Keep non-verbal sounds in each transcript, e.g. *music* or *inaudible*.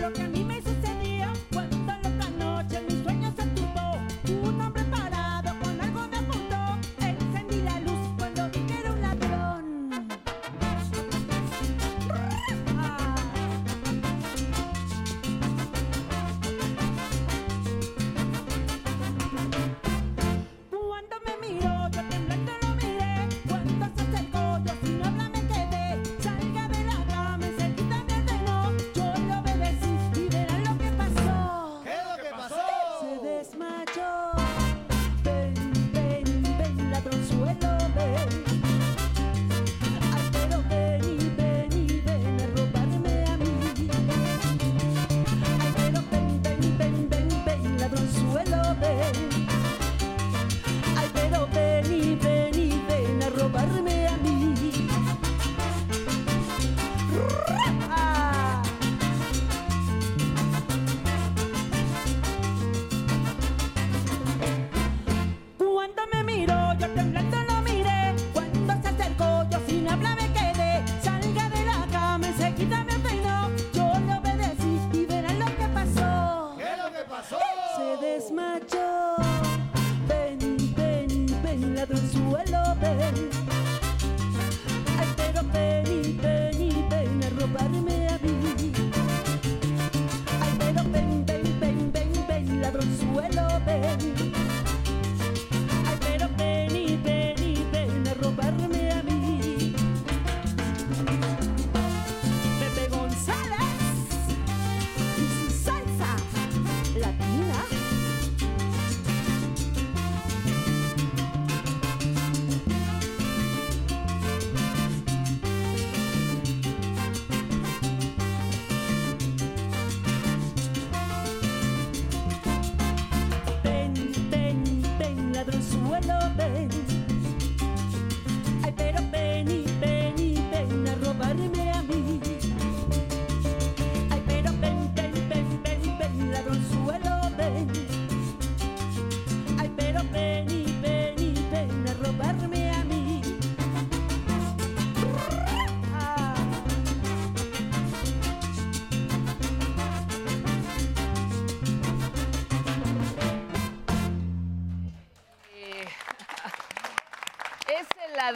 lo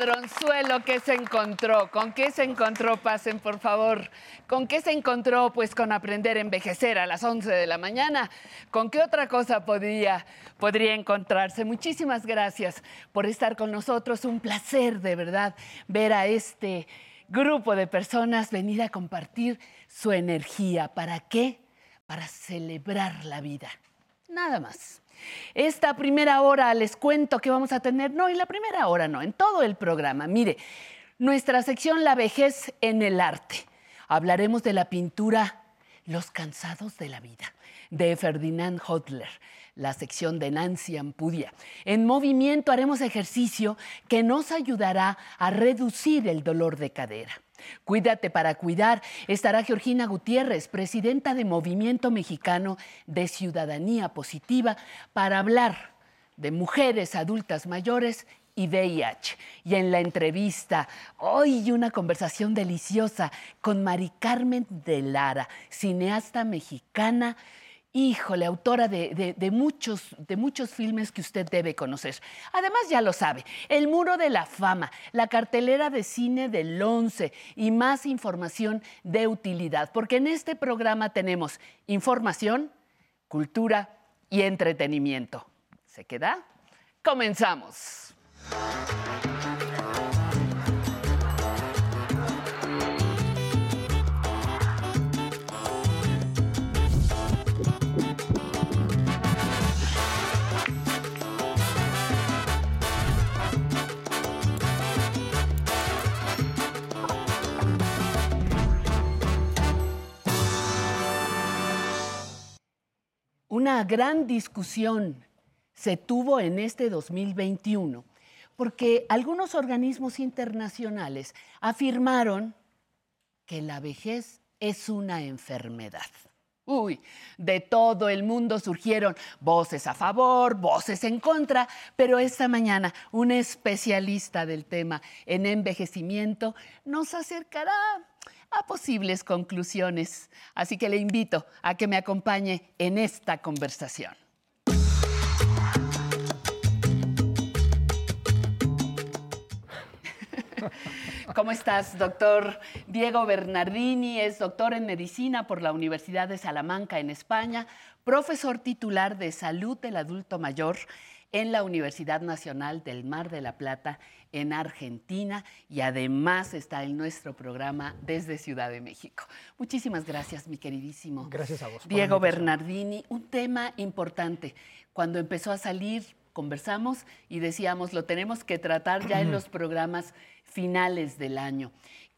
ladronzuelo que se encontró, ¿con qué se encontró? Pasen, por favor. ¿Con qué se encontró? Pues con aprender a envejecer a las 11 de la mañana. ¿Con qué otra cosa podría, podría encontrarse? Muchísimas gracias por estar con nosotros. Un placer, de verdad, ver a este grupo de personas venir a compartir su energía. ¿Para qué? Para celebrar la vida. Nada más. Esta primera hora les cuento que vamos a tener, no, en la primera hora no, en todo el programa. Mire, nuestra sección La vejez en el arte. Hablaremos de la pintura Los cansados de la vida, de Ferdinand Hodler, la sección de Nancy Ampudia. En movimiento haremos ejercicio que nos ayudará a reducir el dolor de cadera. Cuídate para cuidar. Estará Georgina Gutiérrez, presidenta de Movimiento Mexicano de Ciudadanía Positiva, para hablar de mujeres adultas mayores y VIH. Y en la entrevista, hoy una conversación deliciosa con Mari Carmen de Lara, cineasta mexicana híjole, autora de, muchos, de muchos filmes que usted debe conocer. Además, ya lo sabe, El Muro de la Fama, la cartelera de cine del 11 y más información de utilidad, porque en este programa tenemos información, cultura y entretenimiento. ¿Se queda? Comenzamos. Una gran discusión se tuvo en este 2021 porque algunos organismos internacionales afirmaron que la vejez es una enfermedad. Uy, de todo el mundo surgieron voces a favor, voces en contra, pero esta mañana un especialista del tema en envejecimiento nos acercará a posibles conclusiones. Así que le invito a que me acompañe en esta conversación. ¿Cómo estás, doctor Diego Bernardini? Es doctor en medicina por la Universidad de Salamanca en España, profesor titular de salud del adulto mayor en la Universidad Nacional del Mar de la Plata en Argentina y además está en nuestro programa desde Ciudad de México. Muchísimas gracias, mi queridísimo. Gracias a vos. Diego Bernardini, un tema importante. Cuando empezó a salir, conversamos y decíamos, lo tenemos que tratar ya en *clears throat* los programas finales del año.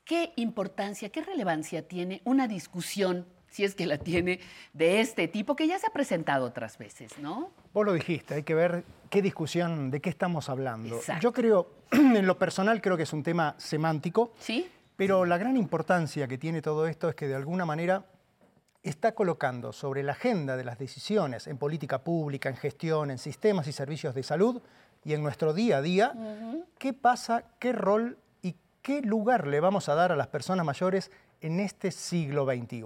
¿Qué importancia, qué relevancia tiene una discusión si es que la tiene, de este tipo, que ya se ha presentado otras veces, ¿no? Vos lo dijiste, hay que ver qué discusión, de qué estamos hablando. Yo creo, *clears throat* en lo personal, creo que es un tema semántico. Sí. Pero la gran importancia que tiene todo esto es que de alguna manera está colocando sobre la agenda de las decisiones en política pública, en gestión, en sistemas y servicios de salud y en nuestro día a día, qué pasa, qué rol y qué lugar le vamos a dar a las personas mayores en este siglo XXI.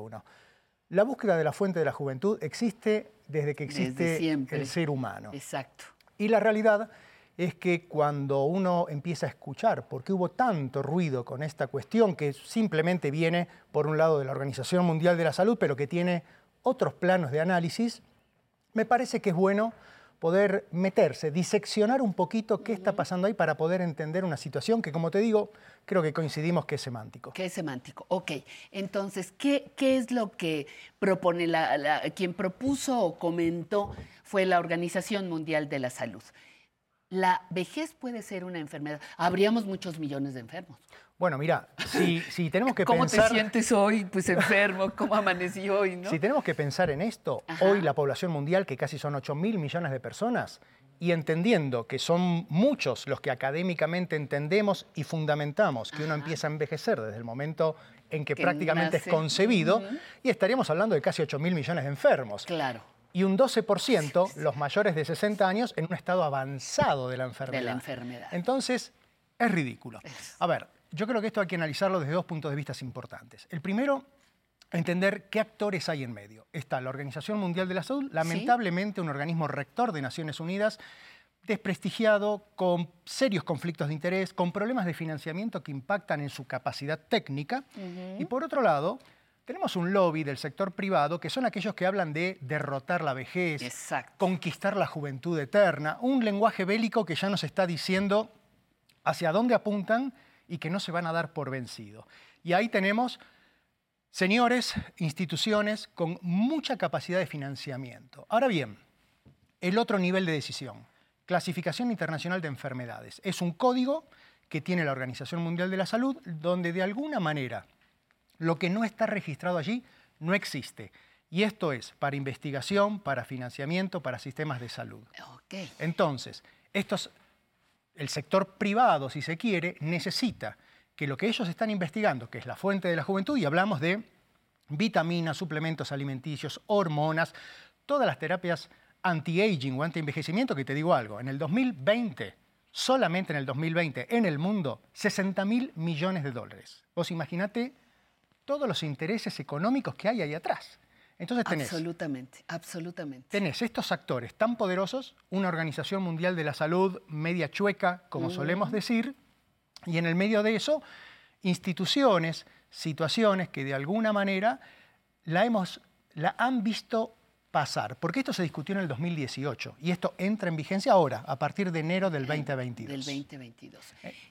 La búsqueda de la fuente de la juventud existe desde que existe el ser humano. Exacto. Y la realidad es que cuando uno empieza a escuchar, porque hubo tanto ruido con esta cuestión que simplemente viene por un lado de la Organización Mundial de la Salud, pero que tiene otros planos de análisis, me parece que es bueno poder meterse, diseccionar un poquito qué está pasando ahí para poder entender una situación que, como te digo, creo que coincidimos que es semántico. Que es semántico, ok. Entonces, ¿qué, qué es lo que propone la, quien propuso o comentó fue la Organización Mundial de la Salud? La vejez puede ser una enfermedad. Habríamos muchos millones de enfermos. Bueno, mira, si, si tenemos que ¿Cómo pensar... ¿Cómo te sientes hoy? Pues enfermo, ¿cómo amanecí hoy? ¿no? Si tenemos que pensar en esto, hoy la población mundial, que casi son 8 mil millones de personas, y entendiendo que son muchos los que académicamente entendemos y fundamentamos que uno empieza a envejecer desde el momento en que, prácticamente es concebido, y estaríamos hablando de casi 8 mil millones de enfermos. Claro. Y un 12% los mayores de 60 años en un estado avanzado de la enfermedad. De la enfermedad. Entonces, es ridículo. A ver, yo creo que esto hay que analizarlo desde dos puntos de vista importantes. El primero, entender qué actores hay en medio. Está la Organización Mundial de la Salud, lamentablemente un organismo rector de Naciones Unidas, desprestigiado, con serios conflictos de interés, con problemas de financiamiento que impactan en su capacidad técnica. Y por otro lado, tenemos un lobby del sector privado que son aquellos que hablan de derrotar la vejez, conquistar la juventud eterna, un lenguaje bélico que ya nos está diciendo hacia dónde apuntan y que no se van a dar por vencido. Y ahí tenemos señores, instituciones con mucha capacidad de financiamiento. Ahora bien, el otro nivel de decisión, clasificación internacional de enfermedades. Es un código que tiene la Organización Mundial de la Salud, donde de alguna manera lo que no está registrado allí no existe. Y esto es para investigación, para financiamiento, para sistemas de salud. Entonces, estos el sector privado, si se quiere, necesita que lo que ellos están investigando, que es la fuente de la juventud, y hablamos de vitaminas, suplementos alimenticios, hormonas, todas las terapias anti-aging o anti-envejecimiento, que te digo algo, en el 2020, solamente en el 2020, en el mundo, 60 mil millones de dólares. Vos imaginate todos los intereses económicos que hay ahí atrás. Entonces tenés, absolutamente, absolutamente. Tenés estos actores tan poderosos, una Organización Mundial de la Salud media chueca, como solemos decir, y en el medio de eso, instituciones, situaciones que de alguna manera la, hemos, la han visto pasar, porque esto se discutió en el 2018 y esto entra en vigencia ahora, a partir de enero del 2022. Del 2022.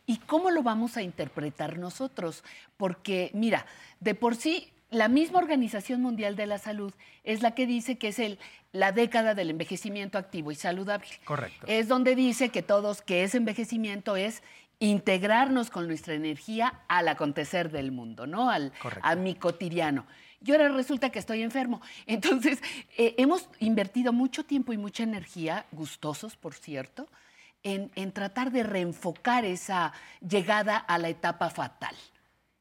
¿Y cómo lo vamos a interpretar nosotros? Porque, mira, de por sí la misma Organización Mundial de la Salud es la que dice que es el, la década del envejecimiento activo y saludable. Correcto. Es donde dice que todos, que ese envejecimiento es integrarnos con nuestra energía al acontecer del mundo, ¿no? Al, a mi cotidiano. Y ahora resulta que estoy enfermo. Entonces, eh, hemos invertido mucho tiempo y mucha energía, gustosos, por cierto, en, en tratar de reenfocar esa llegada a la etapa fatal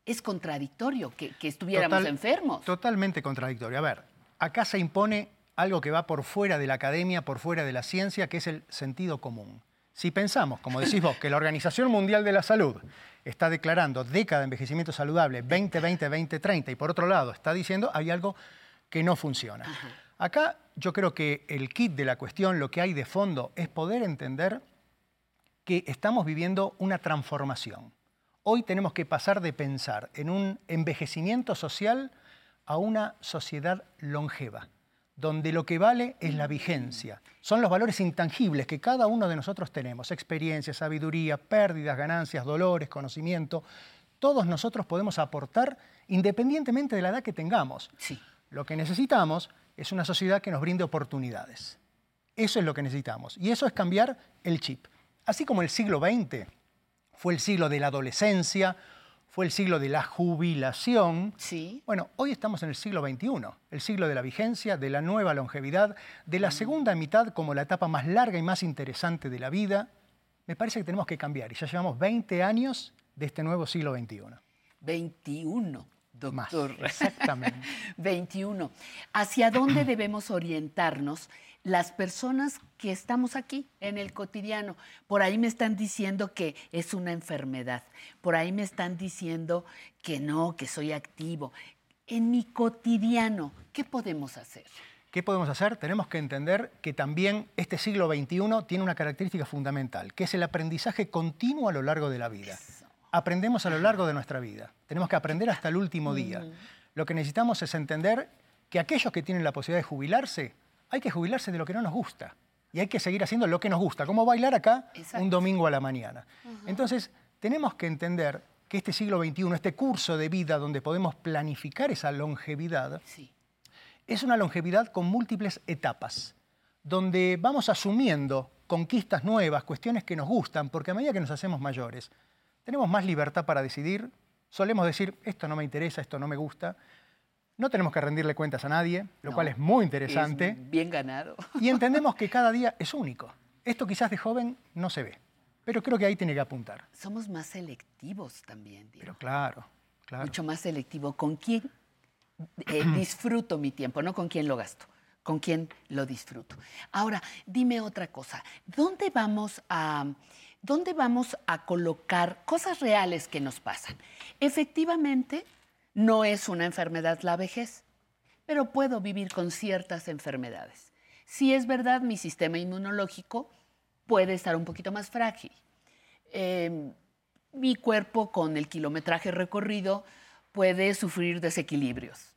es contradictorio que, estuviéramos enfermos. Totalmente contradictorio. A ver, acá se impone algo que va por fuera de la academia, por fuera de la ciencia, que es el sentido común. Si pensamos, como decís vos, que la Organización Mundial de la Salud está declarando década de envejecimiento saludable 2020-2030 y por otro lado está diciendo hay algo que no funciona. Acá yo creo que el kit de la cuestión, lo que hay de fondo, es poder entender que estamos viviendo una transformación. Hoy tenemos que pasar de pensar en un envejecimiento social a una sociedad longeva donde lo que vale es la vigencia. Son los valores intangibles que cada uno de nosotros tenemos, experiencia, sabiduría, pérdidas, ganancias, dolores, conocimiento. Todos nosotros podemos aportar independientemente de la edad que tengamos. Sí. Lo que necesitamos es una sociedad que nos brinde oportunidades. Eso es lo que necesitamos. Y eso es cambiar el chip. Así como el siglo XX fue el siglo de la adolescencia, fue el siglo de la jubilación. Sí. Bueno, hoy estamos en el siglo XXI, el siglo de la vigencia, de la nueva longevidad, de la segunda mitad como la etapa más larga y más interesante de la vida. Me parece que tenemos que cambiar y ya llevamos 20 años de este nuevo siglo XXI. 21, doctor. Más, exactamente. *laughs* 21. ¿Hacia dónde *clears throat* debemos orientarnos las personas que estamos aquí en el cotidiano. Por ahí me están diciendo que es una enfermedad, por ahí me están diciendo que no, que soy activo. En mi cotidiano, ¿qué podemos hacer? ¿Qué podemos hacer? Tenemos que entender que también este siglo XXI tiene una característica fundamental, que es el aprendizaje continuo a lo largo de la vida. Aprendemos a lo largo de nuestra vida. Tenemos que aprender hasta el último día. Lo que necesitamos es entender que aquellos que tienen la posibilidad de jubilarse, hay que jubilarse de lo que no nos gusta. Y hay que seguir haciendo lo que nos gusta, como bailar acá un domingo a la mañana. Entonces, tenemos que entender que este siglo XXI, este curso de vida donde podemos planificar esa longevidad, es una longevidad con múltiples etapas, donde vamos asumiendo conquistas nuevas, cuestiones que nos gustan, porque a medida que nos hacemos mayores, tenemos más libertad para decidir, solemos decir, esto no me interesa, esto no me gusta, no tenemos que rendirle cuentas a nadie, lo cual es muy interesante. bien ganado. Y *laughs* entendemos que cada día es único. Esto quizás de joven no se ve, pero creo que ahí tiene que apuntar. Somos más selectivos también, Pero claro, claro. Mucho más selectivo. ¿Con quién eh, *clears throat* disfruto mi tiempo? No con quién lo gasto, con quién lo disfruto. Ahora, dime otra cosa. ¿Dónde vamos a, dónde vamos a colocar cosas reales que nos pasan? Efectivamente, no es una enfermedad la vejez, pero puedo vivir con ciertas enfermedades. Si es verdad, mi sistema inmunológico puede estar un poquito más frágil. Em, mi cuerpo con el kilometraje recorrido puede sufrir desequilibrios.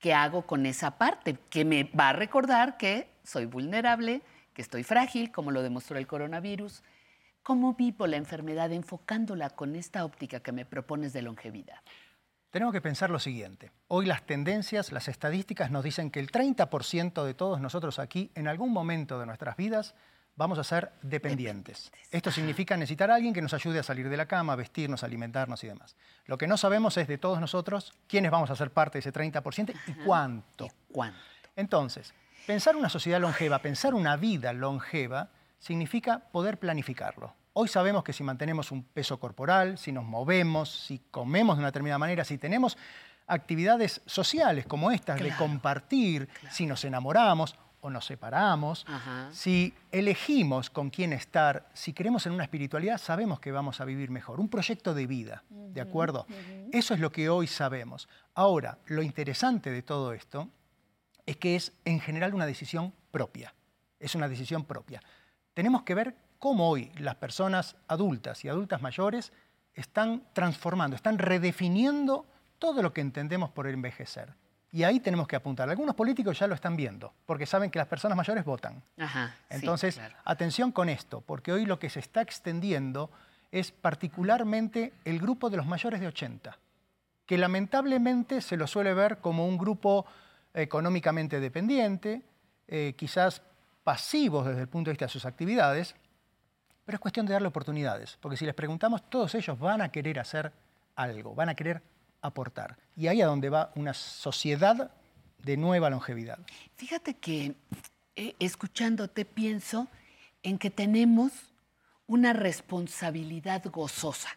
¿Qué hago con esa parte? Que me va a recordar que soy vulnerable, que estoy frágil, como lo demostró el coronavirus. ¿Cómo vivo la enfermedad enfocándola con esta óptica que me propones de longevidad? Tenemos que pensar lo siguiente. Hoy las tendencias, las estadísticas nos dicen que el 30% de todos nosotros aquí, en algún momento de nuestras vidas, vamos a ser dependientes. Esto significa necesitar a alguien que nos ayude a salir de la cama, a vestirnos, a alimentarnos y demás. Lo que no sabemos es de todos nosotros quiénes vamos a ser parte de ese 30% y cuánto. ¿Cuánto? Entonces, pensar una sociedad longeva, pensar una vida longeva, significa poder planificarlo. Hoy sabemos que si mantenemos un peso corporal, si nos movemos, si comemos de una determinada manera, si tenemos actividades sociales como estas de compartir, si nos enamoramos o nos separamos, si elegimos con quién estar, si creemos en una espiritualidad, sabemos que vamos a vivir mejor. Un proyecto de vida, ¿de acuerdo? Eso es lo que hoy sabemos. Ahora, lo interesante de todo esto es que es en general una decisión propia. Es una decisión propia. Tenemos que ver cómo hoy las personas adultas y adultas mayores están transformando, están redefiniendo todo lo que entendemos por el envejecer. Y ahí tenemos que apuntar. Algunos políticos ya lo están viendo, porque saben que las personas mayores votan. Entonces, atención con esto, porque hoy lo que se está extendiendo es particularmente el grupo de los mayores de 80, que lamentablemente se lo suele ver como un grupo económicamente dependiente, eh, quizás pasivos desde el punto de vista de sus actividades, pero es cuestión de darle oportunidades, porque si les preguntamos, todos ellos van a querer hacer algo, van a querer aportar. Y ahí a donde va una sociedad de nueva longevidad. Fíjate que eh, escuchándote pienso en que tenemos una responsabilidad gozosa.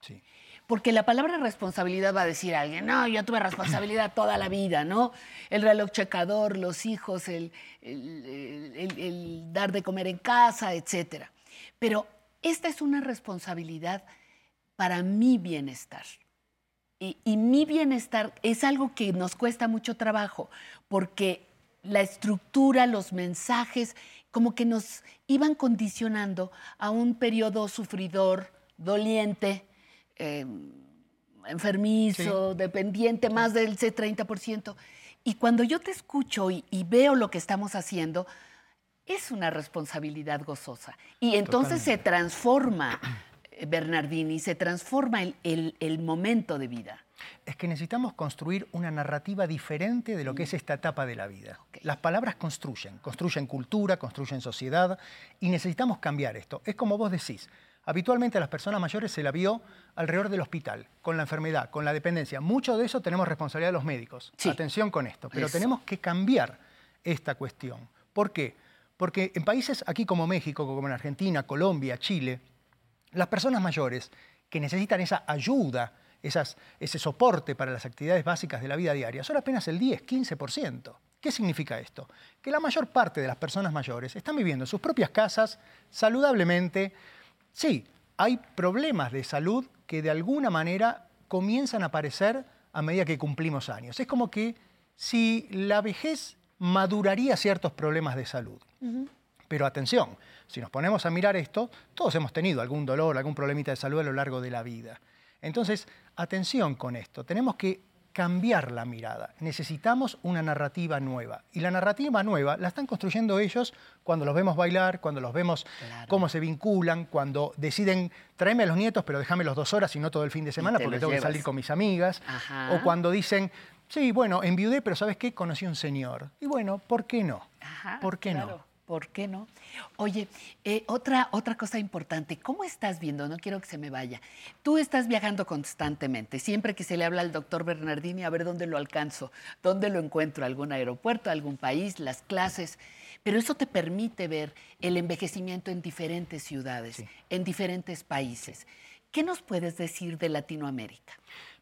Sí. Porque la palabra responsabilidad va a decir alguien, no, yo tuve responsabilidad *clears throat* toda la vida, ¿no? El reloj checador, los hijos, el, el dar de comer en casa, etcétera. Pero esta es una responsabilidad para mi bienestar. Y, y mi bienestar es algo que nos cuesta mucho trabajo, porque la estructura, los mensajes, como que nos iban condicionando a un periodo sufridor, doliente, eh, enfermizo, dependiente, más del 30%. Y cuando yo te escucho y, y, veo lo que estamos haciendo, es una responsabilidad gozosa. Y entonces se transforma, eh, Bernardini, se transforma el, el, el momento de vida es que necesitamos construir una narrativa diferente de lo que es esta etapa de la vida. Okay. Las palabras construyen, construyen cultura, construyen sociedad y necesitamos cambiar esto. Es como vos decís, habitualmente a las personas mayores se la vio alrededor del hospital, con la enfermedad, con la dependencia. Mucho de eso tenemos responsabilidad de los médicos. Sí. Atención con esto, pero eso. tenemos que cambiar esta cuestión. ¿Por qué? Porque en países aquí como México, como en Argentina, Colombia, Chile, las personas mayores que necesitan esa ayuda, ese soporte para las actividades básicas de la vida diaria son apenas el 10, 15%. ¿Qué significa esto? Que la mayor parte de las personas mayores están viviendo en sus propias casas, saludablemente. Sí, hay problemas de salud que de alguna manera comienzan a aparecer a medida que cumplimos años. Es como que si la vejez maduraría ciertos problemas de salud. Uh -huh. Pero atención, si nos ponemos a mirar esto, todos hemos tenido algún dolor, algún problemita de salud a lo largo de la vida. Entonces, atención con esto, tenemos que cambiar la mirada, necesitamos una narrativa nueva. Y la narrativa nueva la están construyendo ellos cuando los vemos bailar, cuando los vemos claro. cómo se vinculan, cuando deciden tráeme a los nietos, pero déjame los dos horas y no todo el fin de semana porque tengo llevas. que salir con mis amigas. Ajá. O cuando dicen, sí, bueno, enviudé, pero ¿sabes qué? Conocí un señor. Y bueno, ¿por qué no? Ajá, ¿Por qué claro. no? ¿Por qué no? Oye, eh, otra, otra cosa importante, ¿cómo estás viendo? No quiero que se me vaya. Tú estás viajando constantemente, siempre que se le habla al doctor Bernardini, a ver dónde lo alcanzo, dónde lo encuentro, algún aeropuerto, algún país, las clases. Pero eso te permite ver el envejecimiento en diferentes ciudades, sí. en diferentes países. ¿Qué nos puedes decir de Latinoamérica?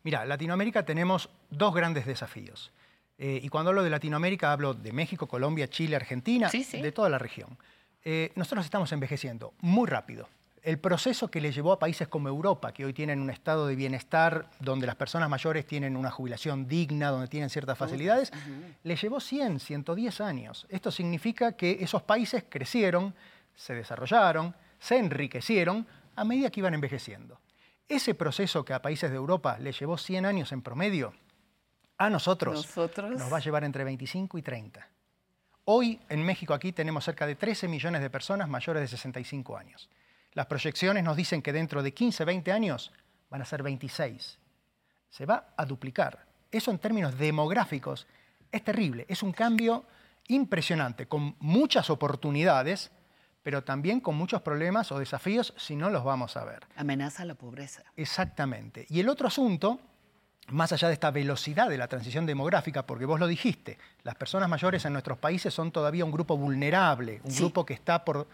Mira, Latinoamérica tenemos dos grandes desafíos. Eh, y cuando hablo de Latinoamérica, hablo de México, Colombia, Chile, Argentina, sí, sí. de toda la región. Eh, nosotros estamos envejeciendo muy rápido. El proceso que le llevó a países como Europa, que hoy tienen un estado de bienestar donde las personas mayores tienen una jubilación digna, donde tienen ciertas facilidades, uh -huh. le llevó 100, 110 años. Esto significa que esos países crecieron, se desarrollaron, se enriquecieron a medida que iban envejeciendo. Ese proceso que a países de Europa le llevó 100 años en promedio, a nosotros, nosotros, nos va a llevar entre 25 y 30. Hoy en México aquí tenemos cerca de 13 millones de personas mayores de 65 años. Las proyecciones nos dicen que dentro de 15, 20 años van a ser 26. Se va a duplicar. Eso en términos demográficos es terrible. Es un cambio impresionante, con muchas oportunidades, pero también con muchos problemas o desafíos si no los vamos a ver. Amenaza la pobreza. Exactamente. Y el otro asunto más allá de esta velocidad de la transición demográfica, porque vos lo dijiste, las personas mayores en nuestros países son todavía un grupo vulnerable, un sí. grupo que está por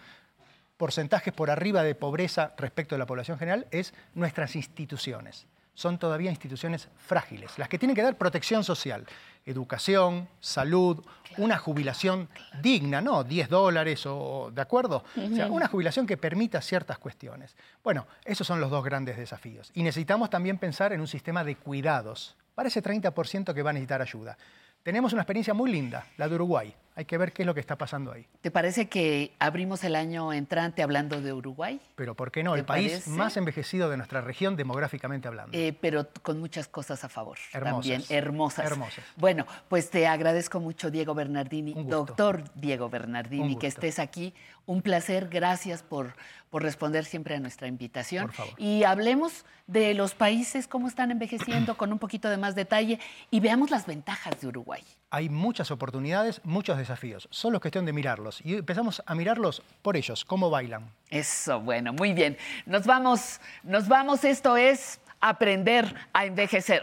porcentajes por arriba de pobreza respecto de la población general, es nuestras instituciones. Son todavía instituciones frágiles, las que tienen que dar protección social, educación, salud, claro. una jubilación claro. digna, no 10 dólares o, ¿de acuerdo? Uh -huh. O sea, una jubilación que permita ciertas cuestiones. Bueno, esos son los dos grandes desafíos. Y necesitamos también pensar en un sistema de cuidados para ese 30% que va a necesitar ayuda. Tenemos una experiencia muy linda, la de Uruguay. Hay que ver qué es lo que está pasando ahí. ¿Te parece que abrimos el año entrante hablando de Uruguay? Pero ¿por qué no? El país parece? más envejecido de nuestra región demográficamente hablando. Eh, pero con muchas cosas a favor. Hermosas. También hermosas. Hermosas. Bueno, pues te agradezco mucho, Diego Bernardini, doctor Diego Bernardini, que estés aquí. Un placer, gracias por, por responder siempre a nuestra invitación. Por favor. Y hablemos de los países, cómo están envejeciendo, con un poquito de más detalle, y veamos las ventajas de Uruguay. Hay muchas oportunidades, muchos desafíos. Solo es cuestión de mirarlos. Y empezamos a mirarlos por ellos, cómo bailan. Eso, bueno, muy bien. Nos vamos, nos vamos. Esto es aprender a envejecer.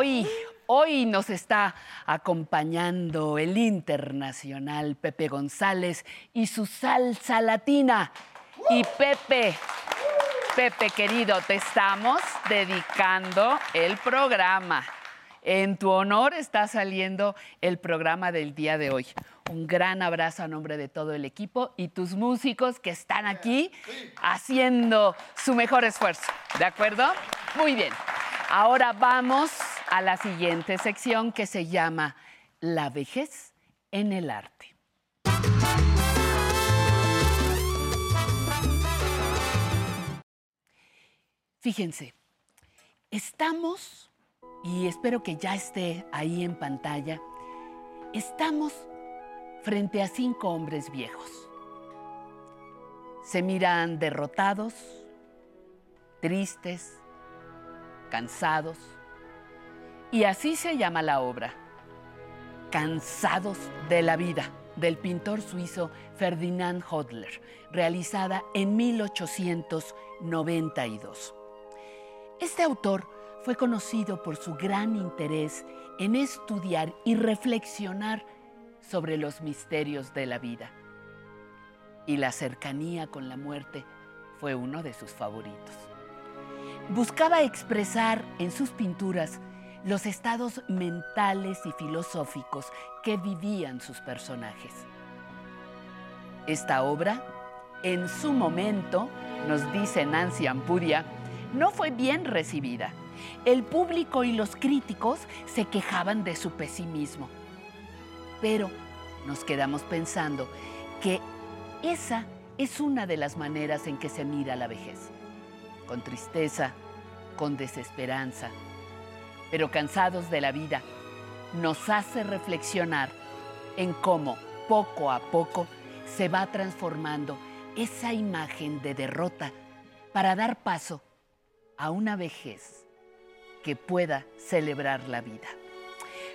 Hoy, hoy nos está acompañando el internacional Pepe González y su salsa latina. Y Pepe, Pepe querido, te estamos dedicando el programa. En tu honor está saliendo el programa del día de hoy. Un gran abrazo a nombre de todo el equipo y tus músicos que están aquí haciendo su mejor esfuerzo. ¿De acuerdo? Muy bien. Ahora vamos a la siguiente sección que se llama La vejez en el arte. Fíjense, estamos, y espero que ya esté ahí en pantalla, estamos frente a cinco hombres viejos. Se miran derrotados, tristes, cansados. Y así se llama la obra, Cansados de la vida, del pintor suizo Ferdinand Hodler, realizada en 1892. Este autor fue conocido por su gran interés en estudiar y reflexionar sobre los misterios de la vida. Y la cercanía con la muerte fue uno de sus favoritos. Buscaba expresar en sus pinturas los estados mentales y filosóficos que vivían sus personajes. Esta obra, en su momento, nos dice Nancy Ampudia, no fue bien recibida. El público y los críticos se quejaban de su pesimismo. Pero nos quedamos pensando que esa es una de las maneras en que se mira la vejez. Con tristeza, con desesperanza, pero cansados de la vida, nos hace reflexionar en cómo poco a poco se va transformando esa imagen de derrota para dar paso a una vejez que pueda celebrar la vida.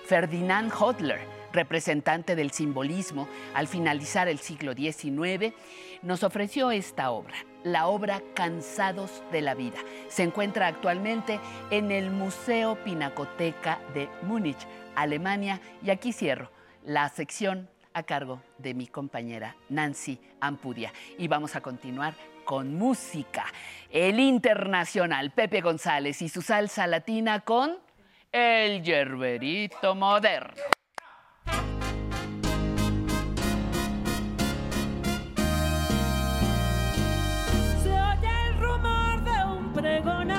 Ferdinand Hodler, representante del simbolismo al finalizar el siglo XIX, nos ofreció esta obra, la obra Cansados de la Vida. Se encuentra actualmente en el Museo Pinacoteca de Múnich, Alemania, y aquí cierro la sección a cargo de mi compañera Nancy Ampudia. Y vamos a continuar con música. El internacional Pepe González y su salsa latina con el yerberito moderno. De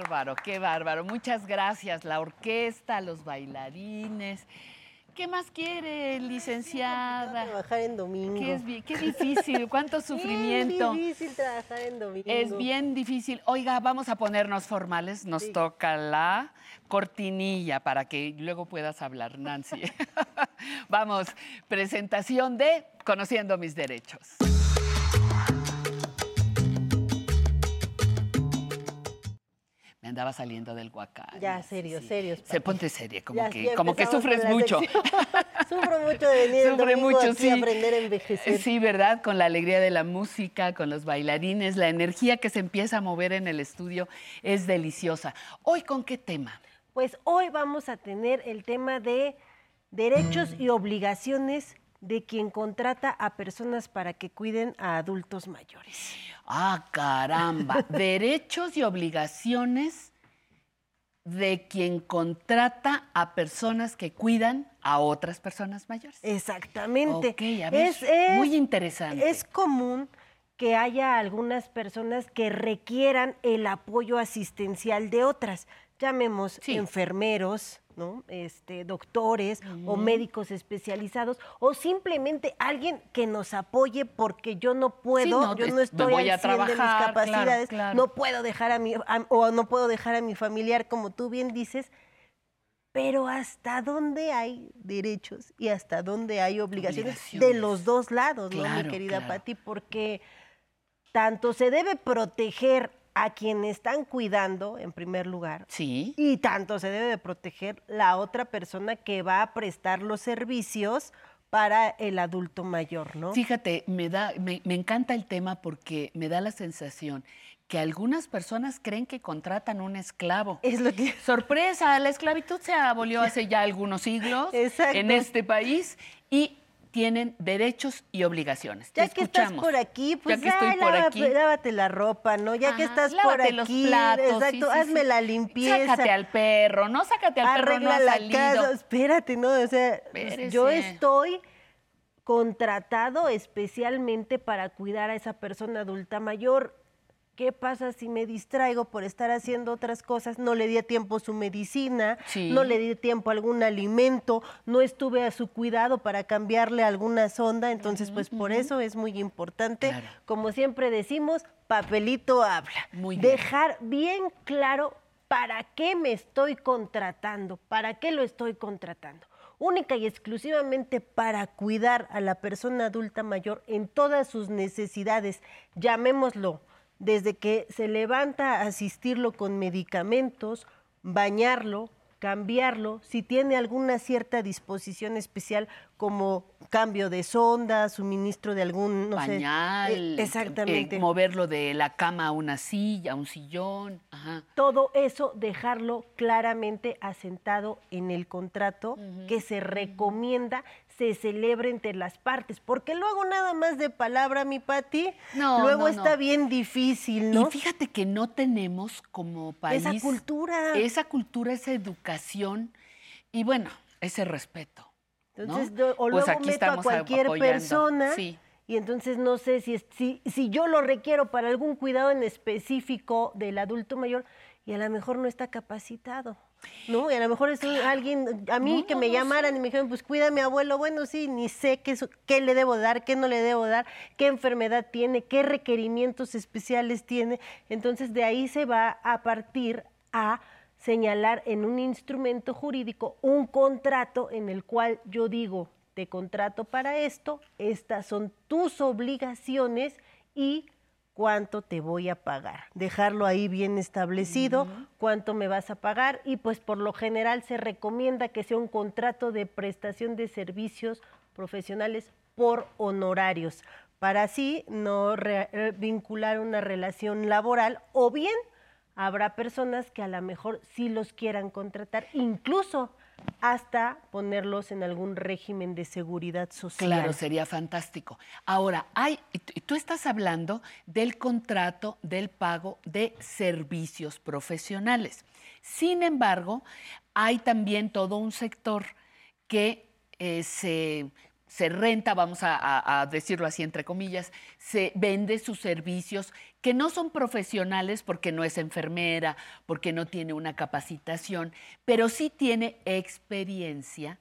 bárbaro, qué bárbaro. Muchas gracias. La orquesta, los bailarines. ¿Qué más quiere, licenciada? Trabajar en domingo. Qué, es bien- qué difícil, cuánto *laughs* sufrimiento. Es difícil trabajar en domingo. Es bien difícil. Oiga, vamos a ponernos formales. Nos Sí. toca la cortinilla para que luego puedas hablar, Nancy. *laughs* *laughs* vamos, presentación de Conociendo mis derechos. Andaba saliendo del huacán. Ya, serio, serio, Se ponte seria, como Ya, que, como que sufres mucho. *laughs* Sufro mucho de venir el Sufre domingo mucho, sí. aprender a envejecer. Sí, ¿verdad? Con la alegría de la música, con los bailarines, la energía que se empieza a mover en el estudio es deliciosa. Hoy, ¿con qué tema? Pues hoy vamos a tener el tema de derechos y obligaciones de quien contrata a personas para que cuiden a adultos mayores. Ah, caramba. *laughs* Derechos y obligaciones de quien contrata a personas que cuidan a otras personas mayores. Exactamente. Ok, a ver, muy interesante. Es común que haya algunas personas que requieran el apoyo asistencial de otras, llamemos Sí. enfermeros, ¿no? Este, doctores o médicos especializados o simplemente alguien que nos apoye porque yo no puedo, no, yo no estoy voy al 100 de mis claro, capacidades, claro. no puedo dejar a mi a- o no puedo dejar a mi familiar como tú bien dices. Pero ¿hasta dónde hay derechos y hasta dónde hay obligaciones, de los dos lados, ¿no, mi querida. Pati? Porque tanto se debe proteger a quienes están cuidando, en primer lugar, Sí. y tanto se debe de proteger la otra persona que va a prestar los servicios para el adulto mayor, ¿no? Fíjate, me, da, me, me encanta el tema porque me da la sensación que algunas personas creen que contratan un esclavo. Es lo que... *laughs* Sorpresa, la esclavitud se abolió hace ya algunos siglos *laughs* Exacto. en este país y tienen derechos y obligaciones. Te Ya que estás por aquí, pues ya que estoy ay, por lava- aquí. lávate la ropa, ¿no? Ya que estás por los aquí, platos, exacto, sí, hazme sí. la limpieza. Sácate al perro, no sácate al perro, no arregla ha la casa, espérate, ¿no? O sea, Espérese. yo estoy contratado especialmente para cuidar a esa persona adulta mayor. ¿Qué pasa si me distraigo por estar haciendo otras cosas? No le di a tiempo su medicina, Sí. no le di tiempo a algún alimento, no estuve a su cuidado para cambiarle alguna sonda, entonces pues por eso es muy importante, Claro. como siempre decimos, papelito habla. Muy bien. Dejar bien claro para qué me estoy contratando, para qué lo estoy contratando. Única y exclusivamente para cuidar a la persona adulta mayor en todas sus necesidades, llamémoslo, desde que se levanta a asistirlo con medicamentos, bañarlo, cambiarlo, si tiene alguna cierta disposición especial como cambio de sonda, suministro de algún, no Pañal, eh, exactamente. eh, moverlo de la cama a una silla, a un sillón. Ajá. todo eso dejarlo claramente asentado en el contrato que se recomienda se celebre entre las partes, porque luego nada más de palabra, mi Pati, No, luego no, está no. bien difícil, ¿no? Y fíjate que no tenemos como país Esa cultura. esa cultura, esa educación y bueno, ese respeto. Entonces, o Pues luego aquí meto a cualquier apoyando. persona Sí. y entonces no sé si, es- si, si yo lo requiero para algún cuidado en específico del adulto mayor y a lo mejor no está capacitado. ¿No? Y a lo mejor es alguien, a mí No, que me no, llamaran y me dijeron, pues cuida a mi abuelo, bueno, sí, ni sé qué, qué le debo dar, qué no le debo dar, qué enfermedad tiene, qué requerimientos especiales tiene. Entonces de ahí se va a partir a señalar en un instrumento jurídico un contrato en el cual yo digo, te contrato para esto, estas son tus obligaciones y cuánto te voy a pagar. Dejarlo ahí bien establecido, cuánto me vas a pagar y pues por lo general se recomienda que sea un contrato de prestación de servicios profesionales por honorarios, para así no eh, vincular una relación laboral o bien habrá personas que a lo mejor sí los quieran contratar, incluso hasta ponerlos en algún régimen de seguridad social. Claro, sería fantástico. Ahora, hay, tú- estás hablando del contrato del pago de servicios profesionales. Sin embargo, hay también todo un sector que eh, se se renta, vamos a, a, decirlo así entre comillas, se vende sus servicios que no son profesionales porque no es enfermera, porque no tiene una capacitación, pero sí tiene experiencia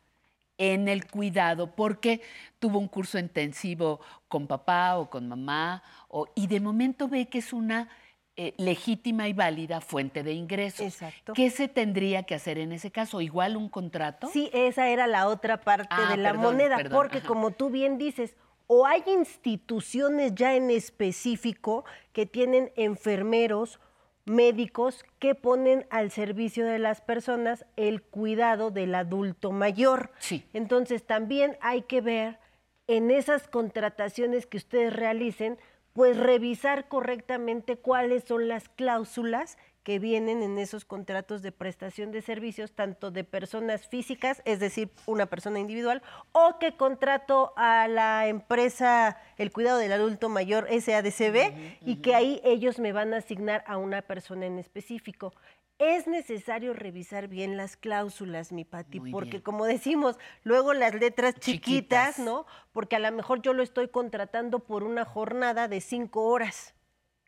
en el cuidado, porque tuvo un curso intensivo con papá o con mamá, o, y de momento ve que es una eh, legítima y válida fuente de ingresos. Exacto. ¿Qué se tendría que hacer en ese caso? ¿Igual un contrato? Sí, esa era la otra parte Ah, de la perdón, moneda, perdón, porque ajá. como tú bien dices, o hay instituciones ya en específico que tienen enfermeros, médicos que ponen al servicio de las personas el cuidado del adulto mayor. Sí. Entonces también hay que ver en esas contrataciones que ustedes realicen, pues revisar correctamente cuáles son las cláusulas que vienen en esos contratos de prestación de servicios, tanto de personas físicas, es decir, una persona individual, o que contrato a la empresa El Cuidado del Adulto Mayor SADCB y que ahí ellos me van a asignar a una persona en específico. Es necesario revisar bien las cláusulas, mi Pati, Muy porque bien. como decimos, luego las letras chiquitas, Chiquitas. ¿no? Porque a lo mejor yo lo estoy contratando por una jornada de cinco horas.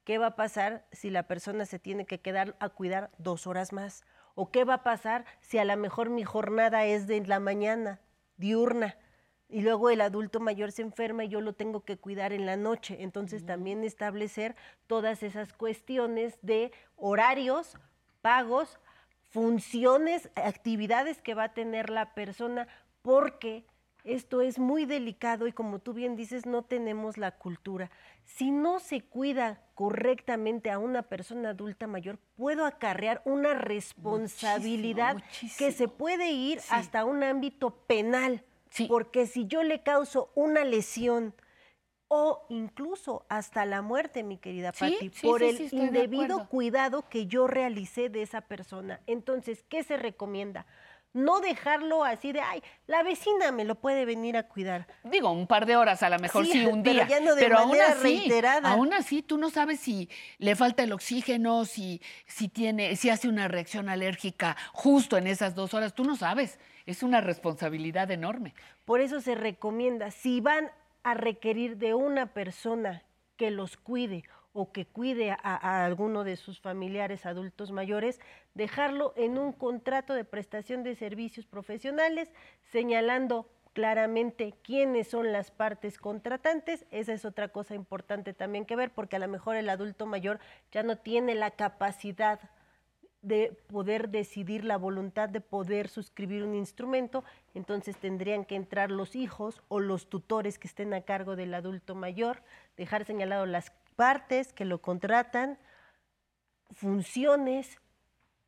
¿Qué va a pasar si la persona se tiene que quedar a cuidar dos horas más? ¿O qué va a pasar si a lo mejor mi jornada es de la mañana, diurna, y luego el adulto mayor se enferma y yo lo tengo que cuidar en la noche? Entonces también establecer todas esas cuestiones de horarios, pagos, funciones, actividades que va a tener la persona, porque esto es muy delicado y como tú bien dices, no tenemos la cultura. Si no se cuida correctamente a una persona adulta mayor, puedo acarrear una responsabilidad que muchísimo. se puede ir Sí. hasta un ámbito penal. Sí. Porque si yo le causo una lesión o incluso hasta la muerte, mi querida Sí, Patti, por el indebido cuidado que yo realicé de esa persona. Entonces, ¿qué se recomienda? No dejarlo así de, ay, la vecina me lo puede venir a cuidar. Digo, un par de horas, a lo mejor sí, Sí, un *laughs* pero día. ya no de pero aún así, reiterada. aún así, tú no sabes si le falta el oxígeno, si, si tiene, si hace una reacción alérgica justo en esas dos horas. Tú no sabes. Es una responsabilidad enorme. Por eso se recomienda, si van a requerir de una persona que los cuide o que cuide a, alguno de sus familiares adultos mayores, dejarlo en un contrato de prestación de servicios profesionales, señalando claramente quiénes son las partes contratantes. Esa es otra cosa importante también que ver, porque a lo mejor el adulto mayor ya no tiene la capacidad de poder decidir la voluntad de poder suscribir un instrumento, entonces tendrían que entrar los hijos o los tutores que estén a cargo del adulto mayor, dejar señalado las partes que lo contratan, funciones,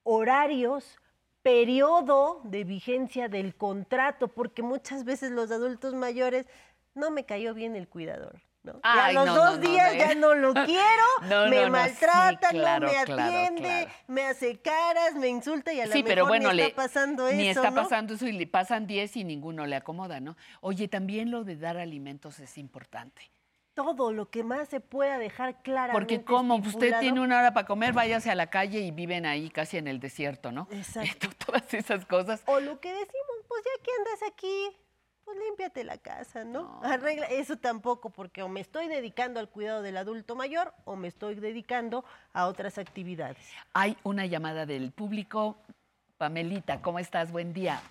horarios, periodo de vigencia del contrato, porque muchas veces los adultos mayores no me cayó bien el cuidador. ¿no? Ya a los no, dos no, días ya no lo *laughs* quiero, me sí, maltrata, claro, no me atiende, claro. me hace caras, me insulta y a lo Sí, mejor pero bueno, ni le, está pasando ni eso, está ¿no? pasando eso y le pasan 10 y ninguno le acomoda, ¿no? Oye, también lo de dar alimentos es importante. Todo lo que más se pueda dejar claramente Porque como usted tiene una hora para comer, váyase a la calle y viven ahí casi en el desierto, ¿no? Exacto. *laughs* Todas esas cosas. O lo que decimos, pues ya que andas aquí, pues límpiate la casa, ¿no? No. Arregla, eso tampoco, porque o me estoy dedicando al cuidado del adulto mayor o me estoy dedicando a otras actividades. Hay una llamada del público. Pamelita, ¿cómo estás? Buen día.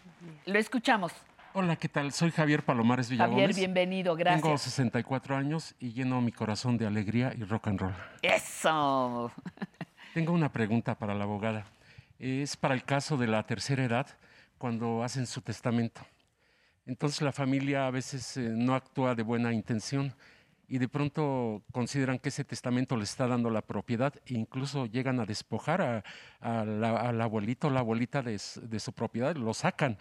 Lo escuchamos. Hola, ¿qué tal? Soy Javier Palomares Javier, Villagómez. bienvenido, gracias. Tengo 64 años y lleno mi corazón de alegría y rock and roll. Eso. Tengo una pregunta para la abogada. Es para el caso de la tercera edad, cuando hacen su testamento. Entonces la familia a veces eh, no actúa de buena intención y de pronto consideran que ese testamento le está dando la propiedad e incluso llegan a despojar a- a la- al abuelito o la abuelita de, de su propiedad, lo sacan.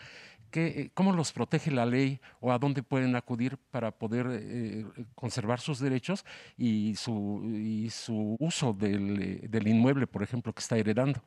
¿Qué, eh, ¿Cómo los protege la ley o a dónde pueden acudir para poder eh, conservar sus derechos y su, y su uso del, eh, del inmueble, por ejemplo, que está heredando?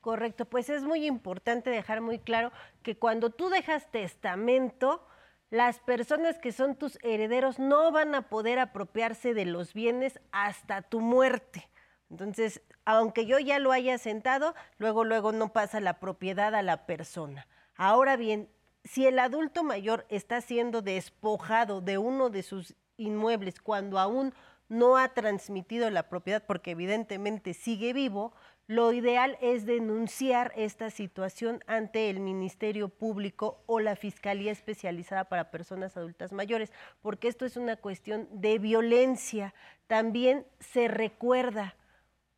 Correcto, pues es muy importante dejar muy claro que cuando tú dejas testamento, las personas que son tus herederos no van a poder apropiarse de los bienes hasta tu muerte. Entonces, aunque yo ya lo haya sentado, luego, luego no pasa la propiedad a la persona. Ahora bien, si el adulto mayor está siendo despojado de uno de sus inmuebles cuando aún no ha transmitido la propiedad porque evidentemente sigue vivo, lo ideal es denunciar esta situación ante el Ministerio Público o la Fiscalía Especializada para Personas Adultas Mayores, porque esto es una cuestión de violencia. También se recuerda,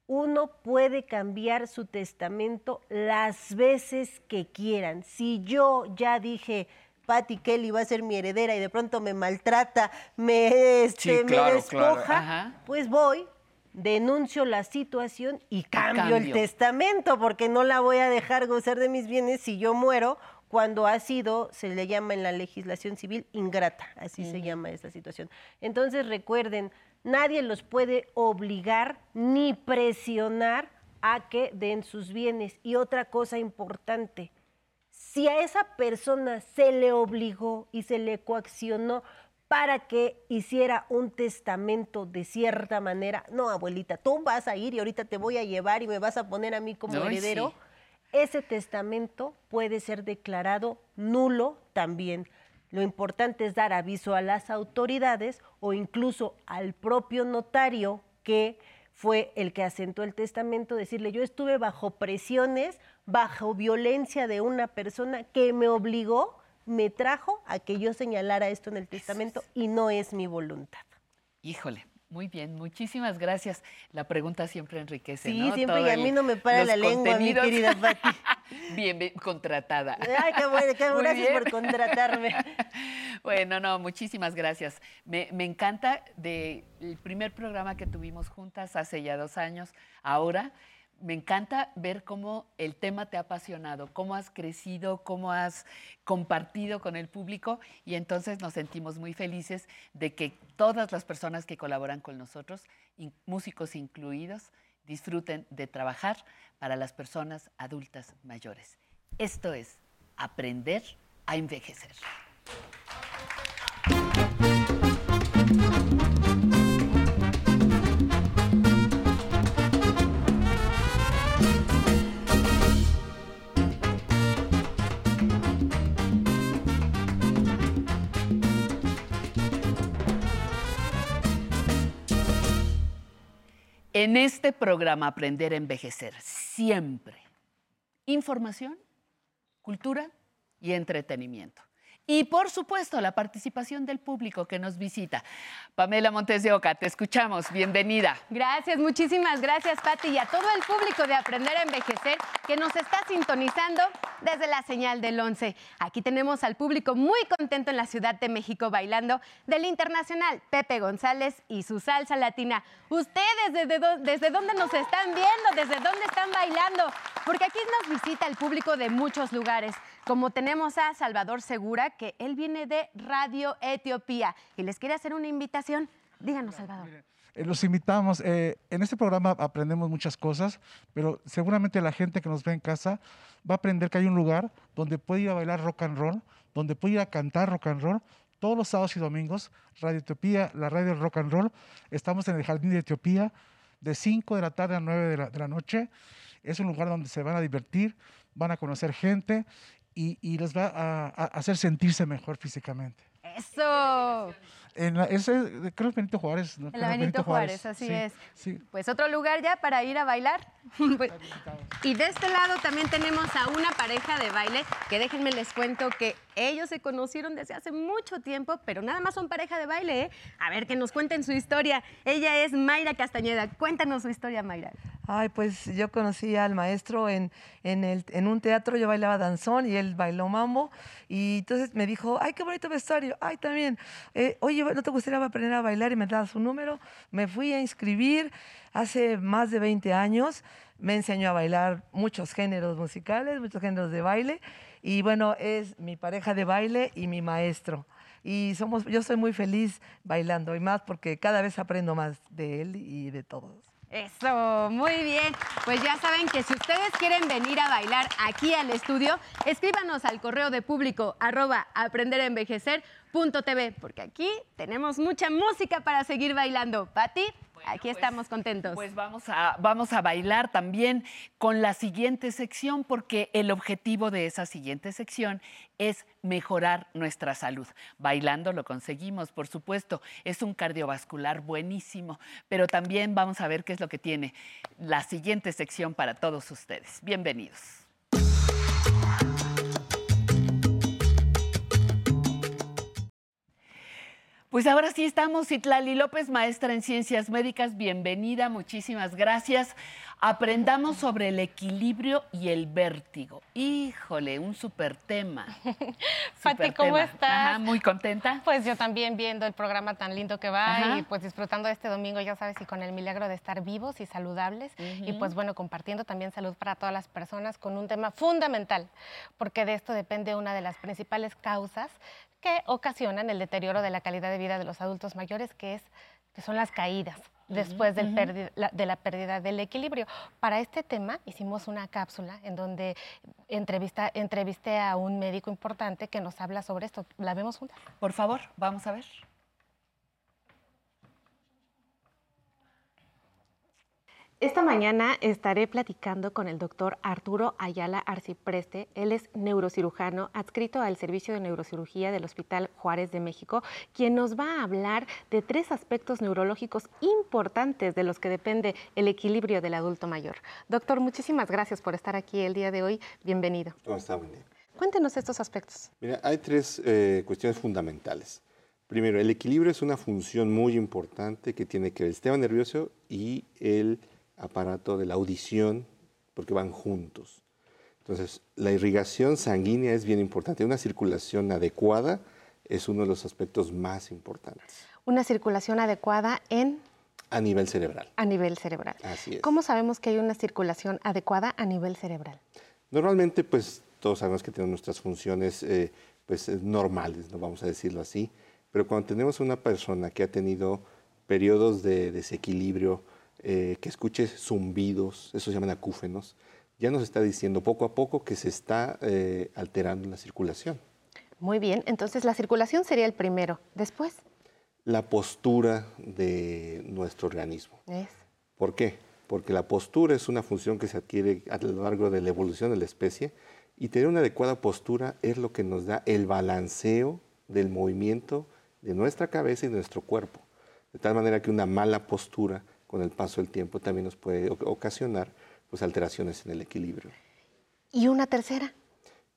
uno puede cambiar su testamento las veces que quieran. Si yo ya dije, Patty Kelly va a ser mi heredera y de pronto me maltrata, me, este, me despoja, pues voy, denuncio la situación y cambio, el testamento, porque no la voy a dejar gozar de mis bienes si yo muero cuando ha sido, se le llama en la legislación civil, ingrata, así se llama esta situación. Entonces recuerden, nadie los puede obligar ni presionar a que den sus bienes. Y otra cosa importante, si a esa persona se le obligó y se le coaccionó para que hiciera un testamento de cierta manera. No, abuelita, tú vas a ir y ahorita te voy a llevar y me vas a poner a mí como heredero. Ese testamento puede ser declarado nulo también. Lo importante es dar aviso a las autoridades o incluso al propio notario que fue el que asentó el testamento, decirle, yo estuve bajo presiones, bajo violencia de una persona que me obligó me trajo a que yo señalara esto en el testamento y no es mi voluntad. Híjole, muy bien, muchísimas gracias. La pregunta siempre enriquece. Sí, siempre, y a mí no me para la lengua, mi querida *laughs* Pati. bien, bien, contratada. Ay, qué bueno, qué gracias por contratarme. *laughs* bueno, no, muchísimas gracias. Me, me encanta del primer programa que tuvimos juntas hace ya dos años, ahora me encanta ver cómo el tema te ha apasionado, cómo has crecido, cómo has compartido con el público y entonces nos sentimos muy felices de que todas las personas que colaboran con nosotros, músicos incluidos, disfruten de trabajar para las personas adultas mayores. Esto es aprender a envejecer. En este programa Aprender a Envejecer, siempre información, cultura y entretenimiento. Y por supuesto, la participación del público que nos visita. Pamela Montes de Oca, te escuchamos. Bienvenida. Gracias, muchísimas gracias, Pati, y a todo el público de Aprender a Envejecer que nos está sintonizando desde la señal del 11. Aquí tenemos al público muy contento en la Ciudad de México bailando del Internacional Pepe González y su salsa latina. ¿Ustedes desde, desde dónde nos están viendo? ¿Desde dónde están bailando? Porque aquí nos visita el público de muchos lugares como tenemos a Salvador Segura, que él viene de Radio Etiopía y les quiere hacer una invitación. Díganos, Salvador. Eh, los invitamos. Eh, en este programa aprendemos muchas cosas, pero seguramente la gente que nos ve en casa va a aprender que hay un lugar donde puede ir a bailar rock and roll, donde puede ir a cantar rock and roll. Todos los sábados y domingos, Radio Etiopía, la radio rock and roll. Estamos en el Jardín de Etiopía de 5 de la tarde a 9 de la, de la noche. Es un lugar donde se van a divertir, van a conocer gente y, les va a, hacer sentirse mejor físicamente. Eso. En ese, creo que Benito Juárez. En la Benito, Juárez, así es. Pues otro lugar ya para ir a bailar. *laughs* Pues, y de este lado también tenemos a una pareja de baile que déjenme les cuento que ellos se conocieron desde hace mucho tiempo, pero nada más son pareja de baile. ¿eh? A ver, que nos cuenten su historia. Ella es Mayra Castañeda. Cuéntanos su historia, Mayra. Ay, pues yo conocí al maestro en, en, el, en un teatro, yo bailaba danzón y él bailó mambo. Y entonces me dijo, ay, qué bonito vestuario. Ay, también. Eh, oye, ¿no te gustaría aprender a bailar? Y me daba su número. Me fui a inscribir hace más de 20 años. Me enseñó a bailar muchos géneros musicales, muchos géneros de baile. Y bueno, es mi pareja de baile y mi maestro. Y somos, yo soy muy feliz bailando y más porque cada vez aprendo más de él y de todos. Eso, muy bien. Pues ya saben que si ustedes quieren venir a bailar aquí al estudio, escríbanos al correo de público arroba aprenderenvejecer.tv, porque aquí tenemos mucha música para seguir bailando. Pati. Aquí estamos contentos. Pues vamos a, vamos a bailar también con la siguiente sección, porque el objetivo de esa siguiente sección es mejorar nuestra salud. Bailando lo conseguimos, por supuesto. Es un cardiovascular buenísimo, pero también vamos a ver qué es lo que tiene la siguiente sección para todos ustedes. Bienvenidos. Pues ahora sí estamos, Itlali López, maestra en ciencias médicas, bienvenida, muchísimas gracias. Aprendamos sobre el equilibrio y el vértigo. Híjole, un súper tema. *laughs* Pati, ¿cómo estás? Ajá, muy contenta. Pues yo también viendo el programa tan lindo que va y pues disfrutando de este domingo, ya sabes, y con el milagro de estar vivos y saludables. Y pues bueno, compartiendo también salud para todas las personas con un tema fundamental, porque de esto depende una de las principales causas que ocasionan el deterioro de la calidad de vida de los adultos mayores, que, es, que son las caídas después del la, de la pérdida del equilibrio. Para este tema hicimos una cápsula en donde entrevista, entrevisté a un médico importante que nos habla sobre esto. ¿La vemos juntas? Por favor, vamos a ver. Esta mañana estaré platicando con el doctor Arturo Ayala Arcipreste. Él es neurocirujano adscrito al Servicio de Neurocirugía del Hospital Juárez de México, quien nos va a hablar de tres aspectos neurológicos importantes de los que depende el equilibrio del adulto mayor. Doctor, muchísimas gracias por estar aquí el día de hoy. Bienvenido. ¿Cómo está? Día. Cuéntenos estos aspectos. Mira, hay tres eh, cuestiones fundamentales. Primero, el equilibrio es una función muy importante que tiene que ver el sistema nervioso y el aparato de la audición, porque van juntos. Entonces, la irrigación sanguínea es bien importante. Una circulación adecuada es uno de los aspectos más importantes. Una circulación adecuada en... A nivel cerebral. A nivel cerebral. Así es. ¿Cómo sabemos que hay una circulación adecuada a nivel cerebral? Normalmente, pues, todos sabemos que tenemos nuestras funciones eh, pues, normales, no vamos a decirlo así, pero cuando tenemos una persona que ha tenido periodos de desequilibrio, eh, que escuche zumbidos, eso se llaman acúfenos, ya nos está diciendo poco a poco que se está eh, alterando la circulación. Muy bien, entonces la circulación sería el primero. Después. La postura de nuestro organismo. Es. ¿Por qué? Porque la postura es una función que se adquiere a lo largo de la evolución de la especie y tener una adecuada postura es lo que nos da el balanceo del movimiento de nuestra cabeza y de nuestro cuerpo. De tal manera que una mala postura con el paso del tiempo también nos puede ocasionar pues, alteraciones en el equilibrio. ¿Y una tercera?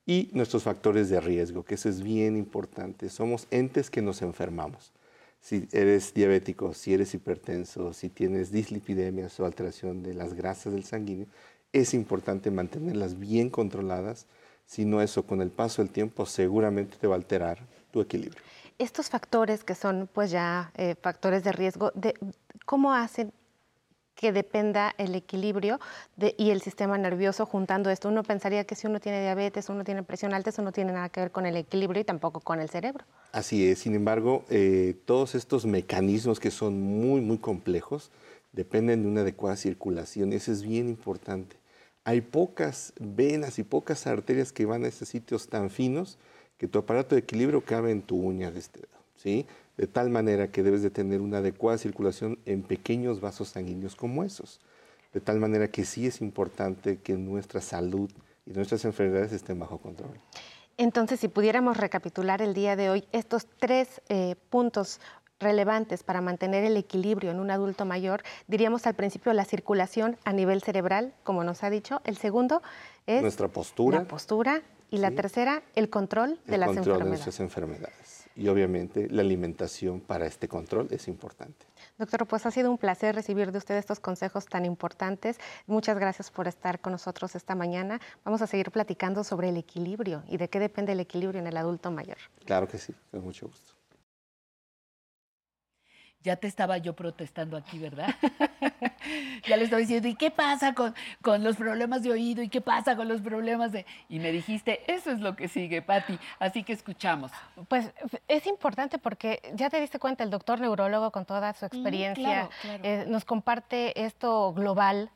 Y nuestros factores de riesgo, que eso es bien importante. Somos entes que nos enfermamos. Si eres diabético, si eres hipertenso, si tienes dislipidemias o alteración de las grasas del sanguíneo, es importante mantenerlas bien controladas. Si no, eso con el paso del tiempo seguramente te va a alterar tu equilibrio. Estos factores que son pues ya eh, factores de riesgo, de, ¿cómo hacen que dependa el equilibrio y el sistema nervioso juntando esto. Uno pensaría que si uno tiene diabetes, uno tiene presión alta, eso no tiene nada que ver con el equilibrio y tampoco con el cerebro. Así es, sin embargo, eh, todos estos mecanismos que son muy, muy complejos dependen de una adecuada circulación eso es bien importante. Hay pocas venas y pocas arterias que van a estos sitios tan finos que tu aparato de equilibrio cabe en tu uña de este dedo, ¿sí? De tal manera que debes de tener una adecuada circulación en pequeños vasos sanguíneos como esos. De tal manera que sí es importante que nuestra salud y nuestras enfermedades estén bajo control. Entonces, si pudiéramos recapitular el día de hoy estos tres eh, puntos relevantes para mantener el equilibrio en un adulto mayor, diríamos al principio la circulación a nivel cerebral, como nos ha dicho. El segundo es nuestra postura. La postura. Y la tercera, el control de el las control enfermedades. De nuestras enfermedades y obviamente la alimentación para este control es importante. Doctor, pues ha sido un placer recibir de usted estos consejos tan importantes. Muchas gracias por estar con nosotros esta mañana. Vamos a seguir platicando sobre el equilibrio y de qué depende el equilibrio en el adulto mayor. Claro que sí, con mucho gusto. Ya te estaba yo protestando aquí, ¿verdad? *laughs* ya le estaba diciendo, ¿y qué pasa con, con, los problemas de oído? ¿Y qué pasa con los problemas de...? Y me dijiste, eso es lo que sigue, Patti. Así que escuchamos. Pues es importante porque ya te diste cuenta, el doctor neurólogo con toda su experiencia claro, claro. Eh, nos comparte esto global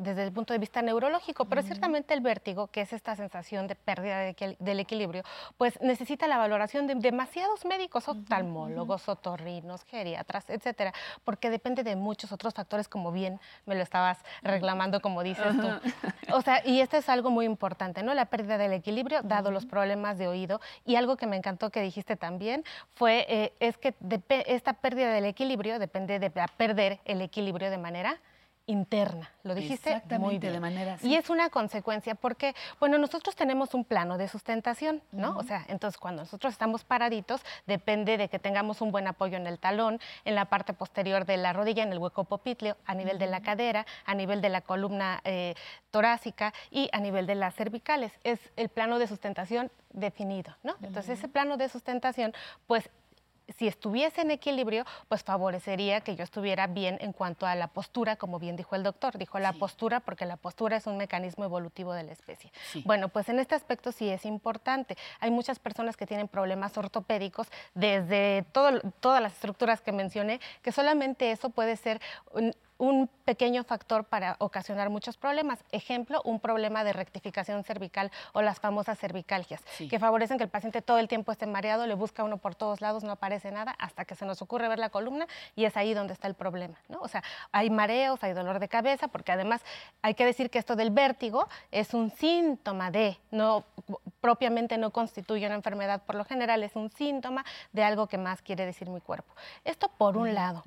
desde el punto de vista neurológico, pero ciertamente el vértigo, que es esta sensación de pérdida del equilibrio, pues necesita la valoración de demasiados médicos, oftalmólogos, otorrinos, geriatras, etcétera, porque depende de muchos otros factores, como bien me lo estabas reclamando, como dices tú. O sea, y esto es algo muy importante, ¿no? La pérdida del equilibrio, dado los problemas de oído. Y algo que me encantó que dijiste también fue, eh, es que esta pérdida del equilibrio depende de perder el equilibrio de manera interna. Lo dijiste muy bien. de manera Y es una consecuencia porque, bueno, nosotros tenemos un plano de sustentación, ¿no? O sea, entonces cuando nosotros estamos paraditos, depende de que tengamos un buen apoyo en el talón, en la parte posterior de la rodilla, en el hueco popitleo, a nivel de la cadera, a nivel de la columna eh, torácica y a nivel de las cervicales. Es el plano de sustentación definido, ¿no? Entonces, ese plano de sustentación, pues si estuviese en equilibrio, pues favorecería que yo estuviera bien en cuanto a la postura, como bien dijo el doctor. Dijo la postura porque la postura es un mecanismo evolutivo de la especie. Bueno, pues en este aspecto sí es importante. Hay muchas personas que tienen problemas ortopédicos desde todas las estructuras que mencioné, que solamente eso puede ser un pequeño factor para ocasionar muchos problemas. Ejemplo, un problema de rectificación cervical o las famosas cervicalgias, que favorecen que el paciente todo el tiempo esté mareado, le busca uno por todos lados, no aparece nada, hasta que se nos ocurre ver la columna y es ahí donde está el problema. ¿no? O sea, hay mareos, hay dolor de cabeza, porque además hay que decir que esto del vértigo es un síntoma de, no propiamente no constituye una enfermedad, por lo general es un síntoma de algo que más quiere decir mi cuerpo. Esto por un lado.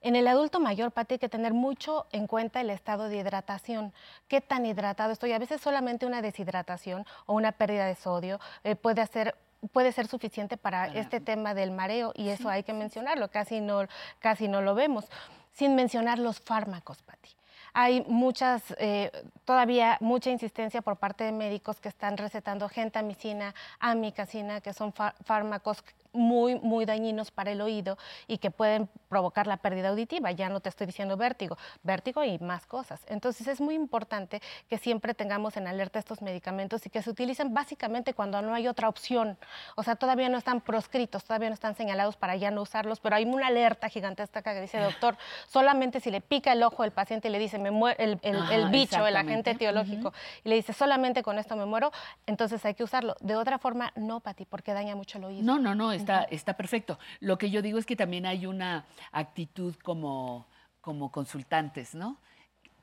En el adulto mayor, Pati, que tener mucho en cuenta el estado de hidratación. ¿Qué tan hidratado estoy? A veces solamente una deshidratación o una pérdida de sodio eh, puede hacer puede ser suficiente para este tema del mareo y eso hay que mencionarlo, casi no, casi no lo vemos, sin mencionar los fármacos, Pati. Hay muchas, eh, todavía mucha insistencia por parte de médicos que están recetando gentamicina, amicacina, que son fármacos muy, muy dañinos para el oído y que pueden provocar la pérdida auditiva. Ya no te estoy diciendo vértigo, vértigo y más cosas. Entonces es muy importante que siempre tengamos en alerta estos medicamentos y que se utilicen básicamente cuando no hay otra opción. O sea, todavía no están proscritos, todavía no están señalados para ya no usarlos, pero hay una alerta gigantesca que dice, doctor, solamente si le pica el ojo al paciente y le dice, me muere el, el, bicho, el agente etiológico, y le dice, solamente con esto me muero, entonces hay que usarlo. De otra forma, no, Pati, porque daña mucho el oído. No, no, no, está, perfecto. Lo que yo digo es que también hay una actitud como, como consultantes, ¿no?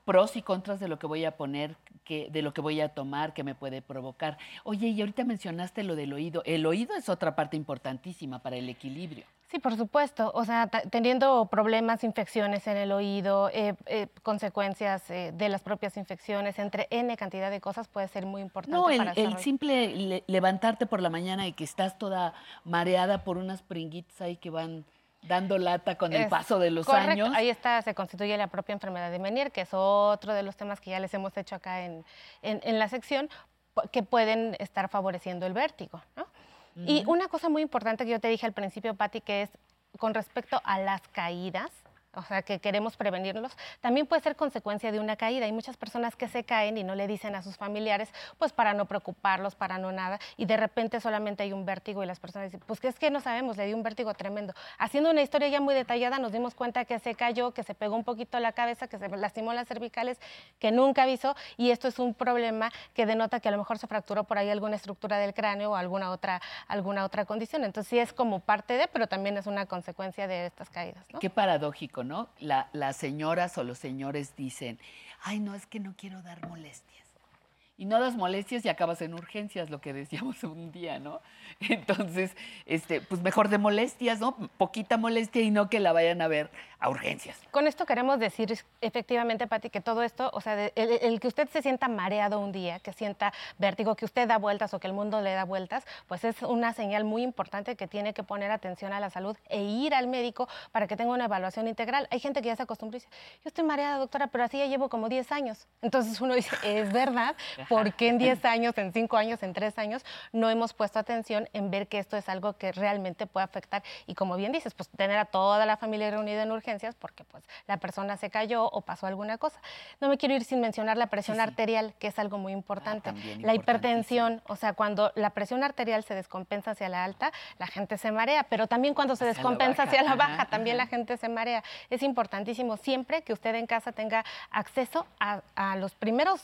Pros y contras de lo que voy a poner, que, de lo que voy a tomar, que me puede provocar. Oye, y ahorita mencionaste lo del oído. El oído es otra parte importantísima para el equilibrio. Sí, por supuesto. O sea, teniendo problemas, infecciones en el oído, eh, eh, consecuencias eh, de las propias infecciones, entre N cantidad de cosas puede ser muy importante. No, el, el simple levantarte por la mañana y que estás toda mareada por unas pringuitas ahí que van dando lata con el paso de los años. Ahí está, se constituye la propia enfermedad de Menier, que es otro de los temas que ya les hemos hecho acá en, en la sección, que pueden estar favoreciendo el vértigo, ¿no? Y una cosa muy importante que yo te dije al principio, Patti, que es con respecto a las caídas, o sea, que queremos prevenirlos, también puede ser consecuencia de una caída. Hay muchas personas que se caen y no le dicen a sus familiares, pues para no preocuparlos, para no nada, y de repente solamente hay un vértigo y las personas dicen, pues que es que no sabemos, le dio un vértigo tremendo. Haciendo una historia ya muy detallada, nos dimos cuenta que se cayó, que se pegó un poquito la cabeza, que se lastimó las cervicales, que nunca avisó, y esto es un problema que denota que a lo mejor se fracturó por ahí alguna estructura del cráneo o alguna otra, alguna otra condición. Entonces sí es como parte de, pero también es una consecuencia de estas caídas. Qué paradójico ¿no? las señoras o los señores dicen, ay, no, es que no quiero dar molestias. Y no das molestias y acabas en urgencias, lo que decíamos *laughs* un día, ¿no? *laughs* Entonces, este, pues mejor de molestias, ¿no? Poquita molestia y no que la vayan a ver a urgencias. Con esto queremos decir efectivamente, Pati, que todo esto, o sea, el, que usted se sienta mareado un día, que sienta vértigo, que usted da vueltas o que el mundo le da vueltas, pues es una señal muy importante que tiene que poner atención a la salud e ir al médico para que tenga una evaluación integral. Hay gente que ya se acostumbra y dice, yo estoy mareada, doctora, pero así ya llevo como 10 años. Entonces uno dice, es verdad, ¿por qué en 10 años, en 5 años, en 3 años no hemos puesto atención en ver que esto es algo que realmente puede afectar? Y como bien dices, pues tener a toda la familia reunida en urgencias porque pues la persona se cayó o pasó alguna cosa. No me quiero ir sin mencionar la presión arterial, que es algo muy importante. Ah, la hipertensión, o sea, cuando la presión arterial se descompensa hacia la alta, la gente se marea, pero también cuando se Hacia descompensa hacia la ajá, baja, también ajá. la gente se marea. Es importantísimo siempre que usted en casa tenga acceso a, a los primeros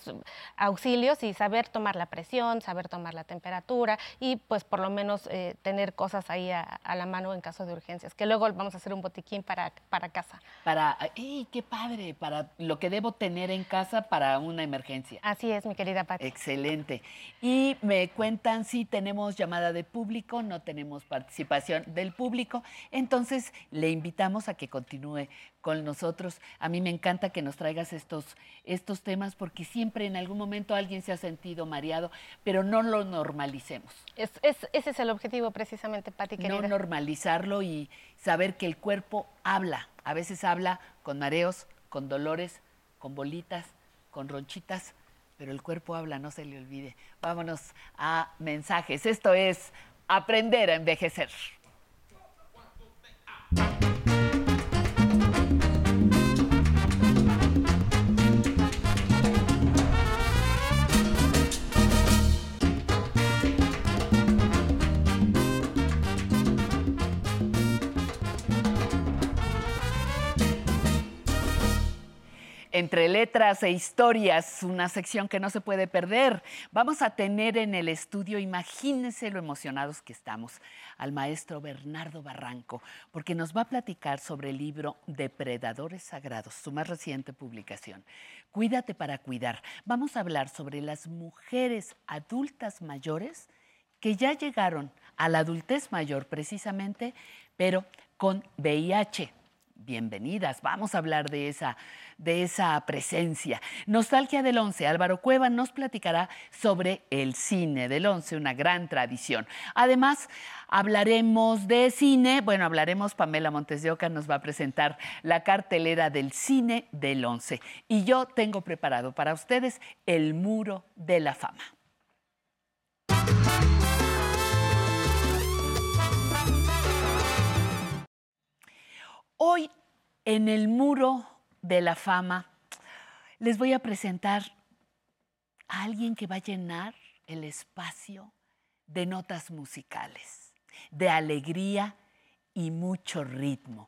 auxilios y saber tomar la presión, saber tomar la temperatura y pues por lo menos eh, tener cosas ahí a, a la mano en caso de urgencias, que luego vamos a hacer un botiquín para, para casa. Para, ¡ey, qué padre! Para lo que debo tener en casa para una emergencia. Así es, mi querida Pati. Excelente. Y me cuentan si tenemos llamada de público, no tenemos participación del público. Entonces, le invitamos a que continúe con nosotros. A mí me encanta que nos traigas estos, estos temas porque siempre en algún momento alguien se ha sentido mareado, pero no lo normalicemos. Es, es- ese es el objetivo precisamente, Pati, querida. No normalizarlo y saber que el cuerpo habla. A veces habla con mareos, con dolores, con bolitas, con ronchitas, pero el cuerpo habla, no se le olvide. Vámonos a mensajes. Esto es aprender a envejecer. Entre letras e historias, una sección que no se puede perder. Vamos a tener en el estudio, imagínense lo emocionados que estamos, al maestro Bernardo Barranco, porque nos va a platicar sobre el libro Depredadores Sagrados, su más reciente publicación. Cuídate para cuidar. Vamos a hablar sobre las mujeres adultas mayores que ya llegaron a la adultez mayor precisamente, pero con VIH. Bienvenidas, vamos a hablar de esa, de esa presencia. Nostalgia del Once, Álvaro Cueva nos platicará sobre el cine del Once, una gran tradición. Además, hablaremos de cine, bueno, hablaremos, Pamela Montes de Oca nos va a presentar la cartelera del cine del Once. Y yo tengo preparado para ustedes el Muro de la Fama. Hoy en el muro de la fama les voy a presentar a alguien que va a llenar el espacio de notas musicales, de alegría y mucho ritmo.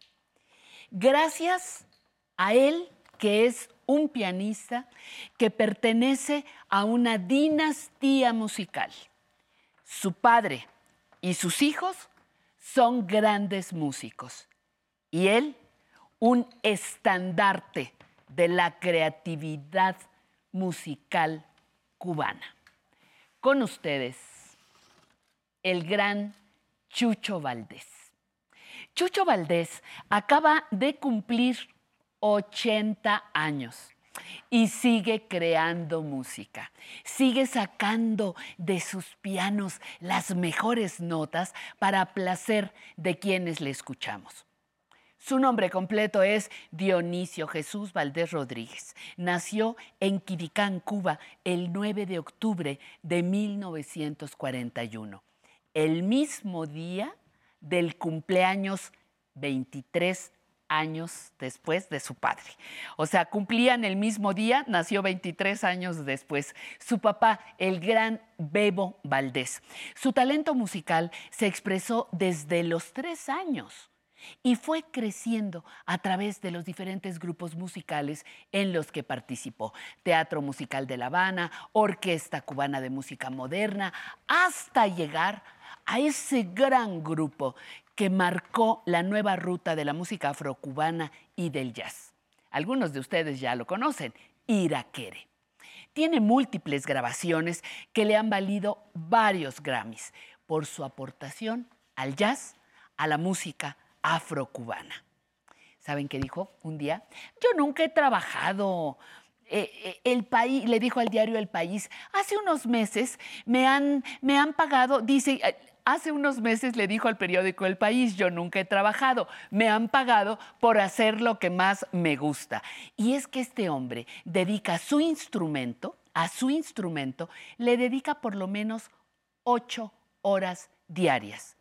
Gracias a él, que es un pianista que pertenece a una dinastía musical. Su padre y sus hijos son grandes músicos y él un estandarte de la creatividad musical cubana. Con ustedes, el gran Chucho Valdés. Chucho Valdés acaba de cumplir 80 años y sigue creando música, sigue sacando de sus pianos las mejores notas para placer de quienes le escuchamos. Su nombre completo es Dionisio Jesús Valdés Rodríguez. Nació en Quiricán, Cuba, el 9 de octubre de 1941, el mismo día del cumpleaños 23 años después de su padre. O sea, cumplían el mismo día, nació 23 años después. Su papá, el gran Bebo Valdés. Su talento musical se expresó desde los tres años y fue creciendo a través de los diferentes grupos musicales en los que participó. Teatro Musical de La Habana, Orquesta Cubana de Música Moderna, hasta llegar a ese gran grupo que marcó la nueva ruta de la música afrocubana y del jazz. Algunos de ustedes ya lo conocen, Iraquere. Tiene múltiples grabaciones que le han valido varios Grammys por su aportación al jazz, a la música afrocubana. ¿Saben qué dijo un día? Yo nunca he trabajado. Eh, eh, el país, le dijo al diario El País, hace unos meses me han, me han pagado, dice, eh, hace unos meses le dijo al periódico El País, yo nunca he trabajado, me han pagado por hacer lo que más me gusta. Y es que este hombre dedica su instrumento a su instrumento, le dedica por lo menos ocho horas diarias.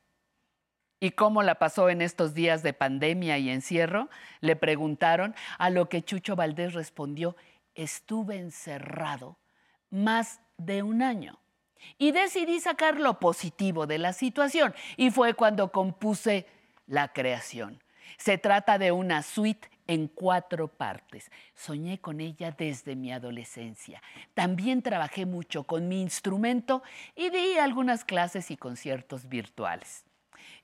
¿Y cómo la pasó en estos días de pandemia y encierro? Le preguntaron, a lo que Chucho Valdés respondió, estuve encerrado más de un año y decidí sacar lo positivo de la situación y fue cuando compuse la creación. Se trata de una suite en cuatro partes. Soñé con ella desde mi adolescencia. También trabajé mucho con mi instrumento y di algunas clases y conciertos virtuales.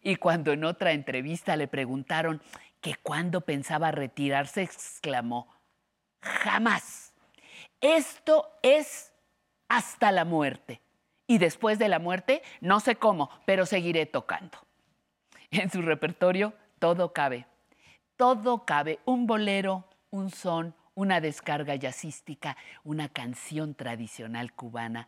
Y cuando en otra entrevista le preguntaron que cuándo pensaba retirarse, exclamó, jamás. Esto es hasta la muerte. Y después de la muerte, no sé cómo, pero seguiré tocando. En su repertorio todo cabe. Todo cabe. Un bolero, un son, una descarga jazzística, una canción tradicional cubana.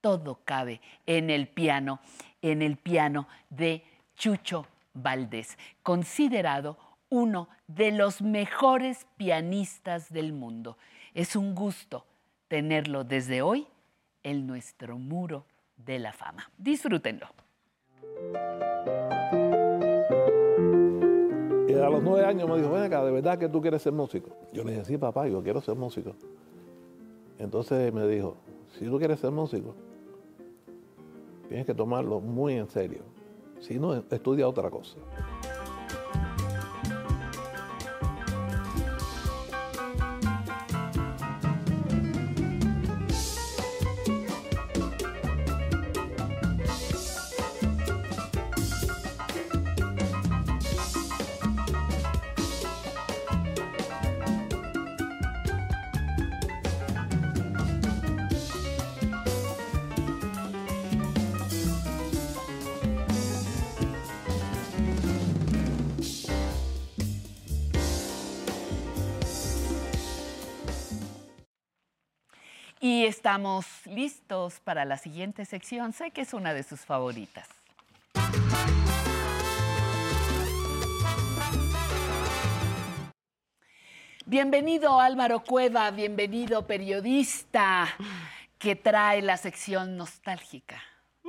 Todo cabe en el piano, en el piano de Chucho Valdés, considerado uno de los mejores pianistas del mundo. Es un gusto tenerlo desde hoy en nuestro muro de la fama. Disfrútenlo. Y a los nueve años me dijo, ven acá, ¿de verdad que tú quieres ser músico? Yo le dije, sí, papá, yo quiero ser músico. Entonces me dijo, si tú quieres ser músico, tienes que tomarlo muy en serio. Si no, estudia otra cosa. Estamos listos para la siguiente sección. Sé que es una de sus favoritas. Bienvenido Álvaro Cueva, bienvenido periodista que trae la sección nostálgica.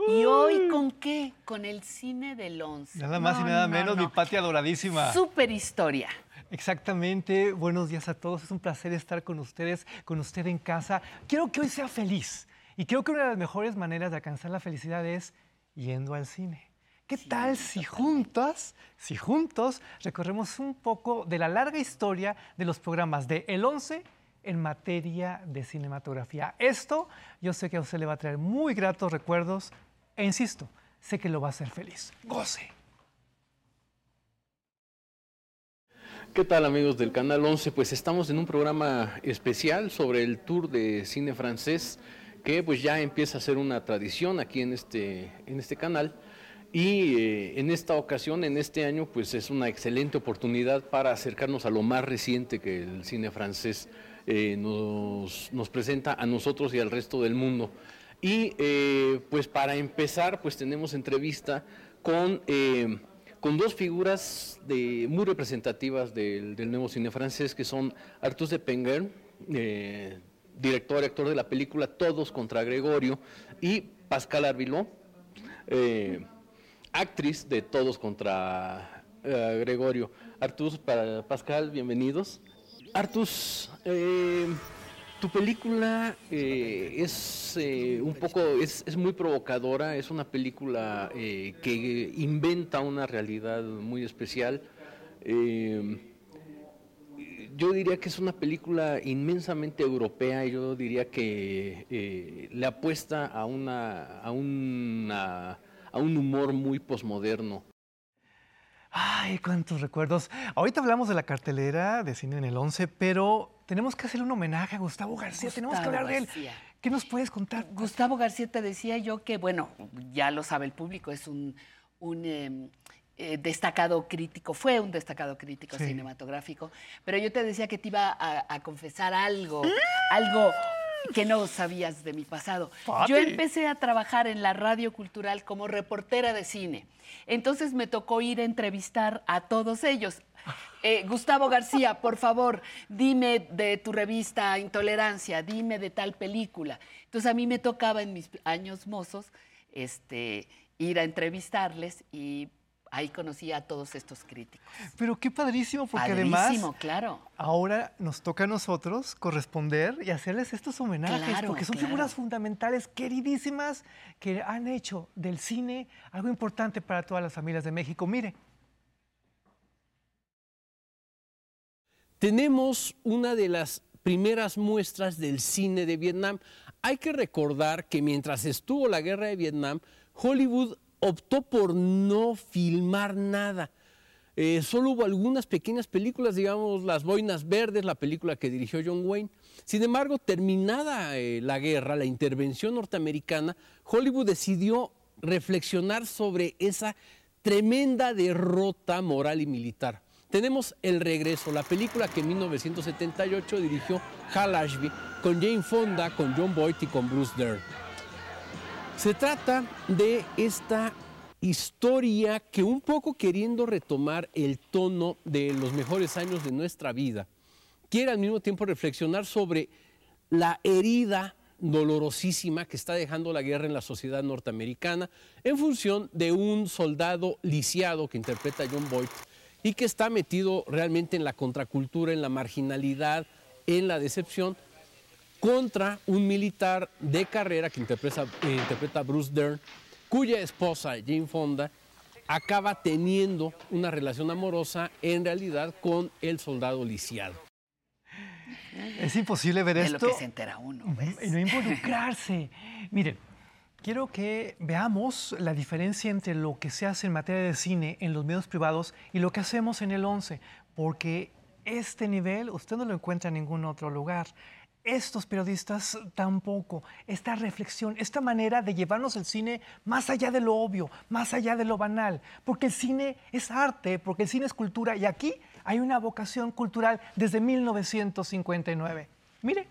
¿Y hoy con qué? Con el cine del once. Nada más y nada no, menos, no. mi patria adoradísima. Super historia. Exactamente. Buenos días a todos. Es un placer estar con ustedes, con usted en casa. Quiero que hoy sea feliz. Y creo que una de las mejores maneras de alcanzar la felicidad es yendo al cine. ¿Qué tal si juntas, si juntos recorremos un poco de la larga historia de los programas de El 11 en materia de cinematografía? Esto yo sé que a usted le va a traer muy gratos recuerdos e insisto, sé que lo va a hacer feliz. Goce. ¿Qué tal amigos del Canal 11? Pues estamos en un programa especial sobre el tour de cine francés que pues ya empieza a ser una tradición aquí en este, en este canal. Y eh, en esta ocasión, en este año, pues es una excelente oportunidad para acercarnos a lo más reciente que el cine francés eh, nos, nos presenta a nosotros y al resto del mundo. Y eh, pues para empezar, pues tenemos entrevista con, con dos figuras de, muy representativas del, nuevo cine francés, que son Artus de Penger, eh, director y actor de la película Todos contra Gregorio, y Pascal Arbiló, eh, actriz de Todos contra eh, Gregorio. Artus, Pascal, bienvenidos. Artus, tu película eh, es eh, un poco, es, es muy provocadora, es una película eh, que inventa una realidad muy especial. Yo diría que es una película inmensamente europea yo diría que le apuesta a, una, a, una- a un humor muy posmoderno. Ay, cuántos recuerdos. Ahorita hablamos de la cartelera de cine en el 11, pero tenemos que hacer un homenaje a Gustavo García. tenemos que hablar de él. García. ¿Qué nos puedes contar? Gustavo García te decía yo que, bueno, ya lo sabe el público, es un, un, em, eh, destacado crítico, fue un destacado crítico Sí. cinematográfico, pero yo te decía que te iba a, a confesar algo, algo que no sabías de mi pasado. Yo empecé a trabajar en la radio cultural como reportera de cine. Entonces me tocó ir a entrevistar a todos ellos. Eh, Gustavo García, por favor, dime de tu revista Intolerancia, dime de tal película. Entonces a mí me tocaba en mis años mozos este, ir a entrevistarles y ahí conocí a todos estos críticos. Pero qué padrísimo, porque Padrísimo, además claro. ahora nos toca a nosotros corresponder y hacerles estos homenajes, Claro, porque son claro. figuras fundamentales, queridísimas, que han hecho del cine algo importante para todas las familias de México. Mire, tenemos una de las primeras muestras del cine de Vietnam. Hay que recordar que mientras estuvo la guerra de Vietnam, Hollywood optó por no filmar nada. Eh, solo hubo algunas pequeñas películas, digamos Las Boinas Verdes, la película que dirigió John Wayne. Sin embargo, terminada eh, la guerra, la intervención norteamericana, Hollywood decidió reflexionar sobre esa tremenda derrota moral y militar. Tenemos El Regreso, la película que en 1978 dirigió Hal Ashby con Jane Fonda, con John Boyd y con Bruce Dern. Se trata de esta historia que un poco queriendo retomar el tono de los mejores años de nuestra vida, quiere al mismo tiempo reflexionar sobre la herida dolorosísima que está dejando la guerra en la sociedad norteamericana en función de un soldado lisiado que interpreta John Boyd y que está metido realmente en la contracultura, en la marginalidad, en la decepción, contra un militar de carrera que interpreta, eh, interpreta Bruce Dern, cuya esposa, Jane Fonda, acaba teniendo una relación amorosa en realidad con el soldado lisiado. es imposible ver De lo esto que se entera uno, ¿ves? y no involucrarse. *laughs* Miren, quiero que veamos la diferencia entre lo que se hace en materia de cine en los medios privados y lo que hacemos en el 11, porque este nivel usted no lo encuentra en ningún otro lugar. Estos periodistas tampoco, esta reflexión, esta manera de llevarnos el cine más allá de lo obvio, más allá de lo banal, porque el cine es arte, porque el cine es cultura y aquí hay una vocación cultural desde 1959. Mire,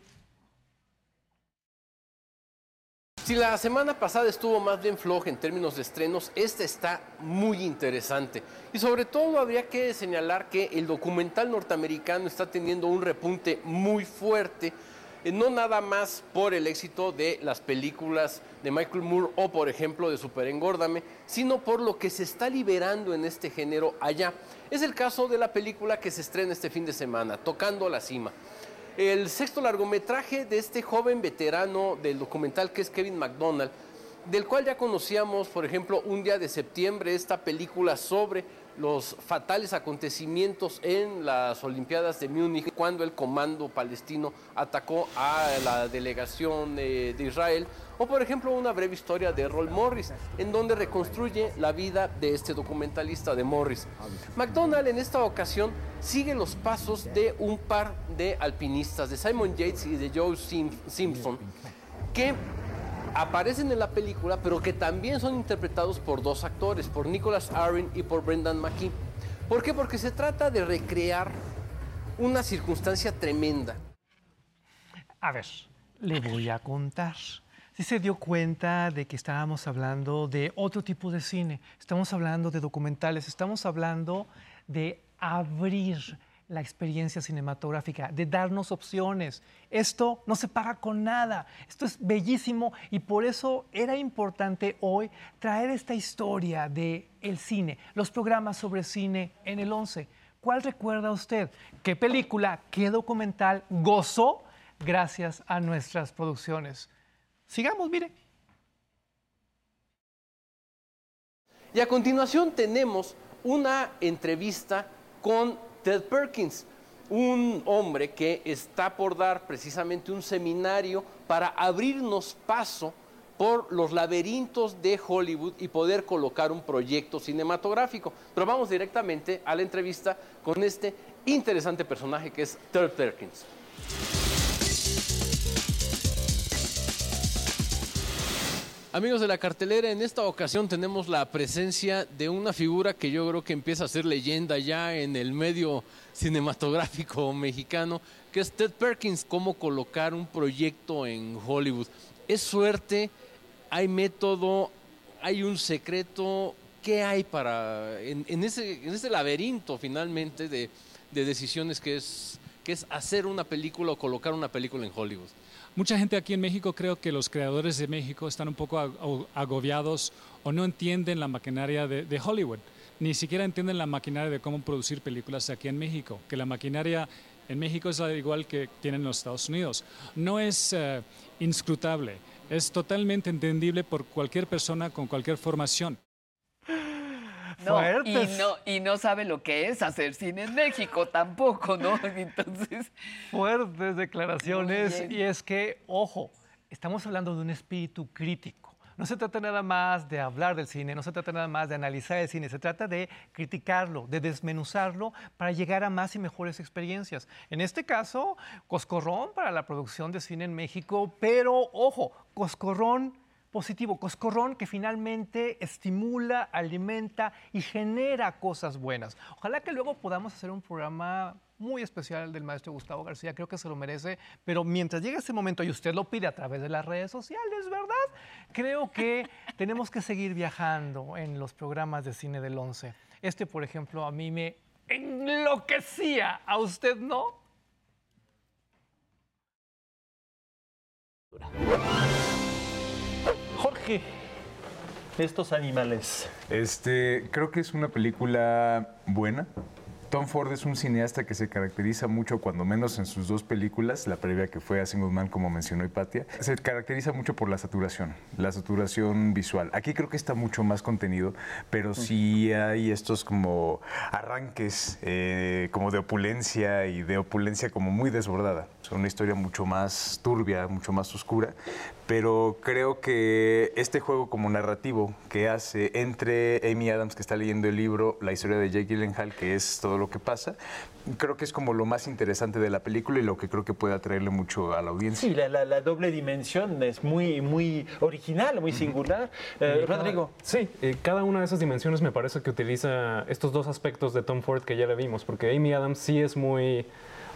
Si la semana pasada estuvo más bien floja en términos de estrenos, esta está muy interesante. Y sobre todo habría que señalar que el documental norteamericano está teniendo un repunte muy fuerte, no nada más por el éxito de las películas de Michael Moore o por ejemplo de Super Engórdame, sino por lo que se está liberando en este género allá. Es el caso de la película que se estrena este fin de semana, Tocando la Cima. El sexto largometraje de este joven veterano del documental que es Kevin McDonald, del cual ya conocíamos, por ejemplo, un día de septiembre, esta película sobre los fatales acontecimientos en las Olimpiadas de Múnich, cuando el comando palestino atacó a la delegación de, de Israel, o por ejemplo una breve historia de Roll Morris, en donde reconstruye la vida de este documentalista de Morris. McDonald en esta ocasión sigue los pasos de un par de alpinistas, de Simon Yates y de Joe Sim- Simpson, que aparecen en la película, pero que también son interpretados por dos actores, por Nicholas Arryn y por Brendan McKee. ¿Por qué? Porque se trata de recrear una circunstancia tremenda. A ver, le voy a contar. Si se dio cuenta de que estábamos hablando de otro tipo de cine, estamos hablando de documentales, estamos hablando de abrir la experiencia cinematográfica, de darnos opciones. Esto no se paga con nada, esto es bellísimo y por eso era importante hoy traer esta historia de cine, los programas sobre cine en el 11. ¿Cuál recuerda usted? ¿Qué película, qué documental gozó gracias a nuestras producciones? Sigamos, mire. Y a continuación tenemos una entrevista con Ted Perkins, un hombre que está por dar precisamente un seminario para abrirnos paso por los laberintos de Hollywood y poder colocar un proyecto cinematográfico. Pero vamos directamente a la entrevista con este interesante personaje que es Ted Perkins. Amigos de la cartelera, en esta ocasión tenemos la presencia de una figura que yo creo que empieza a ser leyenda ya en el medio cinematográfico *laughs* mexicano, que es Ted Perkins, cómo colocar un proyecto en Hollywood. ¿Es suerte? ¿Hay método? ¿Hay un secreto? ¿Qué hay para en, ese, en ese laberinto finalmente de, de decisiones que es, que es hacer una película o colocar una película en Hollywood? Mucha gente aquí en México creo que los creadores de México están un poco agobiados o no entienden la maquinaria de, Hollywood. Ni siquiera entienden la maquinaria de cómo producir películas aquí en México. Que la maquinaria en México es igual que tienen los Estados Unidos. No es eh, inscrutable, es totalmente entendible por cualquier persona con cualquier formación. No, y no, y no sabe lo que es hacer cine en México tampoco, ¿no? *laughs* Entonces. Fuertes declaraciones. Y es que, ojo, estamos hablando de un espíritu crítico. No se trata nada más de hablar del cine, no se trata nada más de analizar el cine, se trata de criticarlo, de desmenuzarlo para llegar a más y mejores experiencias. En este caso, Coscorrón para la producción de cine en México, pero ojo, Coscorrón positivo, coscorrón que finalmente estimula, alimenta y genera cosas buenas. Ojalá que luego podamos hacer un programa muy especial del maestro Gustavo García, creo que se lo merece, pero mientras llegue ese momento y usted lo pide a través de las redes sociales, ¿verdad? Creo que *laughs* tenemos que seguir viajando en los programas de cine del 11. Este, por ejemplo, a mí me enloquecía, ¿a usted no? Jorge, estos animales. Este, creo que es una película buena. Tom Ford es un cineasta que se caracteriza mucho, cuando menos en sus dos películas, la previa que fue A Single Man, como mencionó Hipatia, se caracteriza mucho por la saturación, la saturación visual. Aquí creo que está mucho más contenido, pero sí hay estos como arranques eh, como de opulencia y de opulencia como muy desbordada. Es una historia mucho más turbia, mucho más oscura, pero creo que este juego como narrativo que hace entre Amy Adams, que está leyendo el libro, la historia de Jake Gyllenhaal, que es todo lo que pasa, creo que es como lo más interesante de la película y lo que creo que puede atraerle mucho a la audiencia. Sí, la, doble dimensión es muy, muy original, muy singular. Eh, Rodrigo. Sí, eh, cada una de esas dimensiones me parece que utiliza estos dos aspectos de Tom Ford que ya le vimos, porque Amy Adams sí es muy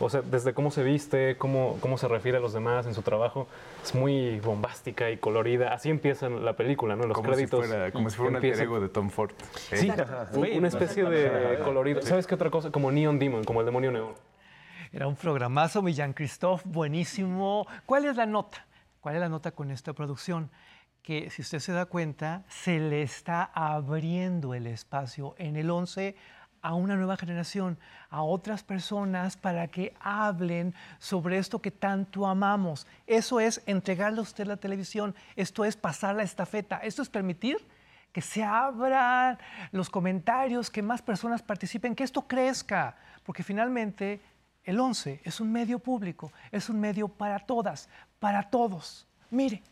o sea, desde cómo se viste, cómo, cómo se refiere a los demás en su trabajo, es muy bombástica y colorida. Así empieza la película, ¿no? Los créditos. como si fuera un alter de Tom Ford. Sí, una especie de colorido. ¿Sabes qué otra cosa? Como Neon Demon, como el demonio neón. Era un programazo, Millán Christoph, buenísimo. ¿Cuál es la nota? ¿Cuál es la nota con esta producción? Que si usted se da cuenta, se le está abriendo el espacio en el 11 a una nueva generación, a otras personas para que hablen sobre esto que tanto amamos. Eso es entregarle a usted la televisión, esto es pasar la estafeta, esto es permitir que se abran los comentarios, que más personas participen, que esto crezca, porque finalmente el 11 es un medio público, es un medio para todas, para todos. Mire.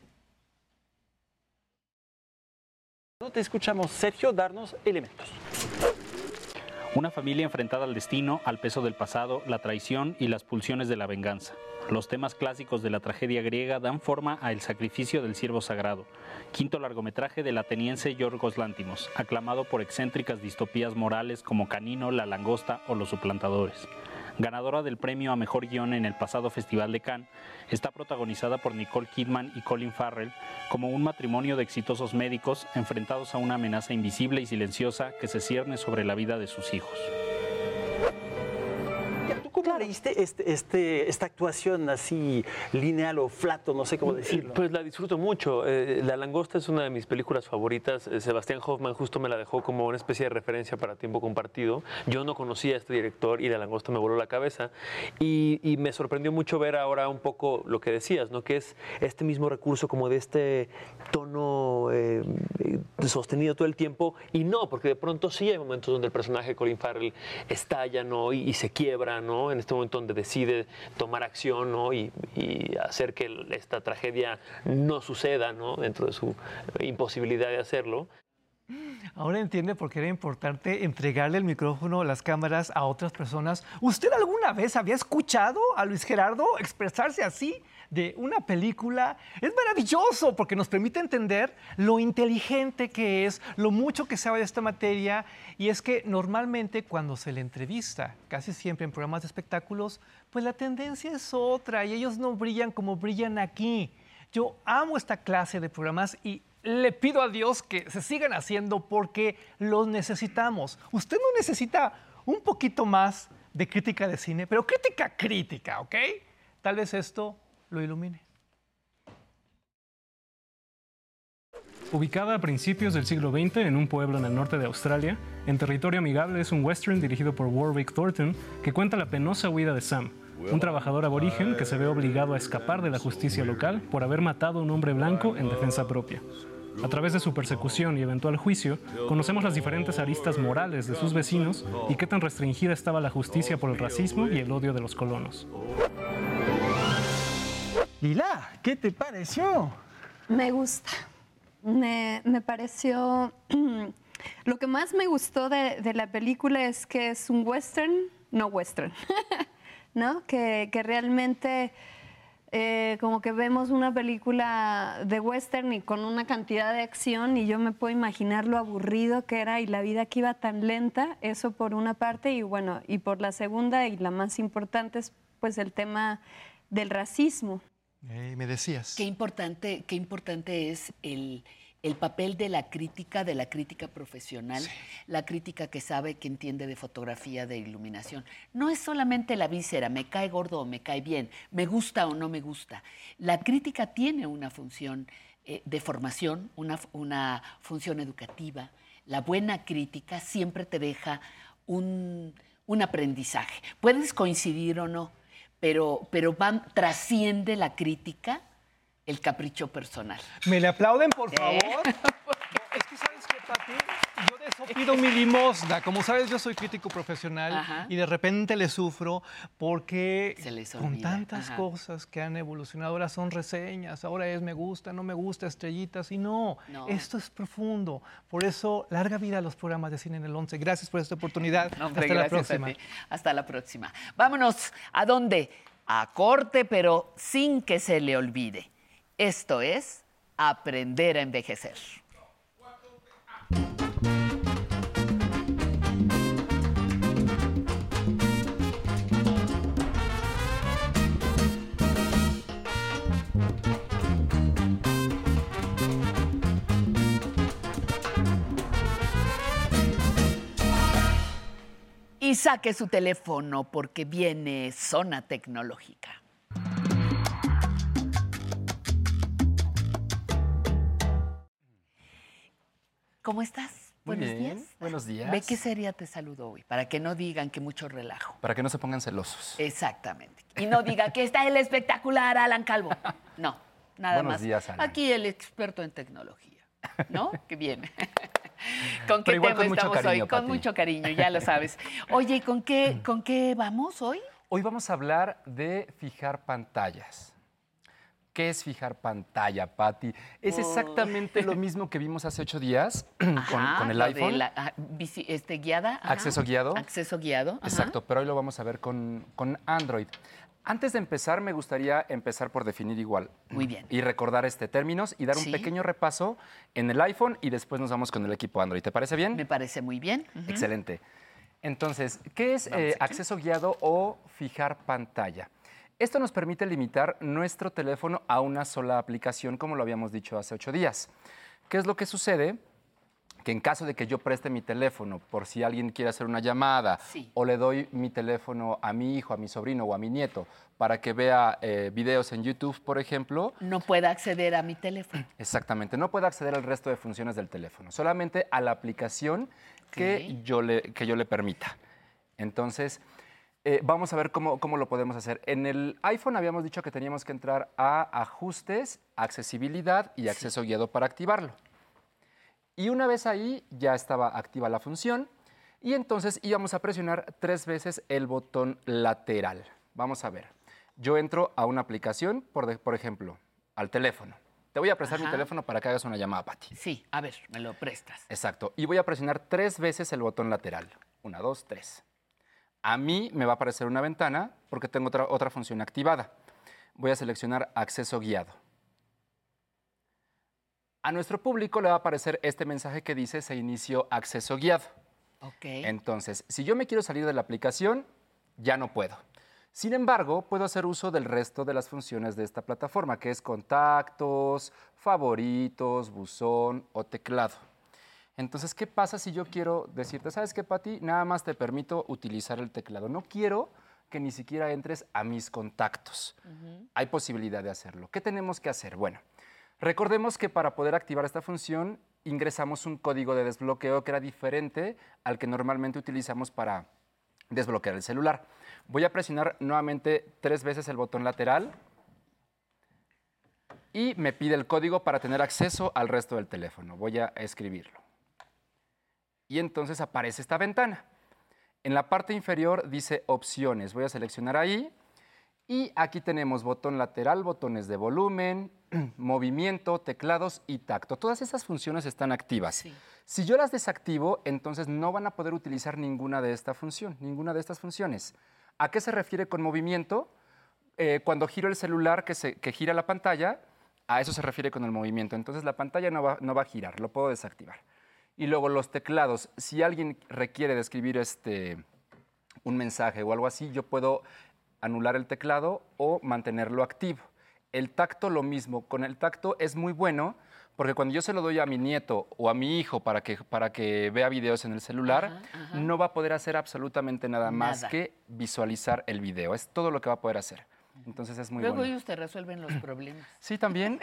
Te escuchamos, Sergio, darnos elementos. Una familia enfrentada al destino, al peso del pasado, la traición y las pulsiones de la venganza. Los temas clásicos de la tragedia griega dan forma a El sacrificio del siervo sagrado, quinto largometraje del ateniense Yorgos Lántimos, aclamado por excéntricas distopías morales como Canino, La langosta o Los suplantadores ganadora del premio a Mejor Guión en el pasado Festival de Cannes, está protagonizada por Nicole Kidman y Colin Farrell como un matrimonio de exitosos médicos enfrentados a una amenaza invisible y silenciosa que se cierne sobre la vida de sus hijos. ¿Cómo leíste este, este, esta actuación así lineal o flato, no sé cómo decirlo? Pues la disfruto mucho. Eh, la langosta es una de mis películas favoritas. Eh, Sebastián Hoffman justo me la dejó como una especie de referencia para tiempo compartido. Yo no conocía a este director y La langosta me voló la cabeza. Y, me sorprendió mucho ver ahora un poco lo que decías, ¿no? Que es este mismo recurso como de este tono eh, sostenido todo el tiempo. Y no, porque de pronto sí hay momentos donde el personaje Colin Farrell estalla, ¿no? y se quiebra, ¿no? en este momento donde decide tomar acción y, hacer que esta tragedia no suceda ¿no? dentro de su imposibilidad de hacerlo. Ahora entiende por qué era importante entregarle el micrófono, las cámaras a otras personas. ¿Usted alguna vez había escuchado a Luis Gerardo expresarse así de una película? Es maravilloso porque nos permite entender lo inteligente que es, lo mucho que sabe de esta materia. Y es que normalmente cuando se le entrevista, casi siempre en programas de espectáculos, pues la tendencia es otra y ellos no brillan como brillan aquí. Yo amo esta clase de programas y le pido a Dios que se sigan haciendo porque los necesitamos. Usted no necesita un poquito más de crítica de cine, pero crítica crítica, ¿ok? Tal vez esto lo ilumine. Ubicada a principios del siglo XX en un pueblo en el norte de Australia, En Territorio Amigable es un western dirigido por Warwick Thornton que cuenta la penosa huida de Sam, un trabajador aborigen que se ve obligado a escapar de la justicia local por haber matado a un hombre blanco en defensa propia. A través de su persecución y eventual juicio, conocemos las diferentes aristas morales de sus vecinos y qué tan restringida estaba la justicia por el racismo y el odio de los colonos. Lila, ¿qué te pareció? Me gusta. Me, me pareció... *clears throat* Lo que más me gustó de, la película es que es un western, no western, *laughs* ¿no? Que, que realmente eh, como que vemos una película de western y con una cantidad de acción y yo me puedo imaginar lo aburrido que era y la vida que iba tan lenta, eso por una parte y bueno, y por la segunda y la más importante es pues el tema del racismo. Me decías. Qué importante, qué importante es el, el papel de la crítica, de la crítica profesional, la crítica que sabe, que entiende de fotografía, de iluminación. No es solamente la víscera, me cae gordo o me cae bien, me gusta o no me gusta. La crítica tiene una función eh, de formación, una, una función educativa. La buena crítica siempre te deja un, un aprendizaje. Puedes coincidir o no, pero, pero van, trasciende la crítica el capricho personal. ¿Me le aplauden, por favor? *laughs* es que, ¿sabes qué, Pati? Yo de eso pido mi limosna. Como sabes, yo soy crítico profesional Ajá. y de repente le sufro porque con tantas Ajá. cosas que han evolucionado, ahora son reseñas, ahora es me gusta, no me gusta, estrellitas, y no, No. esto es profundo. Por eso, larga vida a los programas de cine en el 11. Gracias por esta oportunidad. No, hombre, Hasta la próxima. Hasta la próxima. Vámonos. ¿A dónde? A corte, pero sin que se le olvide. Esto es aprender a envejecer. Y saque su teléfono porque viene Zona Tecnológica. ¿Cómo estás? Muy Buenos bien, días. buenos días. Ve qué seria te saludo hoy, para que no digan que mucho relajo. Para que no se pongan celosos. Exactamente. Y no diga que está el espectacular Alan Calvo. No, nada Buenos más. días, Alan. Aquí el experto en tecnología, ¿no? que viene. *laughs* ¿Con qué tema con estamos cariño, hoy? Con mucho cariño, ya lo sabes. *laughs* Oye, ¿y ¿con qué, ¿con qué vamos hoy? Hoy vamos a hablar de fijar pantallas. ¿Qué es fijar pantalla, Patti? Es Oh. exactamente lo *laughs* mismo que vimos hace ocho días *clears throat* con, Ajá, con el iPhone. la, ah, bici- este, guiada. ajá. Acceso guiado. Acceso guiado. ajá. Exacto, pero hoy lo vamos a ver con, con Android. Antes de empezar, me gustaría empezar por definir igual. Muy bien. Y recordar este términos y dar un pequeño repaso en el iPhone y después nos vamos con el equipo Android. ¿Te parece bien? Me parece muy bien. Excelente. Entonces, ¿qué es eh, acceso guiado o fijar pantalla? Esto nos permite limitar nuestro teléfono a una sola aplicación, como lo habíamos dicho hace ocho días. ¿Qué es lo que sucede? Que en caso de que yo preste mi teléfono por si alguien quiere hacer una llamada Sí. o le doy mi teléfono a mi hijo, a mi sobrino o a mi nieto para que vea eh, videos en YouTube, por ejemplo, No pueda acceder a mi teléfono. *clears throat* Exactamente, no puede acceder al resto de funciones del teléfono, solamente a la aplicación que, yo, le, que yo le permita. Entonces, eh, vamos a ver cómo, cómo lo podemos hacer. En el iPhone habíamos dicho que teníamos que entrar a ajustes, accesibilidad y acceso guiado para activarlo. Y una vez ahí ya estaba activa la función y entonces íbamos a presionar tres veces el botón lateral. Vamos a ver. Yo entro a una aplicación, por, de- por ejemplo, al teléfono. Te voy a prestar mi teléfono para que hagas una llamada, Pati. Sí, a ver, me lo prestas. Exacto. Y voy a presionar tres veces el botón lateral. Una, dos, tres. A mí me va a aparecer una ventana porque tengo otra, otra función activada. Voy a seleccionar acceso guiado. A nuestro público le va a aparecer este mensaje que dice se inició acceso guiado. Ok. Entonces, si yo me quiero salir de la aplicación, ya no puedo. Sin embargo, puedo hacer uso del resto de las funciones de esta plataforma, que es contactos, favoritos, buzón o teclado. Entonces, ¿qué pasa si yo quiero decirte, sabes qué, Pati? Nada más te permito utilizar el teclado. No quiero que ni siquiera entres a mis contactos. Hay posibilidad de hacerlo. ¿Qué tenemos que hacer? Bueno, recordemos que para poder activar esta función ingresamos un código de desbloqueo que era diferente al que normalmente utilizamos para desbloquear el celular. Voy a presionar nuevamente tres veces el botón lateral y me pide el código para tener acceso al resto del teléfono. Voy a escribirlo. Y entonces aparece esta ventana. En la parte inferior dice opciones. Voy a seleccionar ahí. Y aquí tenemos botón lateral, botones de volumen, *clears throat* movimiento, teclados y tacto. Todas esas funciones están activas. Si yo las desactivo, entonces no van a poder utilizar ninguna de esta función, ninguna de estas funciones. ¿A qué se refiere con movimiento? Eh, cuando giro el celular que, se- que gira la pantalla, a eso se refiere con el movimiento. Entonces la pantalla no va, no va a girar, lo puedo desactivar. Y luego los teclados, si alguien requiere de escribir este, un mensaje o algo así, yo puedo anular el teclado o mantenerlo activo. El tacto lo mismo. Con el tacto es muy bueno porque cuando yo se lo doy a mi nieto o a mi hijo para que, para que vea videos en el celular, ajá. no va a poder hacer absolutamente nada, más que visualizar el video. Es todo lo que va a poder hacer. Entonces es muy Luego bueno. ellos te resuelven los problemas. *clears throat* Sí, también.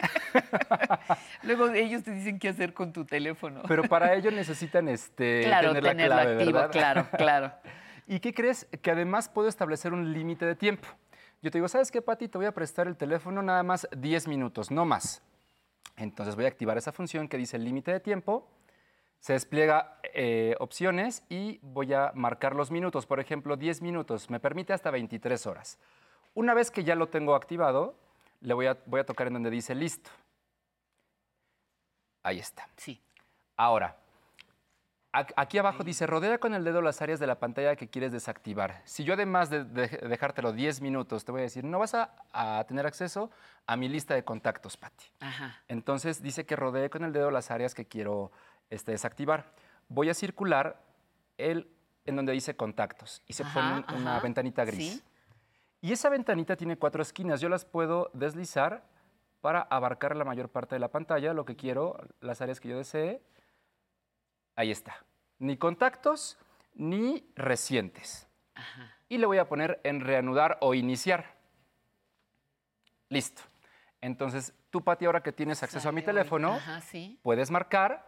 *laughs* Luego ellos te dicen qué hacer con tu teléfono. Pero para ello necesitan este, Claro, tener la tenerlo clave, activo, ¿verdad? claro, claro. *laughs* ¿Y qué crees? Que además puedo establecer un límite de tiempo. Yo te digo, ¿sabes qué, Pati? Te voy a prestar el teléfono nada más 10 minutos, no más. Entonces voy a activar esa función que dice límite de tiempo. Se despliega eh, opciones y voy a marcar los minutos. Por ejemplo, 10 minutos. Me permite hasta 23 horas. Una vez que ya lo tengo activado, le voy a, voy a tocar en donde dice listo. Ahí está. Sí. Ahora, aquí abajo dice rodea con el dedo las áreas de la pantalla que quieres desactivar. Si yo además de, de- dejártelo 10 minutos, te voy a decir, no vas a, a tener acceso a mi lista de contactos. Ajá. Entonces dice que rodee con el dedo las áreas que quiero este, desactivar. Voy a circular el, en donde dice contactos y se Ajá, pone un- una ventanita gris. sí. Y esa ventanita tiene cuatro esquinas. Yo las puedo deslizar para abarcar la mayor parte de la pantalla, lo que quiero, las áreas que yo desee. Ahí está. Ni contactos ni recientes. Y le voy a poner en reanudar o iniciar. Listo. Entonces, tú, Pati, ahora que tienes acceso a mi teléfono, Ajá, sí. puedes marcar,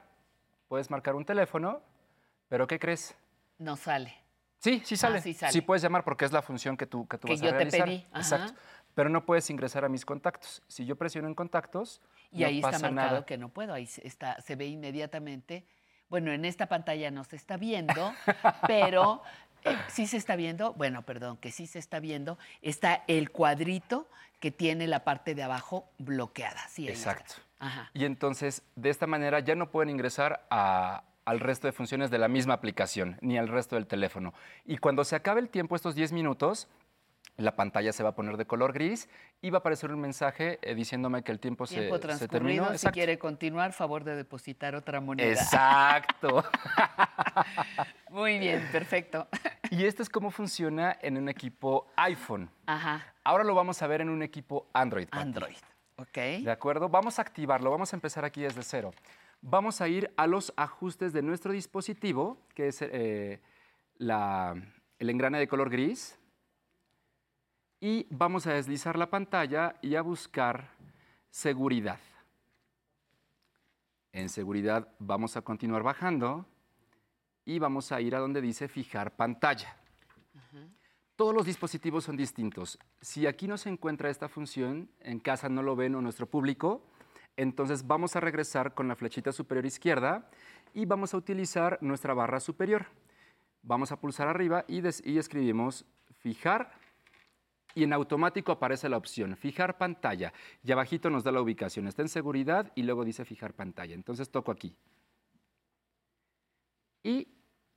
puedes marcar un teléfono, pero ¿qué crees? No sale. Sí, sí sale. Ah, sí sale. puedes llamar porque es la función que tú, que tú Que vas a yo te realizar. pedí, ajá. Exacto. Pero no puedes ingresar a mis contactos. Si yo presiono en contactos, Y no ahí está pasa marcado nada. que no puedo. Ahí está, se ve inmediatamente. Bueno, en esta pantalla no se está viendo, pero eh, sí se está viendo. Bueno, perdón, que sí se está viendo. Está el cuadrito que tiene la parte de abajo bloqueada. Sí, ahí está. Exacto. Ajá. Y entonces, de esta manera ya no pueden ingresar a- al resto de funciones de la misma aplicación, ni al resto del teléfono. Y cuando se acabe el tiempo, estos 10 minutos, la pantalla se va a poner de color gris y va a aparecer un mensaje eh, diciéndome que el tiempo, se- Tiempo se, transcurrido, terminó. si Exacto. quiere continuar, favor de depositar otra moneda. Exacto. *laughs* Muy bien, perfecto. Y esto es cómo funciona en un equipo iPhone. Ajá. Ahora lo vamos a ver en un equipo Android. Pati. Android. Ok. ¿De acuerdo? Vamos a activarlo. Vamos a empezar aquí desde cero. Vamos a ir a los ajustes de nuestro dispositivo, que es eh, la- el engrane de color gris. Y vamos a deslizar la pantalla y a buscar seguridad. En seguridad vamos a continuar bajando y vamos a ir a donde dice fijar pantalla. Todos los dispositivos son distintos. Si aquí no se encuentra esta función, en casa no lo ven o nuestro público, entonces vamos a regresar con la flechita superior izquierda y vamos a utilizar nuestra barra superior. Vamos a pulsar arriba y, y escribimos fijar y en automático aparece la opción fijar pantalla y abajito nos da la ubicación. Está en seguridad y luego dice fijar pantalla. Entonces toco aquí. Y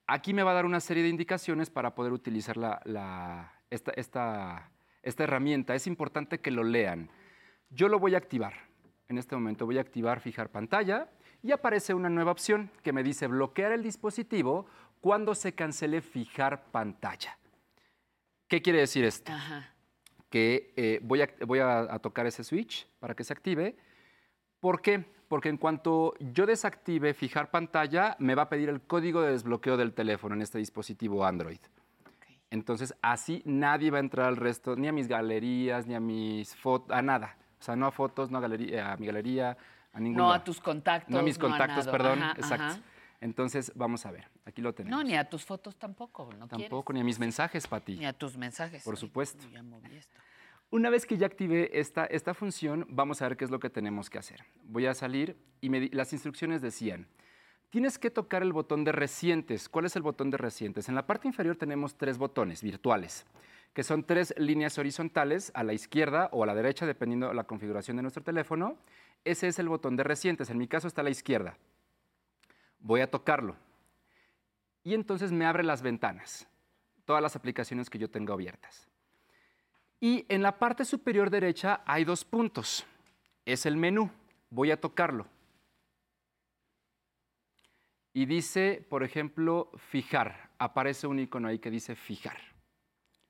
aquí me va a dar una serie de indicaciones para poder utilizar la, esta, esta- esta herramienta. Es importante que lo lean. Yo lo voy a activar. En este momento voy a activar fijar pantalla y aparece una nueva opción que me dice bloquear el dispositivo cuando se cancele fijar pantalla. ¿Qué quiere decir esto? Que eh, voy, a, voy a- a tocar ese switch para que se active. ¿Por qué? Porque en cuanto yo desactive fijar pantalla, me va a pedir el código de desbloqueo del teléfono en este dispositivo Android. Entonces, así nadie va a entrar al resto, ni a mis galerías, ni a mis fotos, a nada. O sea, no a fotos, no a, galería, a mi galería, a ningún No a tus contactos. No a mis no contactos, perdón. Ajá, exacto. ajá. Entonces, vamos a ver. Aquí lo tenemos. No, ni a tus fotos tampoco. No Tampoco, ni a mis mensajes, Pati. Ni a tus mensajes. Por Ay, supuesto. ya moví esto. Una vez que ya activé esta, esta función, vamos a ver qué es lo que tenemos que hacer. Voy a salir y me di- las instrucciones decían, tienes que tocar el botón de recientes. ¿Cuál es el botón de recientes? En la parte inferior tenemos tres botones virtuales, que son tres líneas horizontales a la izquierda o a la derecha, dependiendo de la configuración de nuestro teléfono. Ese es el botón de recientes. En mi caso está a la izquierda. Voy a tocarlo. Y entonces me abre las ventanas, todas las aplicaciones que yo tengo abiertas. Y en la parte superior derecha hay dos puntos. Es el menú. Voy a tocarlo. Y dice, por ejemplo, fijar. Aparece un icono ahí que dice fijar.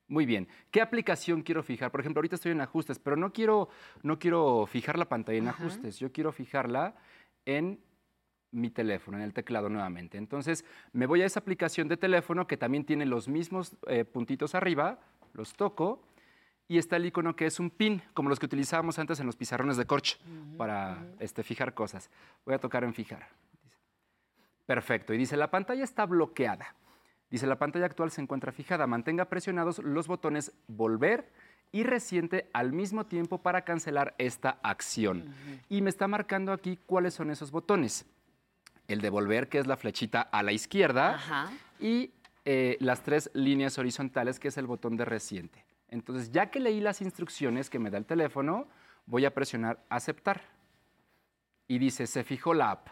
Muy bien. ¿Qué aplicación quiero fijar? Por ejemplo, ahorita estoy en ajustes, pero no quiero, no quiero fijar la pantalla en ajustes. Yo quiero fijarla en mi teléfono, en el teclado nuevamente. Entonces, me voy a esa aplicación de teléfono que también tiene los mismos eh, puntitos arriba, los toco y está el icono que es un pin, como los que utilizábamos antes en los pizarrones de corcho para este, fijar cosas. Voy a tocar en fijar. Perfecto. Y dice, la pantalla está bloqueada. Dice, la pantalla actual se encuentra fijada. Mantenga presionados los botones volver y reciente al mismo tiempo para cancelar esta acción. Y me está marcando aquí cuáles son esos botones. El de volver, que es la flechita a la izquierda, y eh, las tres líneas horizontales, que es el botón de reciente. Entonces, ya que leí las instrucciones que me da el teléfono, voy a presionar aceptar. Y dice, se fijó la app.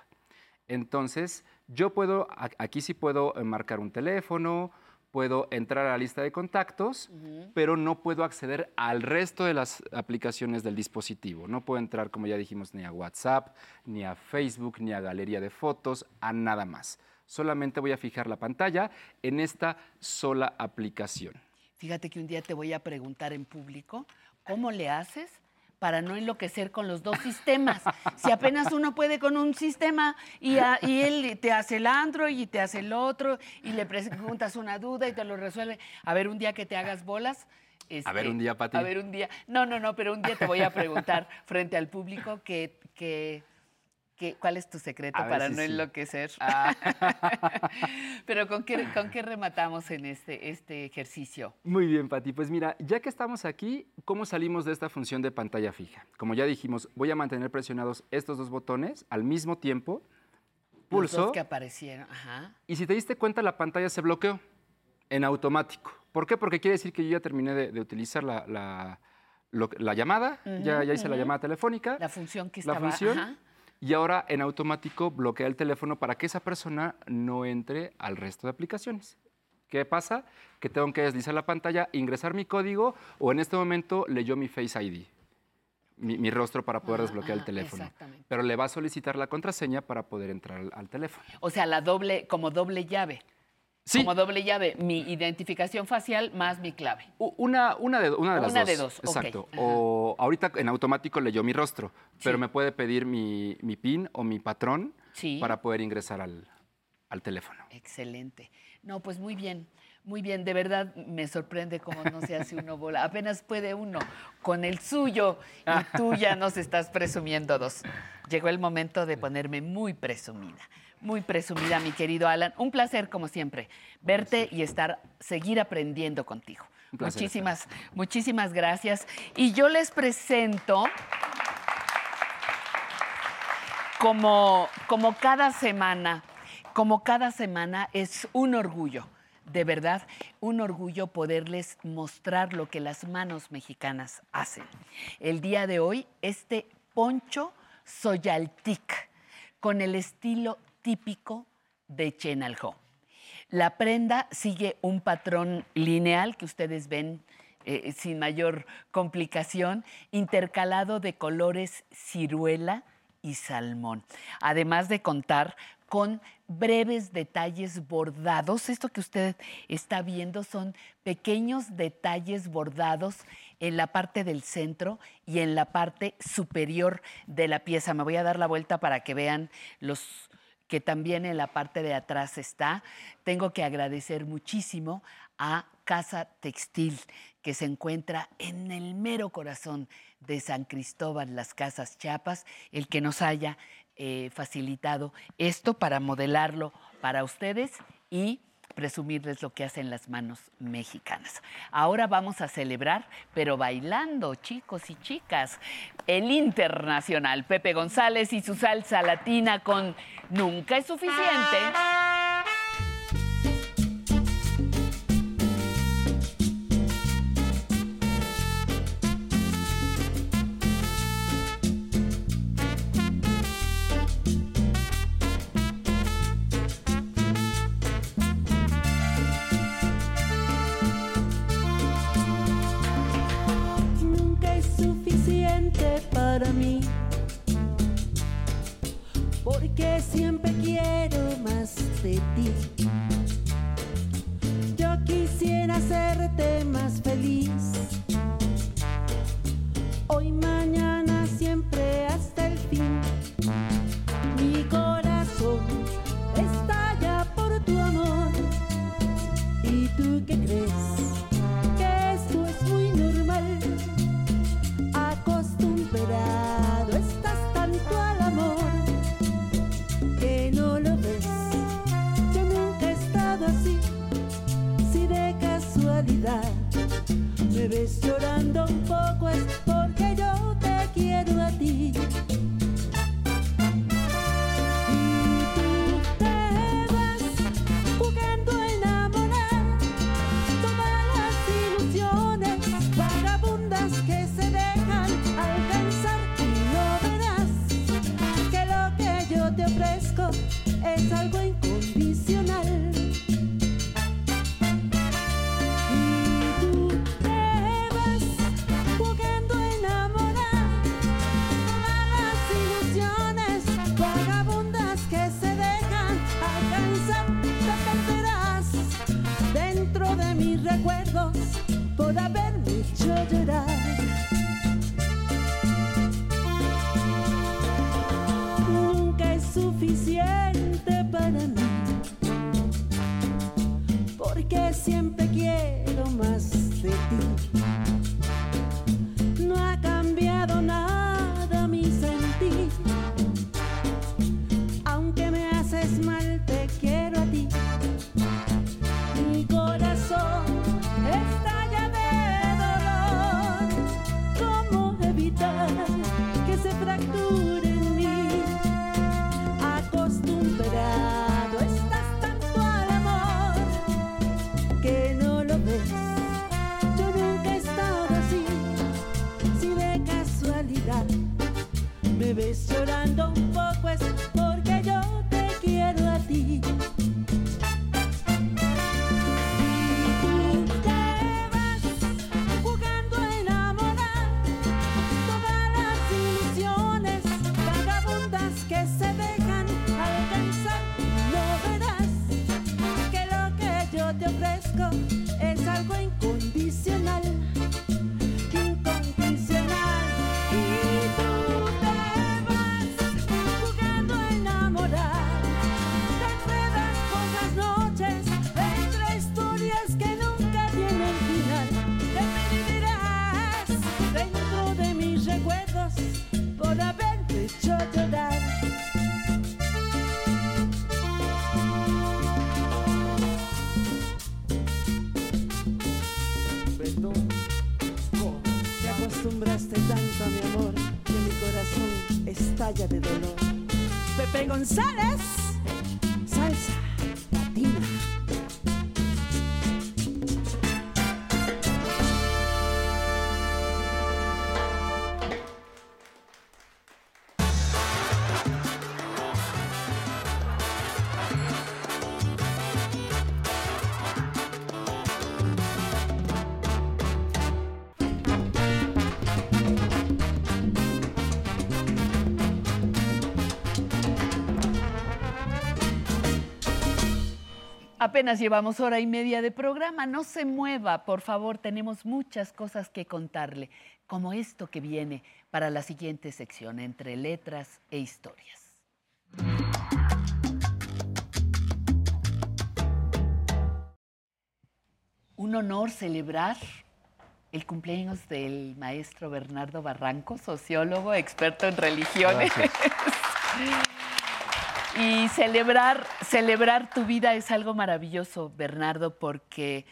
Entonces, yo puedo, aquí sí puedo eh, marcar un teléfono, puedo entrar a la lista de contactos, pero no puedo acceder al resto de las aplicaciones del dispositivo. No puedo entrar, como ya dijimos, ni a WhatsApp, ni a Facebook, ni a galería de fotos, a nada más. Solamente voy a fijar la pantalla en esta sola aplicación. Fíjate que un día te voy a preguntar en público, ¿cómo le haces para no enloquecer con los dos sistemas? Si apenas uno puede con un sistema y, a- y él te hace el Android y te hace el otro y le preguntas una duda y te lo resuelve. A ver, un día que te hagas bolas. A ver, este, un día, Pati. A ver, un día. No, no, no, pero un día te voy a preguntar frente al público que, que, que- cuál es tu secreto A para no sí. enloquecer. *laughs* pero ¿con qué, ¿con qué rematamos en este, este ejercicio? Muy bien, Pati. Pues mira, ya que estamos aquí, ¿cómo salimos de esta función de pantalla fija? Como ya dijimos, voy a mantener presionados estos dos botones al mismo tiempo. Los Pulso. dos que aparecieron. Ajá. Y si te diste cuenta, la pantalla se bloqueó en automático. ¿Por qué? Porque quiere decir que yo ya terminé de, de utilizar la, la- lo- la llamada, ya, ya hice la ujú. llamada telefónica. La función que la estaba. función, ajá. Y ahora en automático bloquea el teléfono para que esa persona no entre al resto de aplicaciones. ¿Qué pasa? Que tengo que deslizar la pantalla, ingresar mi código o en este momento leyó mi Face ID, mi, mi rostro para poder desbloquear el teléfono. exactamente. Pero le va a solicitar la contraseña para poder entrar al, al teléfono. O sea, la doble, como doble llave. Sí. Como doble llave, mi identificación facial más mi clave. Una, una, de, una de las Una dos. de dos. Exacto. O ahorita en automático leyó mi rostro, pero me puede pedir mi, mi PIN o mi patrón Sí. para poder ingresar al, al teléfono. Excelente. No, pues muy bien, muy bien. De verdad me sorprende cómo no se hace uno bola. Apenas puede uno con el suyo y tú ya nos estás presumiendo dos. Llegó el momento de ponerme muy presumida. Muy presumida, mi querido Alan. Un placer, como siempre, verte y estar, seguir aprendiendo contigo. Placer, muchísimas, muchísimas gracias. Y yo les presento, como, como cada semana, como cada semana es un orgullo de verdad, un orgullo poderles mostrar lo que las manos mexicanas hacen. El día de hoy, este poncho soyaltic, con el estilo típico de Chenaljó. La prenda sigue un patrón lineal que ustedes ven eh, sin mayor complicación, intercalado de colores ciruela y salmón, además de contar con breves detalles bordados. Esto que usted está viendo son pequeños detalles bordados en la parte del centro y en la parte superior de la pieza. Me voy a dar la vuelta para que vean los que también en la parte de atrás está. Tengo que agradecer muchísimo a Casa Textil, que se encuentra en el mero corazón de San Cristóbal, las Casas Chiapas, el que nos haya eh, facilitado esto para modelarlo para ustedes y presumirles lo que hacen las manos mexicanas. Ahora vamos a celebrar, pero bailando, chicos y chicas, el internacional Pepe González y su salsa latina con Nunca es suficiente. que siempre llorando. Apenas llevamos hora y media de programa. No se mueva, por favor. Tenemos muchas cosas que contarle, como esto que viene para la siguiente sección, entre letras e historias. Un honor celebrar el cumpleaños del maestro Bernardo Barranco, sociólogo, experto en religiones. *laughs* y celebrar, celebrar tu vida es algo maravilloso, Bernardo, porque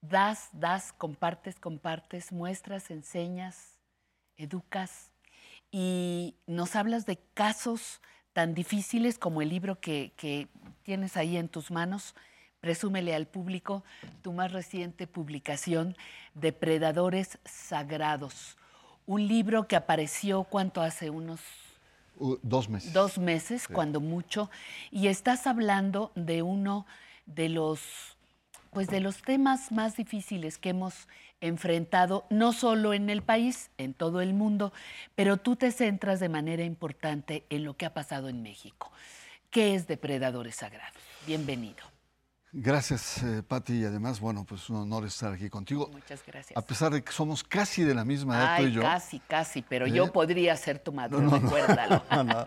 das, das, compartes, compartes, muestras, enseñas, educas y nos hablas de casos tan difíciles como el libro que, tienes ahí en tus manos. Presúmele al público tu más reciente publicación, Depredadores Sagrados. Un libro que apareció, ¿cuánto hace? Unos Uh, dos meses. dos meses, cuando mucho, y estás hablando de uno de los, pues de los temas más difíciles que hemos enfrentado, no solo en el país, en todo el mundo, pero tú te centras de manera importante en lo que ha pasado en México. ¿Qué es Depredadores Sagrados? Bienvenido. Gracias, eh, Pati, y además, bueno, pues un honor estar aquí contigo. Muchas gracias. A pesar de que somos casi de la misma edad tú y yo. casi, casi, pero ¿Eh? yo podría ser tu madre, No, no, no. recuérdalo. *laughs* No.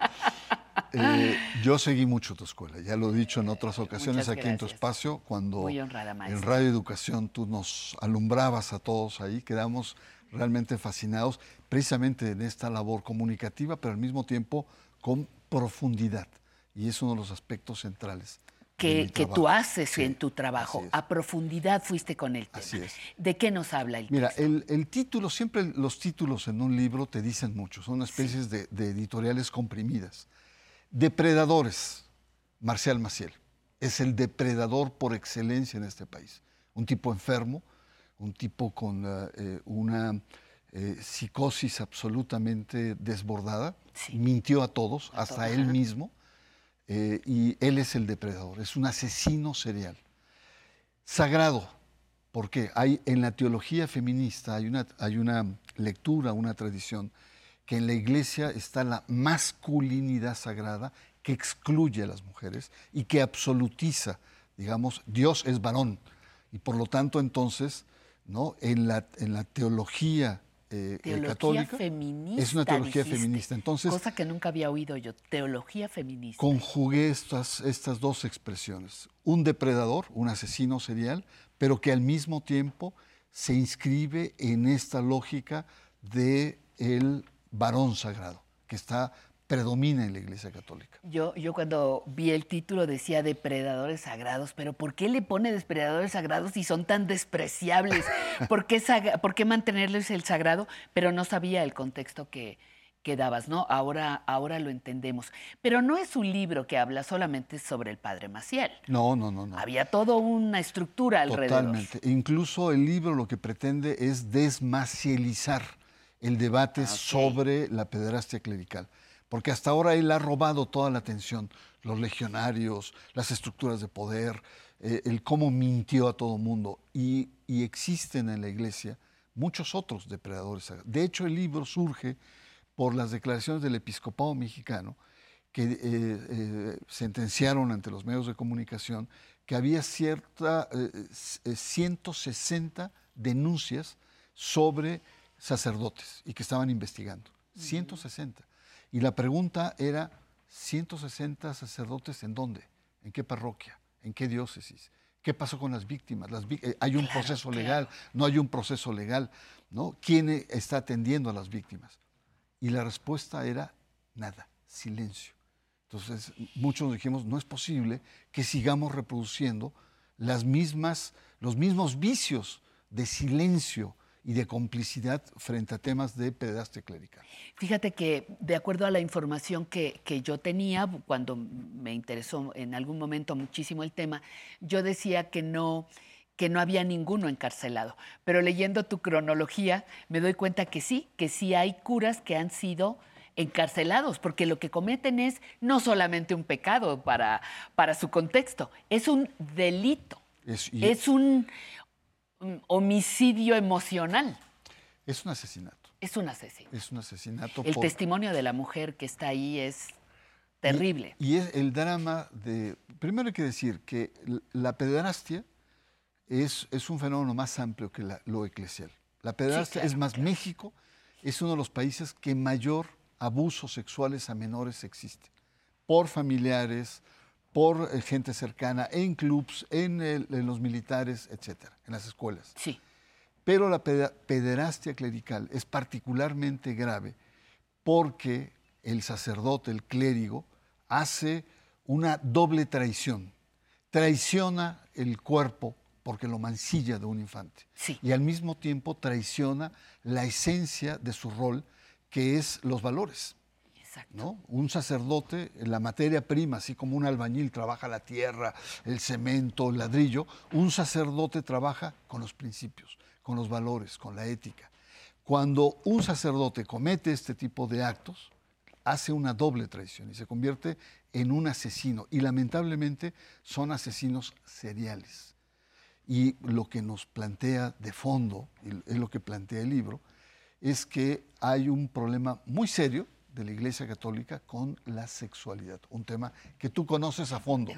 Eh, yo seguí mucho tu escuela, ya lo he dicho en otras ocasiones Muchas aquí en tu espacio, cuando Muy honrada, en. Radio Educación tú nos alumbrabas a todos ahí, quedamos realmente fascinados precisamente en esta labor comunicativa, pero al mismo tiempo con profundidad. Y es uno de los aspectos centrales. Que, que tú haces Sí, en tu trabajo. A profundidad fuiste con el tema. Así es. ¿De qué nos habla el Mira, el, el título, siempre los títulos en un libro te dicen mucho, son especies de, de editoriales comprimidas. Depredadores, Marcial Maciel, es el depredador por excelencia en este país. Un tipo enfermo, un tipo con eh, eh, una eh, psicosis absolutamente desbordada, mintió a todos, hasta todos, él mismo, eh, y él es el depredador, es un asesino serial. Sagrado, porque hay en la teología feminista hay una, hay una lectura, una tradición, que en la iglesia está la masculinidad sagrada que excluye a las mujeres y que absolutiza, digamos, Dios es varón. Y por lo tanto, entonces, ¿no? en, la, en la teología, eh, eh, Teología católica feminista. es una teología dijiste. feminista. Entonces, Cosa que nunca había oído yo. Teología feminista. conjugué estas, estas dos expresiones. Un depredador, un asesino serial, pero que al mismo tiempo se inscribe en esta lógica de el varón sagrado, que está predomina en la Iglesia Católica. Yo, yo cuando vi el título decía depredadores sagrados, pero ¿por qué le pone depredadores sagrados si son tan despreciables? *laughs* ¿Por qué, por qué mantenerles el sagrado? Pero no sabía el contexto que, que dabas, ¿no? Ahora, ahora lo entendemos. Pero no es un libro que habla solamente sobre el padre Maciel. No, no, no, no. Había toda una estructura alrededor. Totalmente. E Incluso el libro lo que pretende es desmacielizar el debate Ah, sobre la pederastia clerical. Porque hasta ahora él ha robado toda la atención, los legionarios, las estructuras de poder, eh, el cómo mintió a todo mundo. Y, y existen en la iglesia muchos otros depredadores. De hecho, el libro surge por las declaraciones del episcopado mexicano que eh, eh, sentenciaron ante los medios de comunicación que había cierta, eh, s- eh, 160 denuncias sobre sacerdotes y que estaban investigando. 160. Y la pregunta era, ¿160 sacerdotes en dónde? ¿En qué parroquia? ¿En qué diócesis? ¿Qué pasó con las víctimas? Las eh, ¿Hay un proceso legal? ¿No hay un proceso legal? ¿No? ¿Quién eh, está atendiendo a las víctimas? Y la respuesta era nada, silencio. Entonces, muchos dijimos, no es posible que sigamos reproduciendo las mismas, los mismos vicios de silencio y de complicidad frente a temas de pederastia clerical. Fíjate que de acuerdo a la información que, que yo tenía cuando me interesó en algún momento muchísimo el tema, yo decía que no que no había ninguno encarcelado, pero leyendo tu cronología me doy cuenta que sí, que sí hay curas que han sido encarcelados, porque lo que cometen es no solamente un pecado para, para su contexto, es un delito, Es, y es un homicidio emocional, es un asesinato. es un asesino. Es un asesinato. El por- testimonio de la mujer que está ahí es Terrible. Y, es el drama de... Primero hay que decir que la pederastia es, es un fenómeno más amplio que lo eclesial. La pederastia es más México, es uno de los países que mayor abusos sexuales a menores existe. Por familiares, por eh, gente cercana, en clubs, en, en, los militares, etcétera, en las escuelas. Sí. Pero la pederastia clerical es particularmente grave porque el sacerdote, el clérigo, hace una doble traición. Traiciona el cuerpo porque lo mancilla de un infante. Y al mismo tiempo traiciona la esencia de su rol, que es los valores. ¿No? Un sacerdote, la materia prima, así como un albañil trabaja la tierra, el cemento, el ladrillo, un sacerdote trabaja con los principios, con los valores, con la ética. Cuando un sacerdote comete este tipo de actos, hace una doble traición y se convierte en un asesino. Y lamentablemente son asesinos seriales. Y lo que nos plantea de fondo, es lo que plantea el libro, es que hay un problema muy serio de la Iglesia Católica con la sexualidad, un tema que tú conoces a fondo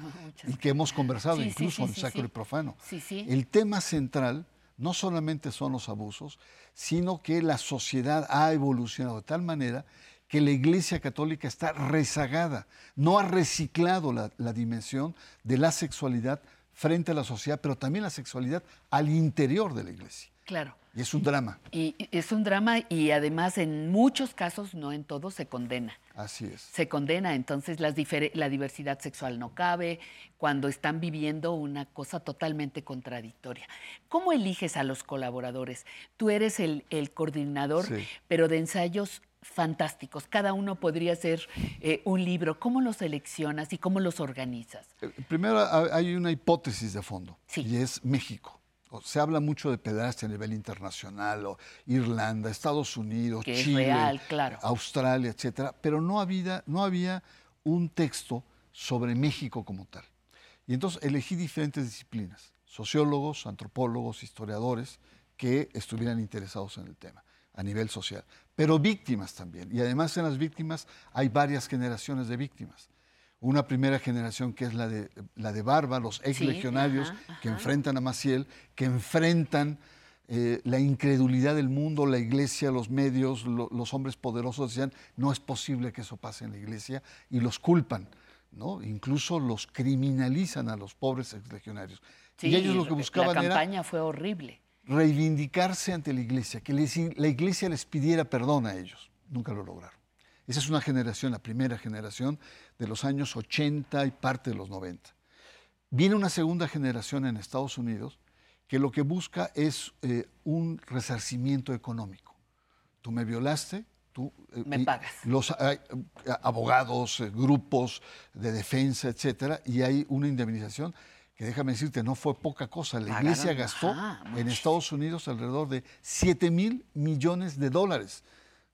y que hemos conversado incluso en Sacro y Profano. El tema central no solamente son los abusos, sino que la sociedad ha evolucionado de tal manera que la Iglesia Católica está rezagada, no ha reciclado la, la dimensión de la sexualidad frente a la sociedad, pero también la sexualidad al interior de la Iglesia. Claro. Y es un drama. Y es un drama y además en muchos casos, no en todos, se condena. Así es. Se condena, entonces la diversidad sexual no cabe cuando están viviendo una cosa totalmente contradictoria. ¿Cómo eliges a los colaboradores? Tú eres el, coordinador, pero de ensayos fantásticos. Cada uno podría ser eh, un libro. ¿Cómo los seleccionas y cómo los organizas? Eh, primero hay una hipótesis de fondo y es México se habla mucho de pederastia a nivel internacional, o Irlanda, Estados Unidos, Chile, Australia, etcétera, pero no había, no había un texto sobre México como tal. Y entonces elegí diferentes disciplinas, sociólogos, antropólogos, historiadores, que estuvieran interesados en el tema a nivel social, pero víctimas también. Y además en las víctimas hay varias generaciones de víctimas una primera generación que es la de, la de Barba, los ex legionarios que enfrentan a Maciel, que enfrentan eh, la incredulidad del mundo, la iglesia, los medios, los hombres poderosos decían, no es posible que eso pase en la iglesia, y los culpan, ¿no? Incluso los criminalizan a los pobres ex legionarios. y ellos lo que buscaban la campaña fue horrible. reivindicarse ante la iglesia, que la iglesia les pidiera perdón a ellos. Nunca lo lograron. Esa es una generación, la primera generación de los años 80 y parte de los 90. Viene una segunda generación en Estados Unidos que lo que busca es eh, un resarcimiento económico. Tú me violaste, tú... Eh, me pagas. Los eh, abogados, grupos de defensa, etcétera, y hay una indemnización que déjame decirte, no fue poca cosa. La iglesia gastó en Estados Unidos alrededor de 7 mil millones de dólares.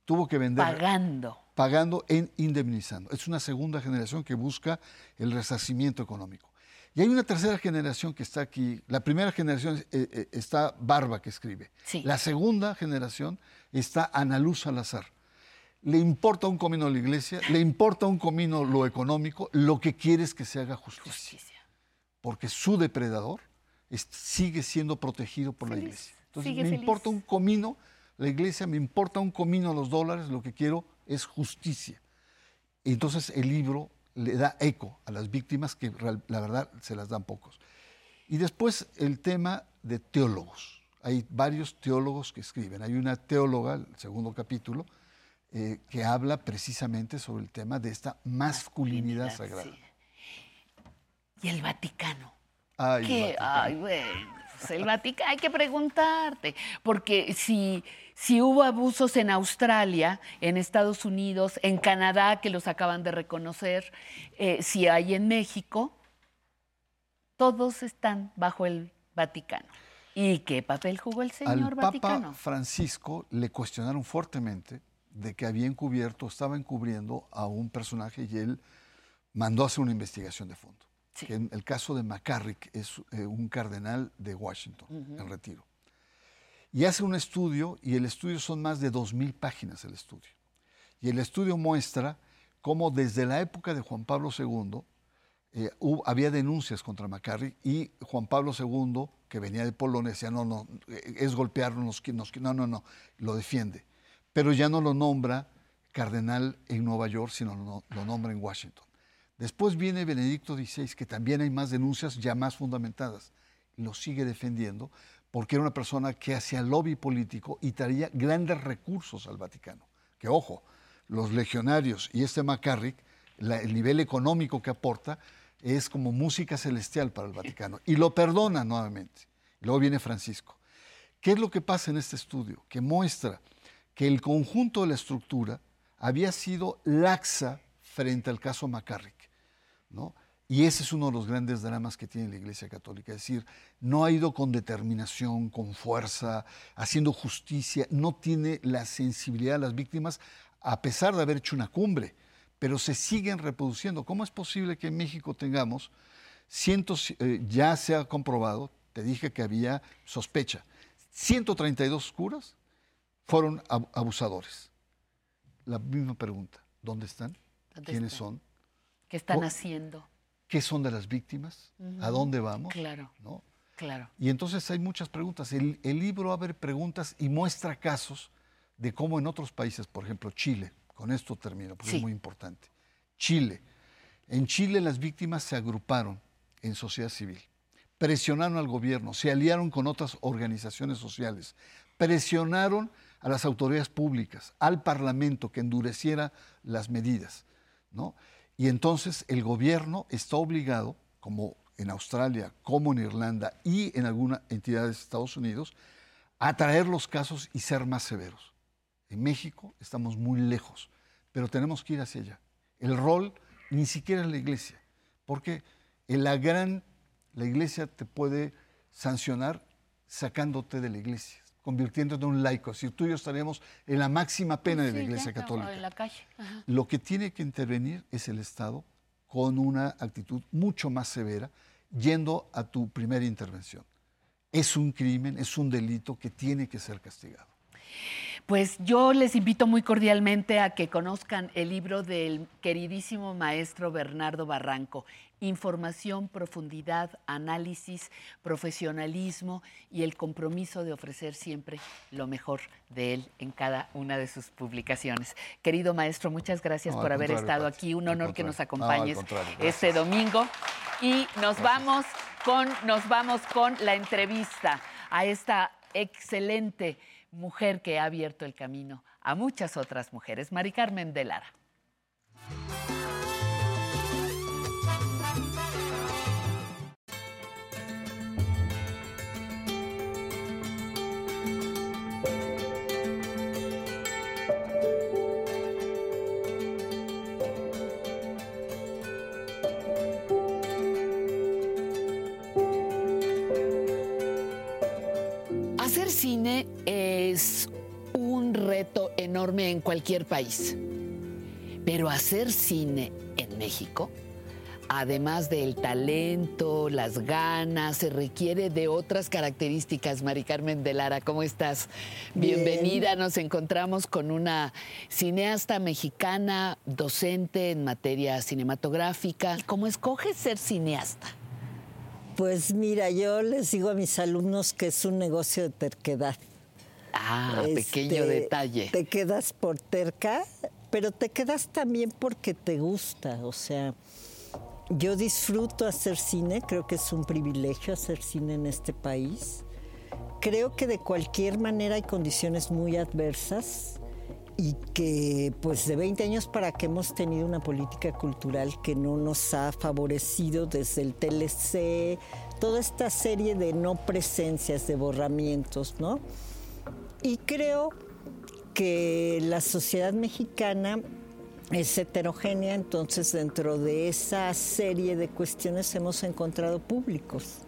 Tuvo que vender. Pagando pagando en indemnizando. Es una segunda generación que busca el resarcimiento económico. Y hay una tercera generación que está aquí. La primera generación eh, eh, está Barba, que escribe. La segunda generación está Ana Luz Salazar. Le importa un comino la iglesia, le importa un comino lo económico, lo que quiere es que se haga justicia. Porque su depredador sigue siendo protegido por la iglesia. Entonces, me importa un comino la iglesia, me importa un comino los dólares, lo que quiero es justicia. Y entonces el libro le da eco a las víctimas que la verdad se las dan pocos. Y después el tema de teólogos. Hay varios teólogos que escriben. Hay una teóloga, el segundo capítulo, eh, que habla precisamente sobre el tema de esta masculinidad, sagrada. Y el Vaticano. Ay, ¿Qué? Ay, bueno, el Vaticano, hay que preguntarte, porque si si hubo abusos en Australia, en Estados Unidos, en Canadá, que los acaban de reconocer, eh, si hay en México, todos están bajo el Vaticano. ¿Y qué papel jugó el señor Al Vaticano? Papa Francisco le cuestionaron fuertemente de que había encubierto, estaba encubriendo a un personaje y él mandó a hacer una investigación de fondo. En el caso de McCarrick es eh, un cardenal de Washington en retiro. Y hace un estudio, y el estudio son más de 2.000 páginas el estudio. Y el estudio muestra cómo desde la época de Juan Pablo II eh, hubo- había denuncias contra McCarrick y Juan Pablo II, que venía de Polonia, decía, no, no, es golpearnos, nos no, no, no, lo defiende. Pero ya no lo nombra cardenal en Nueva York, sino lo, lo nombra en Washington. Después viene Benedicto XVI, que también hay más denuncias ya más fundamentadas. Lo sigue defendiendo porque era una persona que hacía lobby político y traía grandes recursos al Vaticano. Que ojo, los legionarios y este McCarrick, la- el nivel económico que aporta es como música celestial para el Vaticano. Y lo perdona nuevamente. Luego viene Francisco. ¿Qué es lo que pasa en este estudio? Que muestra que el conjunto de la estructura había sido laxa frente al caso McCarrick. ¿No? Y ese es uno de los grandes dramas que tiene la Iglesia Católica, es decir, no ha ido con determinación, con fuerza, haciendo justicia, no tiene la sensibilidad de las víctimas, a pesar de haber hecho una cumbre, pero se siguen reproduciendo. ¿Cómo es posible que en México tengamos cientos, eh, ya se ha comprobado, te dije que había sospecha, 132 curas fueron ab- abusadores? La misma pregunta, ¿dónde están? ¿Dónde ¿Quiénes están? son? ¿Qué están haciendo? ¿Qué son de las víctimas? ¿A dónde vamos? Claro. ¿No? Claro. Y entonces hay muchas preguntas. El, el libro abre preguntas y muestra casos de cómo en otros países, por ejemplo Chile, con esto termino porque Sí. es muy importante. Chile. En Chile las víctimas se agruparon en sociedad civil, presionaron al gobierno, se aliaron con otras organizaciones sociales, presionaron a las autoridades públicas, al Parlamento que endureciera las medidas. ¿no? Y entonces el gobierno está obligado, como en Australia, como en Irlanda y en algunas entidades de Estados Unidos, a traer los casos y ser más severos. En México estamos muy lejos, pero tenemos que ir hacia allá. El rol ni siquiera es la iglesia, porque en la gran, la iglesia te puede sancionar sacándote de la iglesia, convirtiéndote en un laico. Si tú y yo estaríamos en la máxima pena de la iglesia ya, católica. En la calle. Ajá. Lo que tiene que intervenir es el Estado con una actitud mucho más severa, yendo a tu primera intervención. Es un crimen, es un delito que tiene que ser castigado. Pues yo les invito muy cordialmente a que conozcan el libro del queridísimo maestro Bernardo Barranco, Información, profundidad, análisis, profesionalismo y el compromiso de ofrecer siempre lo mejor de él en cada una de sus publicaciones. Querido maestro, muchas gracias No, por haber estado aquí. Un honor que nos. No, acompañes este domingo. Y nos vamos con, nos vamos con la entrevista a esta excelente mujer que ha abierto el camino a muchas otras mujeres, Mari Carmen de Lara. Cine es un reto enorme en cualquier país, pero hacer cine en México, además del talento, las ganas, se requiere de otras características. Mari Carmen de Lara, ¿cómo estás? Bien. Bienvenida. Nos encontramos con una cineasta mexicana, docente en materia cinematográfica. ¿Cómo escoges ser cineasta? Pues mira, yo les digo a mis alumnos que es un negocio de terquedad. Ah, pequeño Este, detalle. Te quedas por terca, pero te quedas también porque te gusta. O sea, yo disfruto hacer cine, creo que es un privilegio hacer cine en este país. Creo que de cualquier manera hay condiciones muy adversas y que pues de 20 años para que hemos tenido una política cultural que no nos ha favorecido desde el TLC, toda esta serie de no presencias, de borramientos, ¿no? Y creo que la sociedad mexicana es heterogénea, entonces dentro de esa serie de cuestiones hemos encontrado públicos.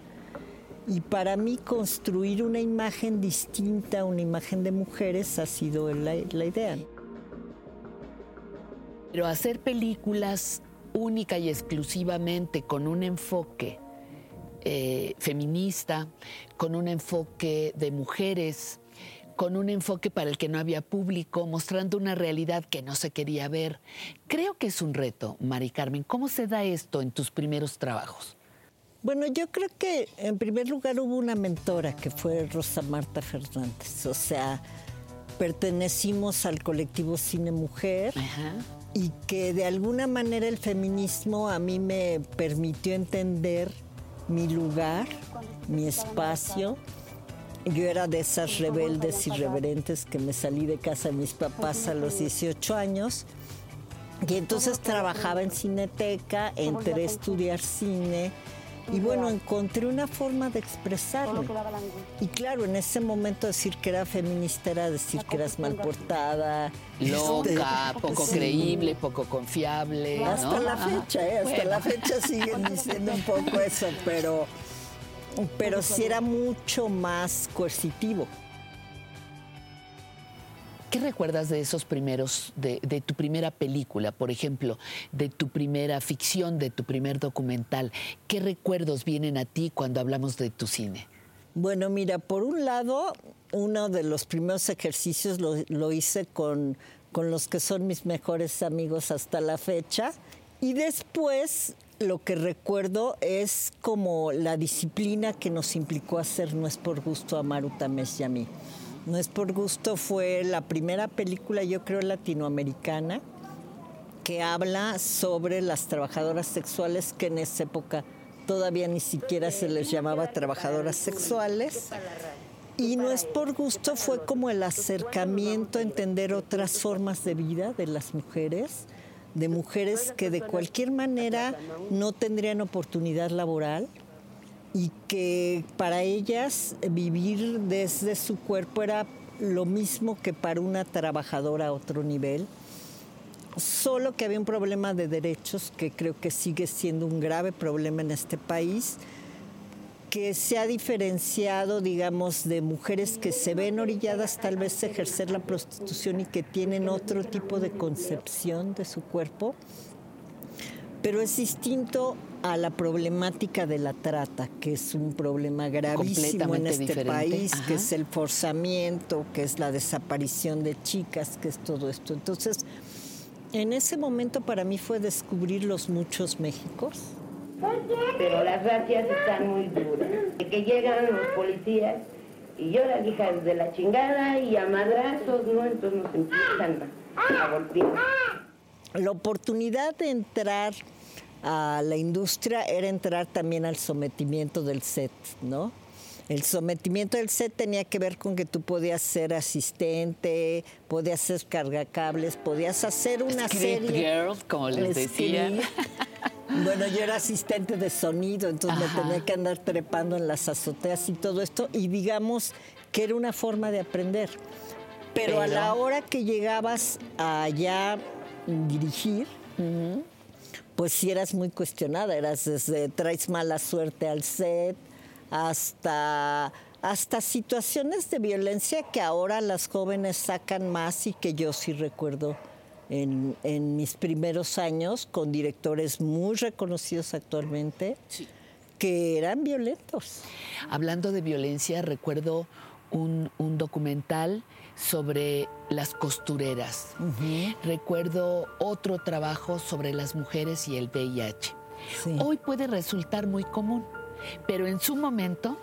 Y para mí construir una imagen distinta, una imagen de mujeres, ha sido la, idea. Pero hacer películas única y exclusivamente con un enfoque eh, feminista, con un enfoque de mujeres, con un enfoque para el que no había público, mostrando una realidad que no se quería ver. Creo que es un reto, Mari Carmen. ¿Cómo se da esto en tus primeros trabajos? Bueno, yo creo que en primer lugar hubo una mentora que fue Rosa Marta Fernández. O sea, pertenecimos al colectivo Cine Mujer y que de alguna manera el feminismo a mí me permitió entender mi lugar, mi espacio. Yo era de esas rebeldes irreverentes que me salí de casa de mis papás a los 18 años. Y entonces trabajaba en Cineteca, entré a estudiar cine y bueno, encontré una forma de expresarme. Y claro, en ese momento decir que era feminista era decir que eras mal portada. Loca, este, poco sí. creíble, poco confiable. Hasta ¿no? la fecha, ¿eh? hasta Bueno. la fecha siguen *laughs* diciendo un poco eso, pero, pero sí era mucho más coercitivo. ¿Qué recuerdas de esos primeros, de, tu primera película, por ejemplo, de tu primera ficción, de tu primer documental? ¿Qué recuerdos vienen a ti cuando hablamos de tu cine? Bueno, mira, por un lado, uno de los primeros ejercicios lo, hice con, con los que son mis mejores amigos hasta la fecha. Y después lo que recuerdo es como la disciplina que nos implicó hacer No es por gusto a Maru Tamés a mí. No es por gusto fue la primera película, yo creo, latinoamericana que habla sobre las trabajadoras sexuales que en esa época todavía ni siquiera se les llamaba trabajadoras sexuales. Y no es por gusto, fue como el acercamiento a entender otras formas de vida de las mujeres, de mujeres que de cualquier manera no tendrían oportunidad laboral y que para ellas vivir desde su cuerpo era lo mismo que para una trabajadora a otro nivel solo que había un problema de derechos que creo que sigue siendo un grave problema en este país, que se ha diferenciado, digamos, de mujeres que se ven orilladas tal vez a ejercer la prostitución y que tienen otro tipo de concepción de su cuerpo, pero es distinto a la problemática de la trata, que es un problema gravísimo en este diferente. país, Ajá. que es el forzamiento, que es la desaparición de chicas, que es todo esto. Entonces, en ese momento para mí fue descubrir los muchos Méxicos. Pero las racias están muy duras. De que llegan los policías y lloran hijas de la chingada y a madrazos, ¿no? Entonces nos empiezan a, a golpear. La oportunidad de entrar a la industria era entrar también al sometimiento del set, ¿no? El sometimiento del set tenía que ver con que tú podías ser asistente, podías ser cargacables, podías hacer una Script serie. girl, como les. Script. Bueno, yo era asistente de sonido, entonces Ajá. me tenía que andar trepando en las azoteas y todo esto, y digamos que era una forma de aprender. Pero, a Pero- la hora que llegabas a ya dirigir, pues sí eras muy cuestionada, eras desde traes mala suerte al set hasta hasta situaciones de violencia que ahora las jóvenes sacan más y que yo sí recuerdo en, en mis primeros años con directores muy reconocidos actualmente que eran violentos. Hablando de violencia, recuerdo un, un documental sobre las costureras. Recuerdo otro trabajo sobre las mujeres y el VIH. Hoy puede resultar muy común, pero en su momento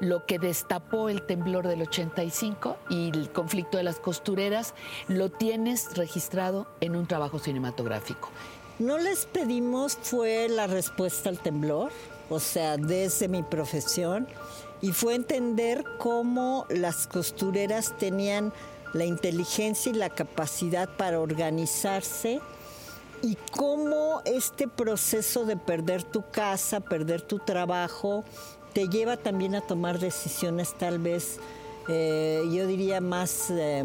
lo que destapó el temblor del 85 y el conflicto de las costureras lo tienes registrado en un trabajo cinematográfico. No les pedimos fue la respuesta al temblor, o sea, desde mi profesión, y fue entender cómo las costureras tenían la inteligencia y la capacidad para organizarse y cómo este proceso de perder tu casa, perder tu trabajo, te lleva también a tomar decisiones tal vez, eh, yo diría, más... eh,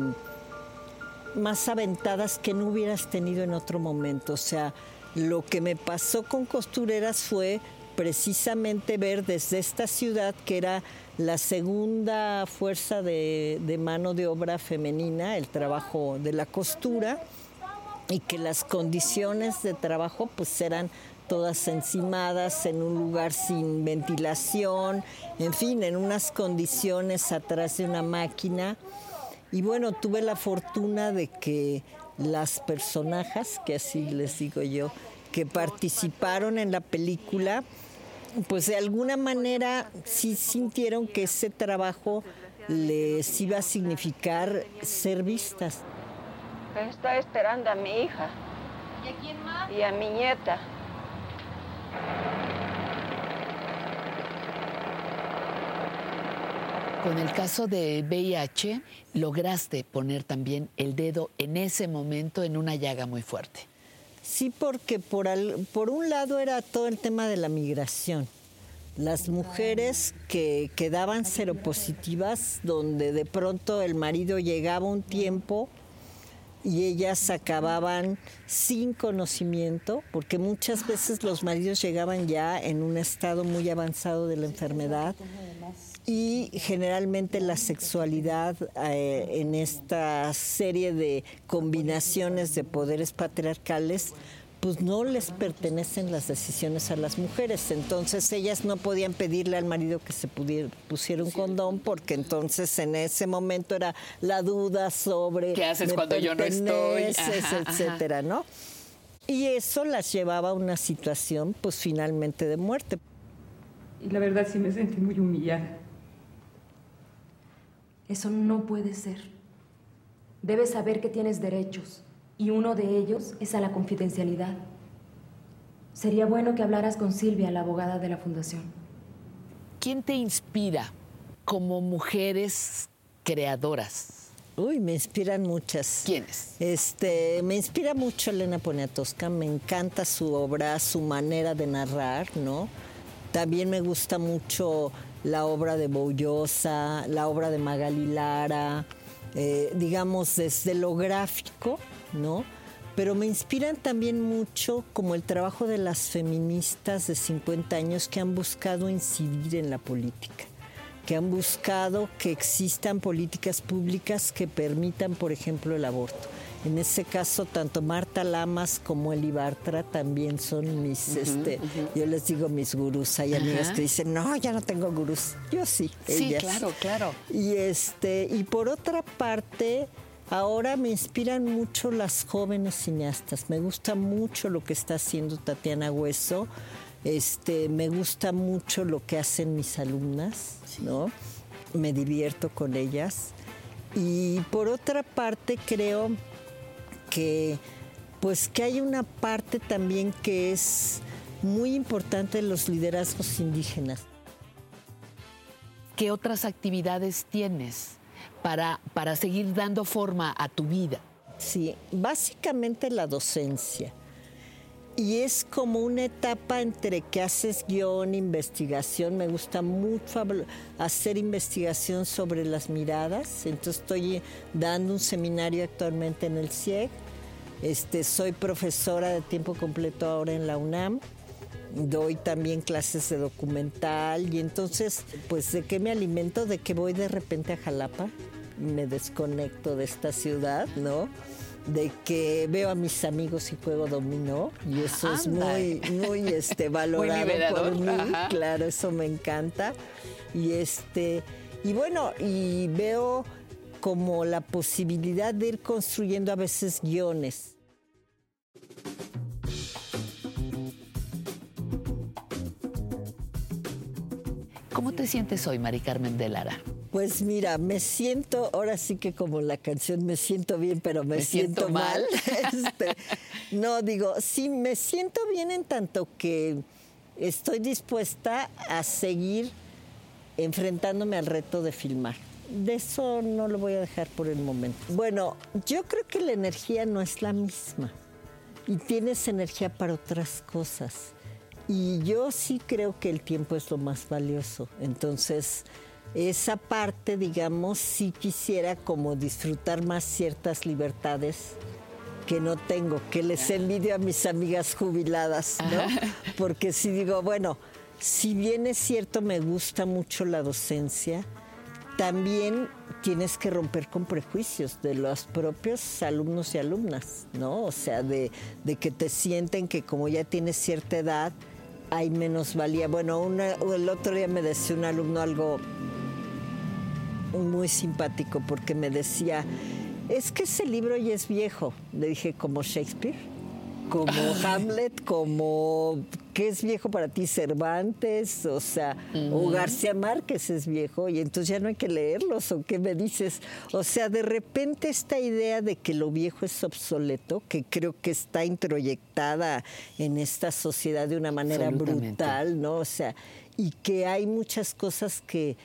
más aventadas que no hubieras tenido en otro momento. O sea, lo que me pasó con costureras fue precisamente ver desde esta ciudad que era la segunda fuerza de, de mano de obra femenina, el trabajo de la costura, y que las condiciones de trabajo pues eran todas encimadas en un lugar sin ventilación, en fin, en unas condiciones atrás de una máquina. Y bueno, tuve la fortuna de que las personajes, que así les digo yo, que participaron en la película, pues de alguna manera sí sintieron que ese trabajo les iba a significar ser vistas. Está esperando a mi hija. ¿Y a quién más? Y a mi nieta. Con el caso de VIH, lograste poner también el dedo en ese momento en una llaga muy fuerte. Sí, porque por, por un lado era todo el tema de la migración. Las mujeres que quedaban seropositivas, donde de pronto el marido llegaba un tiempo y ellas acababan sin conocimiento, porque muchas veces los *laughs* maridos llegaban ya en un estado muy avanzado de la enfermedad y generalmente la sexualidad eh, en esta serie de combinaciones de poderes patriarcales pues no les pertenecen las decisiones a las mujeres. Entonces ellas no podían pedirle al marido que se pusiera un condón porque entonces en ese momento era la duda sobre qué haces cuando yo no estoy, etcétera, ¿no? Y eso las llevaba a una situación pues finalmente de muerte. Y la verdad sí me sentí muy humillada. Eso no puede ser. Debes saber que tienes derechos y uno de ellos es a la confidencialidad. Sería bueno que hablaras con Silvia, la abogada de la fundación. ¿Quién te inspira como mujeres creadoras? Uy, me inspiran muchas. ¿Quiénes? Este, me inspira mucho Elena Poniatowska, me encanta su obra, su manera de narrar, ¿no? También me gusta mucho la obra de Boullosa, la obra de Magali Lara, eh, digamos, desde lo gráfico, ¿no? Pero me inspiran también mucho como el trabajo de las feministas de 50 años que han buscado incidir en la política, que han buscado que existan políticas públicas que permitan, por ejemplo, el aborto. En ese caso, tanto Marta Lamas como Eli Bartra también son mis, este, yo les digo mis gurús. Hay amigas que dicen, no, ya no tengo gurús. Yo sí. Sí, claro, claro. Y este, y por otra parte, Ahora me inspiran mucho las jóvenes cineastas. Me gusta mucho lo que está haciendo Tatiana Hueso. Este, me gusta mucho lo que hacen mis alumnas, ¿no? Me divierto con ellas. Y por otra parte creo que pues que hay una parte también que es muy importante de los liderazgos indígenas. ¿Qué otras actividades tienes? para, para seguir dando forma a tu vida? Sí, básicamente la docencia. Y es como una etapa entre que haces guion, investigación. Me gusta mucho hacer investigación sobre las miradas. Entonces estoy dando un seminario actualmente en el CIEG. Este, soy profesora de tiempo completo ahora en la UNAM. Doy también clases de documental. Y entonces, pues, ¿de qué me alimento? De que voy de repente a Jalapa me desconecto de esta ciudad, ¿no? De que veo a mis amigos y juego dominó y eso es muy muy este *laughs* valorado por mí. claro eso me encanta. Y este y bueno y veo como la posibilidad de ir construyendo a veces guiones. ¿Cómo te sientes hoy, Mari Carmen de Lara? Pues mira, me siento, ahora sí que como la canción, me siento bien, pero me, siento, mal. *laughs* Este, no, digo, sí, me siento bien en tanto que estoy dispuesta a seguir enfrentándome al reto de filmar. De eso no lo voy a dejar por el momento. Bueno, yo creo que la energía no es la misma y tienes energía para otras cosas. Y yo sí creo que el tiempo es lo más valioso. Entonces, esa parte, digamos, sí quisiera como disfrutar más ciertas libertades que no tengo, que les envidio a mis amigas jubiladas, ¿no? Porque si digo, bueno, si bien es cierto, me gusta mucho la docencia, también tienes que romper con prejuicios de los propios alumnos y alumnas, ¿no? O sea, de, de que te sienten que como ya tienes cierta edad, hay menos valía. Bueno, el otro día me decía un alumno algo muy simpático porque me decía, es que ese libro ya es viejo. Le dije, como Shakespeare, como Hamlet, como ¿qué es viejo para ti? Cervantes, o sea, o García Márquez es viejo y entonces ya no hay que leerlos o qué me dices. O sea, de repente esta idea de que lo viejo es obsoleto, que creo que está introyectada en esta sociedad de una manera brutal, ¿no? O sea, y que hay muchas cosas que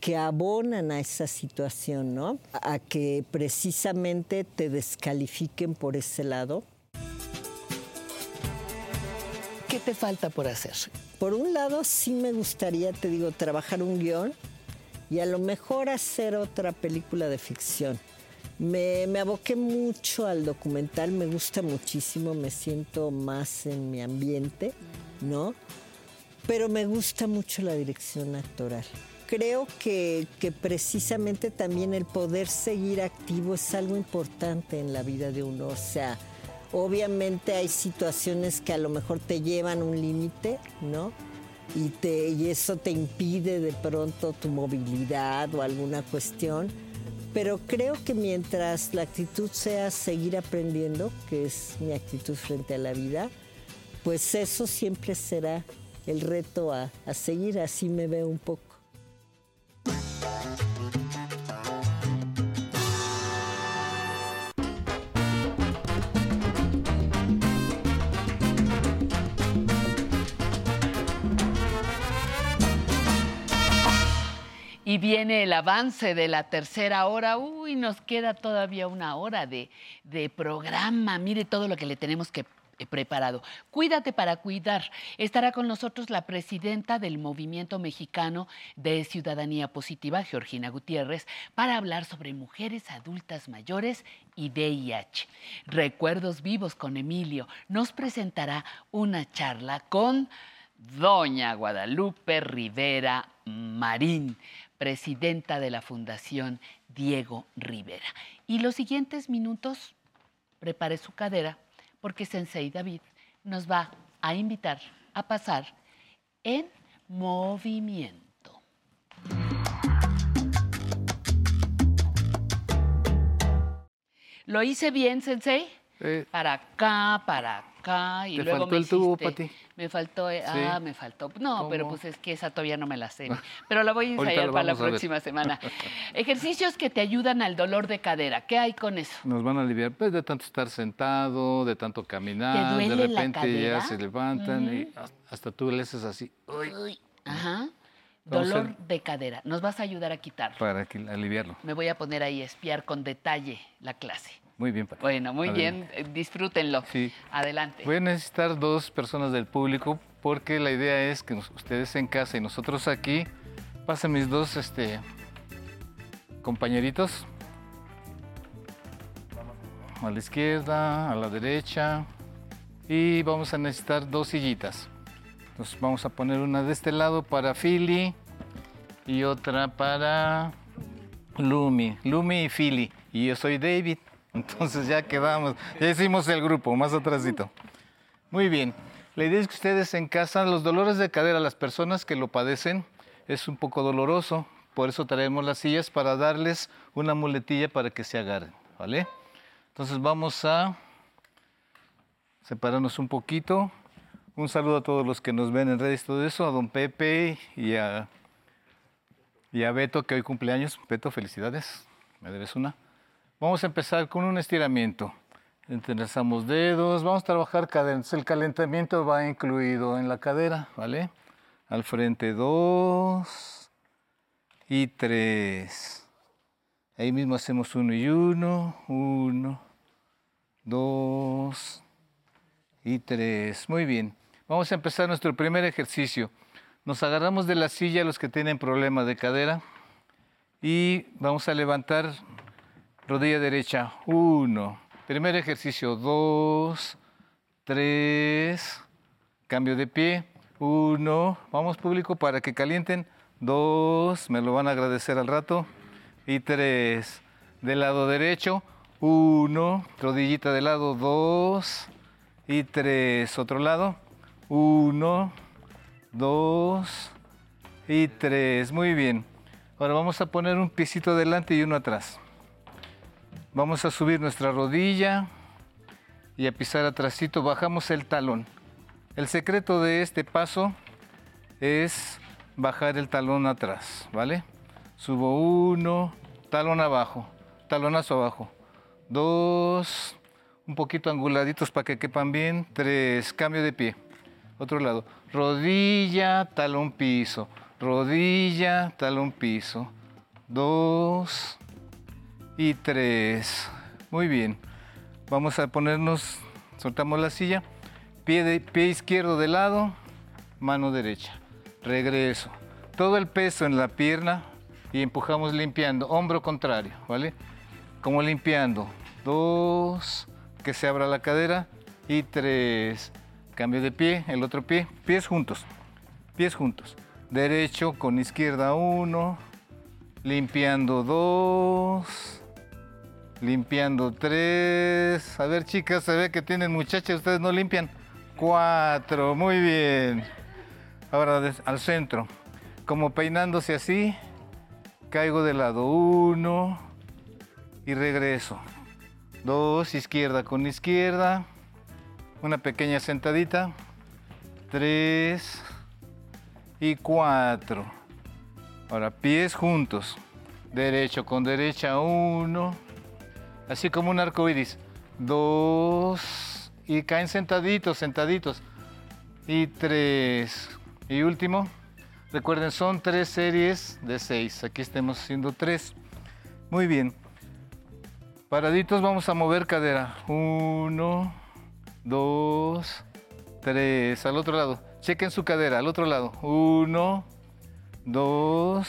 que abonan a esa situación, ¿no? A que precisamente te descalifiquen por ese lado. ¿Qué te falta por hacer? Por un lado, sí me gustaría, te digo, trabajar un guion y a lo mejor hacer otra película de ficción. Me, me aboqué mucho al documental, me gusta muchísimo, me siento más en mi ambiente, ¿no? Pero me gusta mucho la dirección actoral. Creo que, que precisamente también el poder seguir activo es algo importante en la vida de uno. O sea, obviamente hay situaciones que a lo mejor te llevan un límite, ¿no? Y, te, y eso te impide de pronto tu movilidad o alguna cuestión. Pero creo que mientras la actitud sea seguir aprendiendo, que es mi actitud frente a la vida, pues eso siempre será el reto a, a seguir. Así me veo un poco. Y viene el avance de la tercera hora. Uy, nos queda todavía una hora de, de programa. Mire todo lo que le tenemos que eh, preparado. Cuídate para cuidar. Estará con nosotros la presidenta del Movimiento Mexicano de Ciudadanía Positiva, Georgina Gutiérrez, para hablar sobre mujeres adultas mayores y VIH. Recuerdos vivos con Emilio nos presentará una charla con Doña Guadalupe Rivera Marín, presidenta de la Fundación Diego Rivera. Y los siguientes minutos, prepare su cadera porque Sensei David nos va a invitar a pasar en movimiento. ¿Lo hice bien, Sensei? Para acá, para acá y Te luego faltó me el tubo, Pati. Me faltó, eh, Sí. ah, me faltó. No, pero pues es que esa todavía no me la sé. *laughs* Pero la voy a ensayar para la próxima semana. *laughs* Ejercicios que te ayudan al dolor de cadera. ¿Qué hay con eso? Nos van a aliviar pues, de tanto estar sentado, de tanto caminar, duele de repente ya se levantan y hasta- tú le haces así Uy, Ajá. Vamos a- Dolor de cadera. Nos vas a ayudar a quitarlo. para que- aliviarlo. Me voy a poner ahí a espiar con detalle la clase. Muy bien, Pati. Bueno, muy Adelante. bien. eh, Disfrútenlo. Adelante. Voy a necesitar dos personas del público porque la idea es que nos- ustedes en casa y nosotros aquí pasen mis dos este, compañeritos. A la izquierda, a la derecha. Y vamos a necesitar dos sillitas. Entonces vamos a poner una de este lado para Philly y otra para Lumi. Lumi y Philly. Y yo soy David. Entonces ya quedamos. Ya hicimos el grupo, más atrásito. Muy bien. La idea es que ustedes en casa, los dolores de cadera, las personas que lo padecen, es un poco doloroso. Por eso traemos las sillas para darles una muletilla para que se agarren, ¿vale? Entonces vamos a separarnos un poquito. Un saludo a todos los que nos ven en redes y todo eso, a don Pepe y a, y a Beto, que hoy cumpleaños. Beto, felicidades. Me debes una. Vamos a empezar con un estiramiento. Entrelazamos dedos, vamos a trabajar. Entonces, el calentamiento va incluido en la cadera, ¿vale? Al frente dos y tres. Ahí mismo hacemos uno y uno, uno, dos y tres. Muy bien. Vamos a empezar nuestro primer ejercicio. Nos agarramos de la silla los que tienen problema de cadera y vamos a levantar rodilla derecha. Uno. Primer ejercicio. Dos, tres. Cambio de pie. Uno. Vamos público para que calienten. Dos. Me lo van a agradecer al rato. Y tres. Del lado derecho. Uno. Rodillita del lado. Dos. Y tres. Otro lado. Uno. Dos. Y tres. Muy bien. Ahora vamos a poner un piecito adelante y uno atrás. Vamos a subir nuestra rodilla y a pisar atrásito, bajamos el talón. El secreto de este paso es bajar el talón atrás, ¿vale? Subo uno, talón abajo, talonazo abajo. Dos, un poquito anguladitos para que quepan bien. Tres, cambio de pie. Otro lado. Rodilla, talón piso. Rodilla, talón piso. Dos y tres. Muy bien. Vamos a ponernos, soltamos la silla. Pie, de, pie izquierdo de lado, mano derecha. Regreso. Todo el peso en la pierna y empujamos limpiando. Hombro contrario, ¿vale? Como limpiando. Dos, que se abra la cadera. Y tres, cambio de pie, el otro pie. Pies juntos, pies juntos. Derecho con izquierda uno. Limpiando dos limpiando tres. A ver, chicas, se ve que tienen muchachas, ustedes no limpian. Cuatro, muy bien. Ahora al centro. Como peinándose así, caigo de lado. Uno y regreso. Dos, izquierda con izquierda. Una pequeña sentadita. Tres y cuatro. Ahora pies juntos. Derecho con derecha. Uno así como un arco iris. Dos, y caen sentaditos, sentaditos. Y tres, y último. Recuerden, son tres series de seis. Aquí estamos haciendo tres. Muy bien. Paraditos, vamos a mover cadera. Uno, dos, tres. Al otro lado. Chequen su cadera, al otro lado. Uno, dos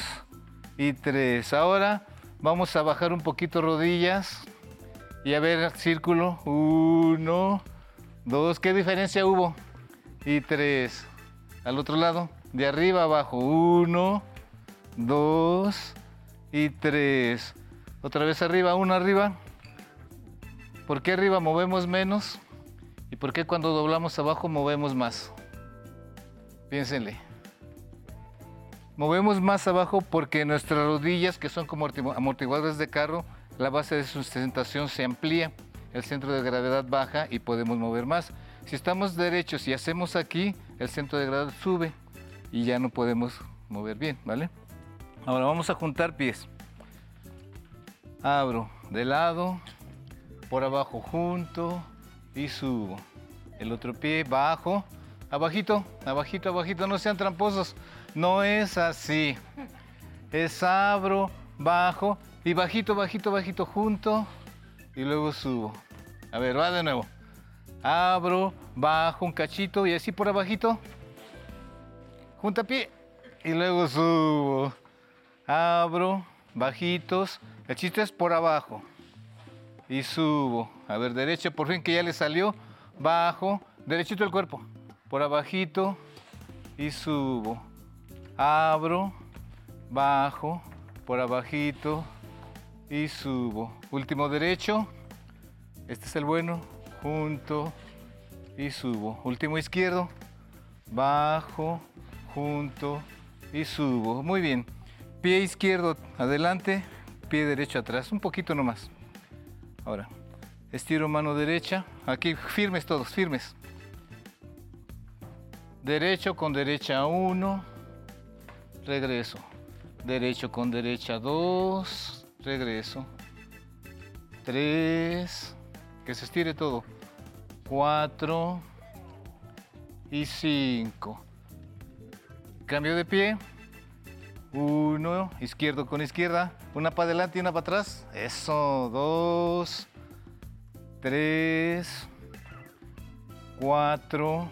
y tres. Ahora vamos a bajar un poquito rodillas. Y a ver, círculo. Uno, dos. ¿Qué diferencia hubo? Y tres. Al otro lado. De arriba abajo. Uno, dos y tres. Otra vez arriba, uno arriba. ¿Por qué arriba movemos menos? ¿Y por qué cuando doblamos abajo movemos más? Piénsenle. Movemos más abajo porque nuestras rodillas, que son como amortiguadores de carro, la base de sustentación se amplía, el centro de gravedad baja y podemos mover más. Si estamos derechos y hacemos aquí, el centro de gravedad sube y ya no podemos mover bien, ¿vale? Ahora vamos a juntar pies. Abro de lado, por abajo junto y subo. El otro pie bajo, abajito, abajito, abajito, no sean tramposos. No es así. Es abro, bajo y bajito, bajito, bajito, junto. Y luego subo. A ver, va de nuevo. Abro, bajo un cachito y así por abajito. Junta pie. Y luego subo. Abro, bajitos. El chiste es por abajo. Y subo. A ver, derecho, por fin que ya le salió. Bajo, derechito el cuerpo. Por abajito. Y subo. Abro, bajo, por abajito y subo. Último derecho. Este es el bueno. Junto y subo. Último izquierdo. Bajo, junto y subo. Muy bien. Pie izquierdo adelante, pie derecho atrás. Un poquito nomás. Ahora, estiro mano derecha. Aquí firmes todos, firmes. Derecho con derecha uno. Regreso. Derecho con derecha dos regreso. Tres, que se estire todo. Cuatro y cinco. Cambio de pie. Uno, izquierdo con izquierda. Una para adelante y una para atrás. Eso, dos, tres, cuatro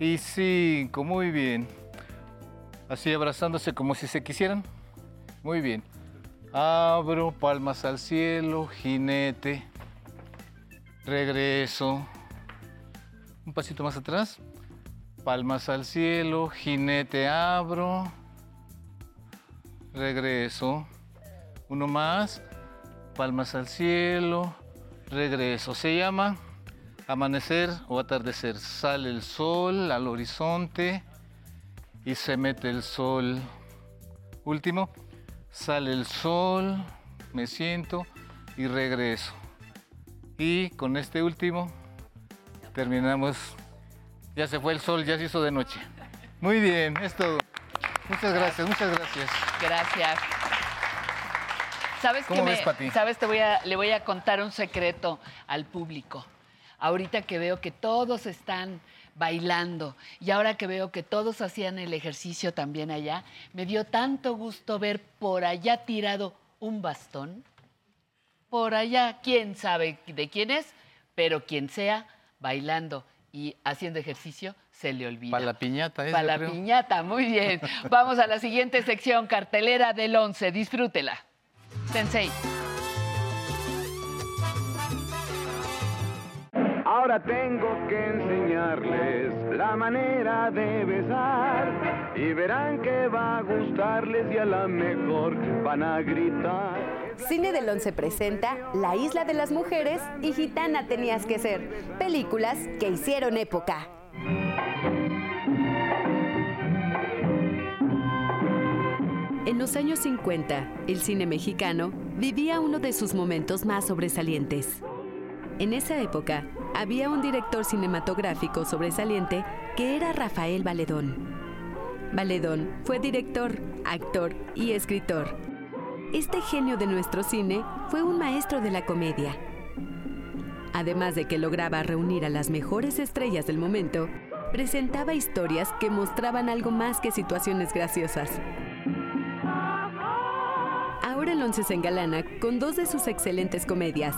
y cinco. Muy bien. Así abrazándose como si se quisieran. Muy bien. Abro, palmas al cielo, jinete. Regreso. Un pasito más atrás. Palmas al cielo, jinete, abro. Regreso. Uno más. Palmas al cielo. Regreso. Se llama amanecer o atardecer. Sale el sol al horizonte y se mete el sol Último, sale el sol, me siento y regreso. Y con este último terminamos. Ya se fue el sol, ya se hizo de noche. Muy bien, es todo. Muchas gracias, muchas gracias. Gracias. ¿Sabes ¿Cómo que ves, Pati? ¿Sabes? Te voy a, le voy a contar un secreto al público. Ahorita que veo que todos están bailando y ahora que veo que todos hacían el ejercicio también allá, me dio tanto gusto ver por allá tirado un bastón. Por allá, quién sabe de quién es, pero quien sea, bailando y haciendo ejercicio, se le olvida. Para la piñata, ¿eh? Para la piñata, muy bien. *laughs* Vamos a la siguiente sección, cartelera del 11. Disfrútela. Sensei. Ahora tengo que enseñarles la manera de besar y verán que va a gustarles y a la mejor van a gritar. Cine del Once presenta La Isla de las Mujeres y Gitana Tenías que Ser, películas que hicieron época. En los años 50, el cine mexicano vivía uno de sus momentos más sobresalientes. En esa época, había un director cinematográfico sobresaliente que era Rafael Valedón. Valedón fue director, actor y escritor. Este genio de nuestro cine fue un maestro de la comedia. Además de que lograba reunir a las mejores estrellas del momento, presentaba historias que mostraban algo más que situaciones graciosas. Ahora el once se engalana con dos de sus excelentes comedias.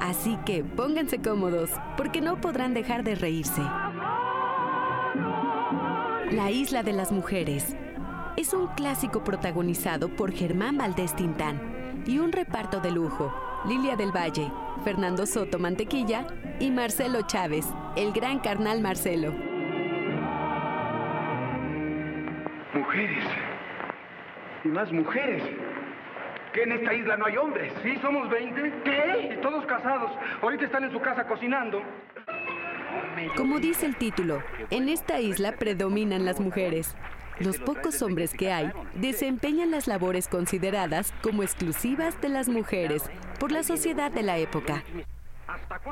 Así que pónganse cómodos, porque no podrán dejar de reírse. La Isla de las Mujeres es un clásico protagonizado por Germán Valdés Tintán y un reparto de lujo. Lilia del Valle, Fernando Soto Mantequilla y Marcelo Chávez, el gran carnal Marcelo. Mujeres. Y más mujeres. ¿Que en esta isla no hay hombres? Sí, somos 20. ¿Qué? Y todos casados. Ahorita están en su casa cocinando. Como dice el título, en esta isla predominan las mujeres. Los pocos hombres que hay desempeñan las labores consideradas como exclusivas de las mujeres por la sociedad de la época.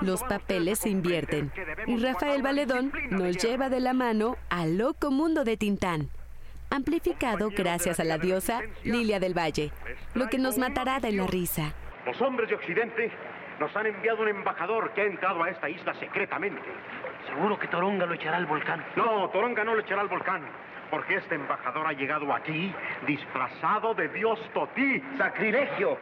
Los papeles se invierten y Rafael Valedón nos lleva de la mano al loco mundo de Tintán, amplificado gracias a la diosa Lilia del Valle, lo que nos matará de la risa. Los hombres de Occidente nos han enviado un embajador que ha entrado a esta isla secretamente. ¿Seguro que Toronga lo echará al volcán? No, Toronga no lo echará al volcán. Porque este embajador ha llegado aquí disfrazado de Dios Totí. ¡Sacrilegio!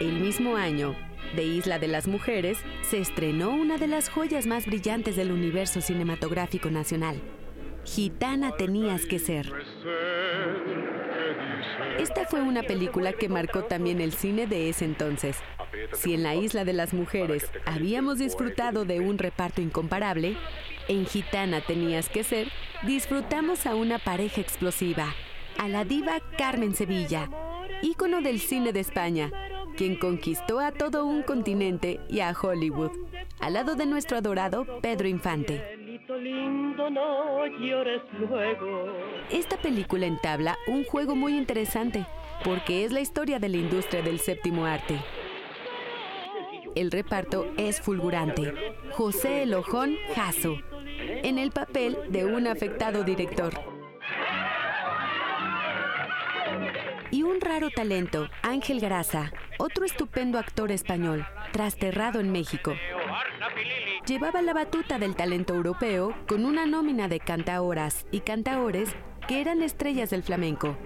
El mismo año, de Isla de las Mujeres, se estrenó una de las joyas más brillantes del universo cinematográfico nacional. Gitana tenías que ser. Esta fue una película que marcó también el cine de ese entonces. Si en la Isla de las Mujeres habíamos disfrutado de un reparto incomparable, en Gitana tenías que ser, disfrutamos a una pareja explosiva, a la diva Carmen Sevilla, ícono del cine de España, quien conquistó a todo un continente y a Hollywood, al lado de nuestro adorado Pedro Infante. Esta película entabla un juego muy interesante, porque es la historia de la industria del séptimo arte. El reparto es fulgurante. José Elojón Jasso, en el papel de un afectado director. Y un raro talento, Ángel Graza, otro estupendo actor español, trasterrado en México. Llevaba la batuta del talento europeo con una nómina de cantaoras y cantaores que eran estrellas del flamenco.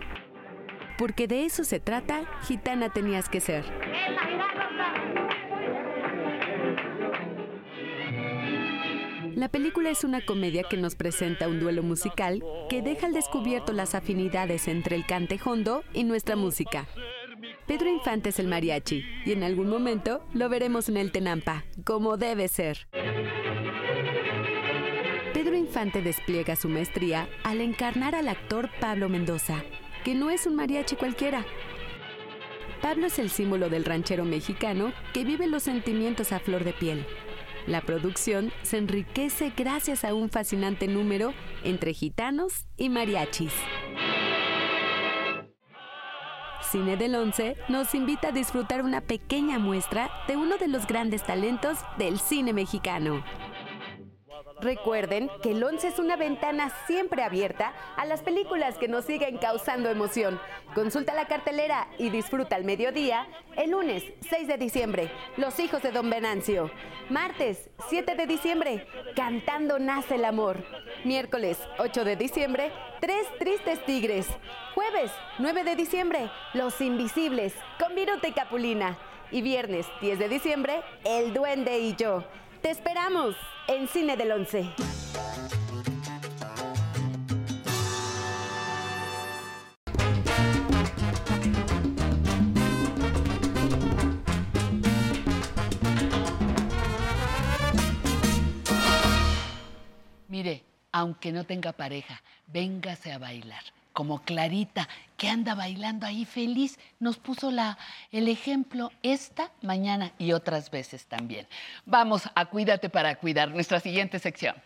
Porque de eso se trata, gitana tenías que ser. La película es una comedia que nos presenta un duelo musical que deja al descubierto las afinidades entre el cante hondo y nuestra música. Pedro Infante es el mariachi y en algún momento lo veremos en el Tenampa, como debe ser. Pedro Infante despliega su maestría al encarnar al actor Pablo Mendoza, que no es un mariachi cualquiera. Pablo es el símbolo del ranchero mexicano que vive los sentimientos a flor de piel. La producción se enriquece gracias a un fascinante número entre gitanos y mariachis. Cine del Once nos invita a disfrutar una pequeña muestra de uno de los grandes talentos del cine mexicano. Recuerden que el 11 es una ventana siempre abierta a las películas que nos siguen causando emoción. Consulta la cartelera y disfruta al mediodía el lunes 6 de diciembre, Los hijos de Don Venancio. Martes 7 de diciembre, Cantando nace el amor. Miércoles 8 de diciembre, Tres tristes tigres. Jueves 9 de diciembre, Los invisibles, con Viruta y Capulina. Y viernes 10 de diciembre, El duende y yo. Te esperamos en Cine del Once. Mire, aunque no tenga pareja, véngase a bailar. Como Clarita, que anda bailando ahí feliz, nos puso la, el ejemplo esta mañana y otras veces también. Vamos a Cuídate para Cuidar, nuestra siguiente sección.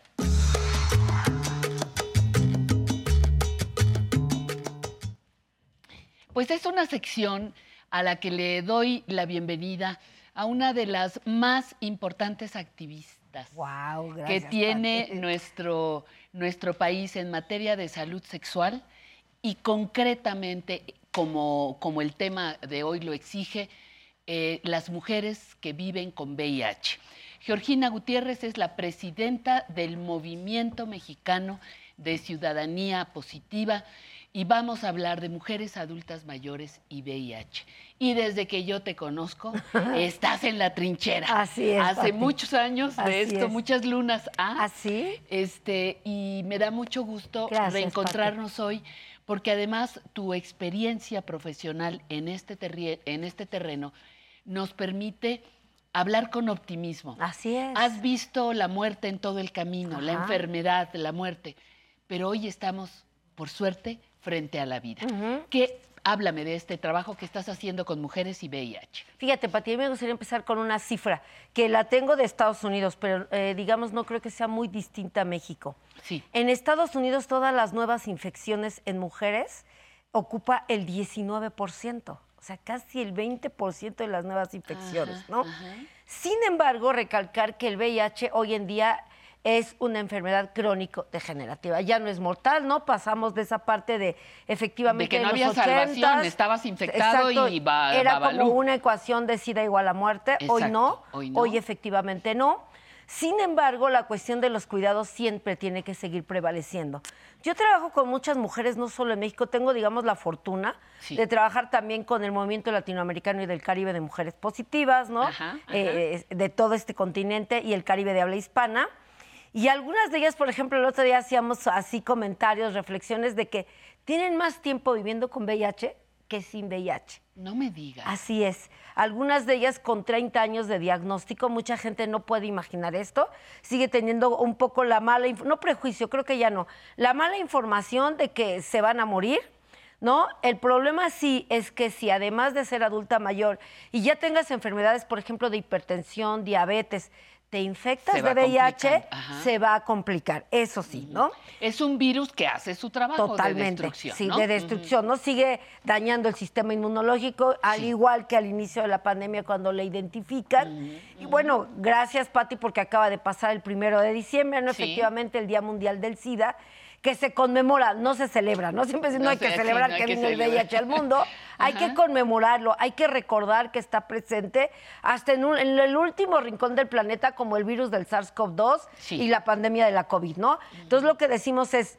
Pues es una sección a la que le doy la bienvenida a una de las más importantes activistas que gracias, tiene nuestro, nuestro país en materia de salud sexual y concretamente, como, como el tema de hoy lo exige, eh, las mujeres que viven con VIH. Georgina Gutiérrez es la presidenta del Movimiento Mexicano de Ciudadanía Positiva y vamos a hablar de mujeres adultas mayores y VIH. Y desde que yo te conozco, *laughs* estás en la trinchera. Así es, Hace muchos años de Así esto, es. muchas lunas. ¿Ah? ¿Así? Este, y me da mucho gusto Gracias, reencontrarnos hoy, porque además tu experiencia profesional en este, en este terreno nos permite hablar con optimismo. Así es. Has visto la muerte en todo el camino, la enfermedad, la muerte, pero hoy estamos, por suerte, frente a la vida. ¿Qué? Háblame de este trabajo que estás haciendo con mujeres y VIH. Fíjate, Pati, a mí me gustaría empezar con una cifra que la tengo de Estados Unidos, pero eh, digamos no creo que sea muy distinta a México. Sí. En Estados Unidos todas las nuevas infecciones en mujeres ocupa el 19%, o sea, casi el 20% de las nuevas infecciones, ¿no? Sin embargo, recalcar que el VIH hoy en día es una enfermedad crónico-degenerativa. Ya no es mortal, ¿no? Pasamos de esa parte de efectivamente De que no había salvación, 80s, estabas infectado exacto, y ba- Era babalú. como una ecuación de SIDA igual a muerte. Hoy no, hoy no. efectivamente no. Sin embargo, la cuestión de los cuidados siempre tiene que seguir prevaleciendo. Yo trabajo con muchas mujeres, no solo en México, tengo, digamos, la fortuna Sí. de trabajar también con el movimiento latinoamericano y del Caribe de mujeres positivas, ¿no? Ajá, ajá. Eh, de todo este continente y el Caribe de habla hispana. Y algunas de ellas, por ejemplo, el otro día hacíamos así comentarios, reflexiones de que tienen más tiempo viviendo con VIH que sin VIH. No me digas. Así es. Algunas de ellas con 30 años de diagnóstico, mucha gente no puede imaginar esto, sigue teniendo un poco la mala, no prejuicio, creo que ya no, la mala información de que se van a morir, ¿no? El problema sí es que si además de ser adulta mayor y ya tengas enfermedades, por ejemplo, de hipertensión, diabetes, te infectas Se de VIH, se va a complicar, eso sí, ¿no? Es un virus que hace su trabajo Totalmente, de destrucción. sí, ¿no? de destrucción, ¿no? Sigue dañando el sistema inmunológico, al igual que al inicio de la pandemia cuando le identifican. Y bueno, gracias, Pati, porque acaba de pasar el primero de diciembre, ¿no? Sí. Efectivamente, el Día Mundial del SIDA, que se conmemora, no se celebra, ¿no? Siempre no, hay que celebrar no hay que que vino el. VIH al mundo, *laughs* hay que conmemorarlo, hay que recordar que está presente hasta en, un- en el último rincón del planeta, como el virus del SARS-CoV-2 y la pandemia de la COVID, ¿no? Entonces lo que decimos es,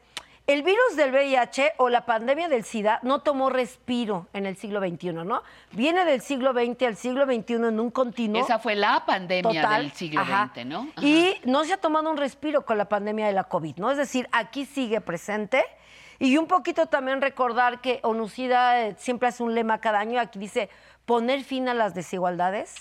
el virus del VIH o la pandemia del SIDA no tomó respiro en el siglo XXI, ¿no? Viene del siglo XX al siglo XXI en un continuo. Esa fue la pandemia Total, del siglo ajá. XX, ¿no? Y no se ha tomado un respiro con la pandemia de la COVID, ¿no? Es decir, aquí sigue presente. Y un poquito también recordar que ONUCIDA eh, siempre hace un lema cada año, aquí dice poner fin a las desigualdades,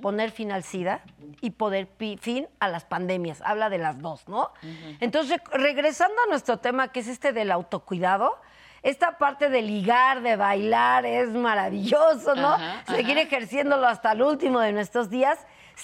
poner fin al SIDA y poner fin a las pandemias. Habla de las dos, ¿no? Entonces, regresando a nuestro tema, que es este del autocuidado, esta parte de ligar, de bailar, es maravilloso, ¿no? Ajá, Seguir ajá. ejerciéndolo hasta el último de nuestros días.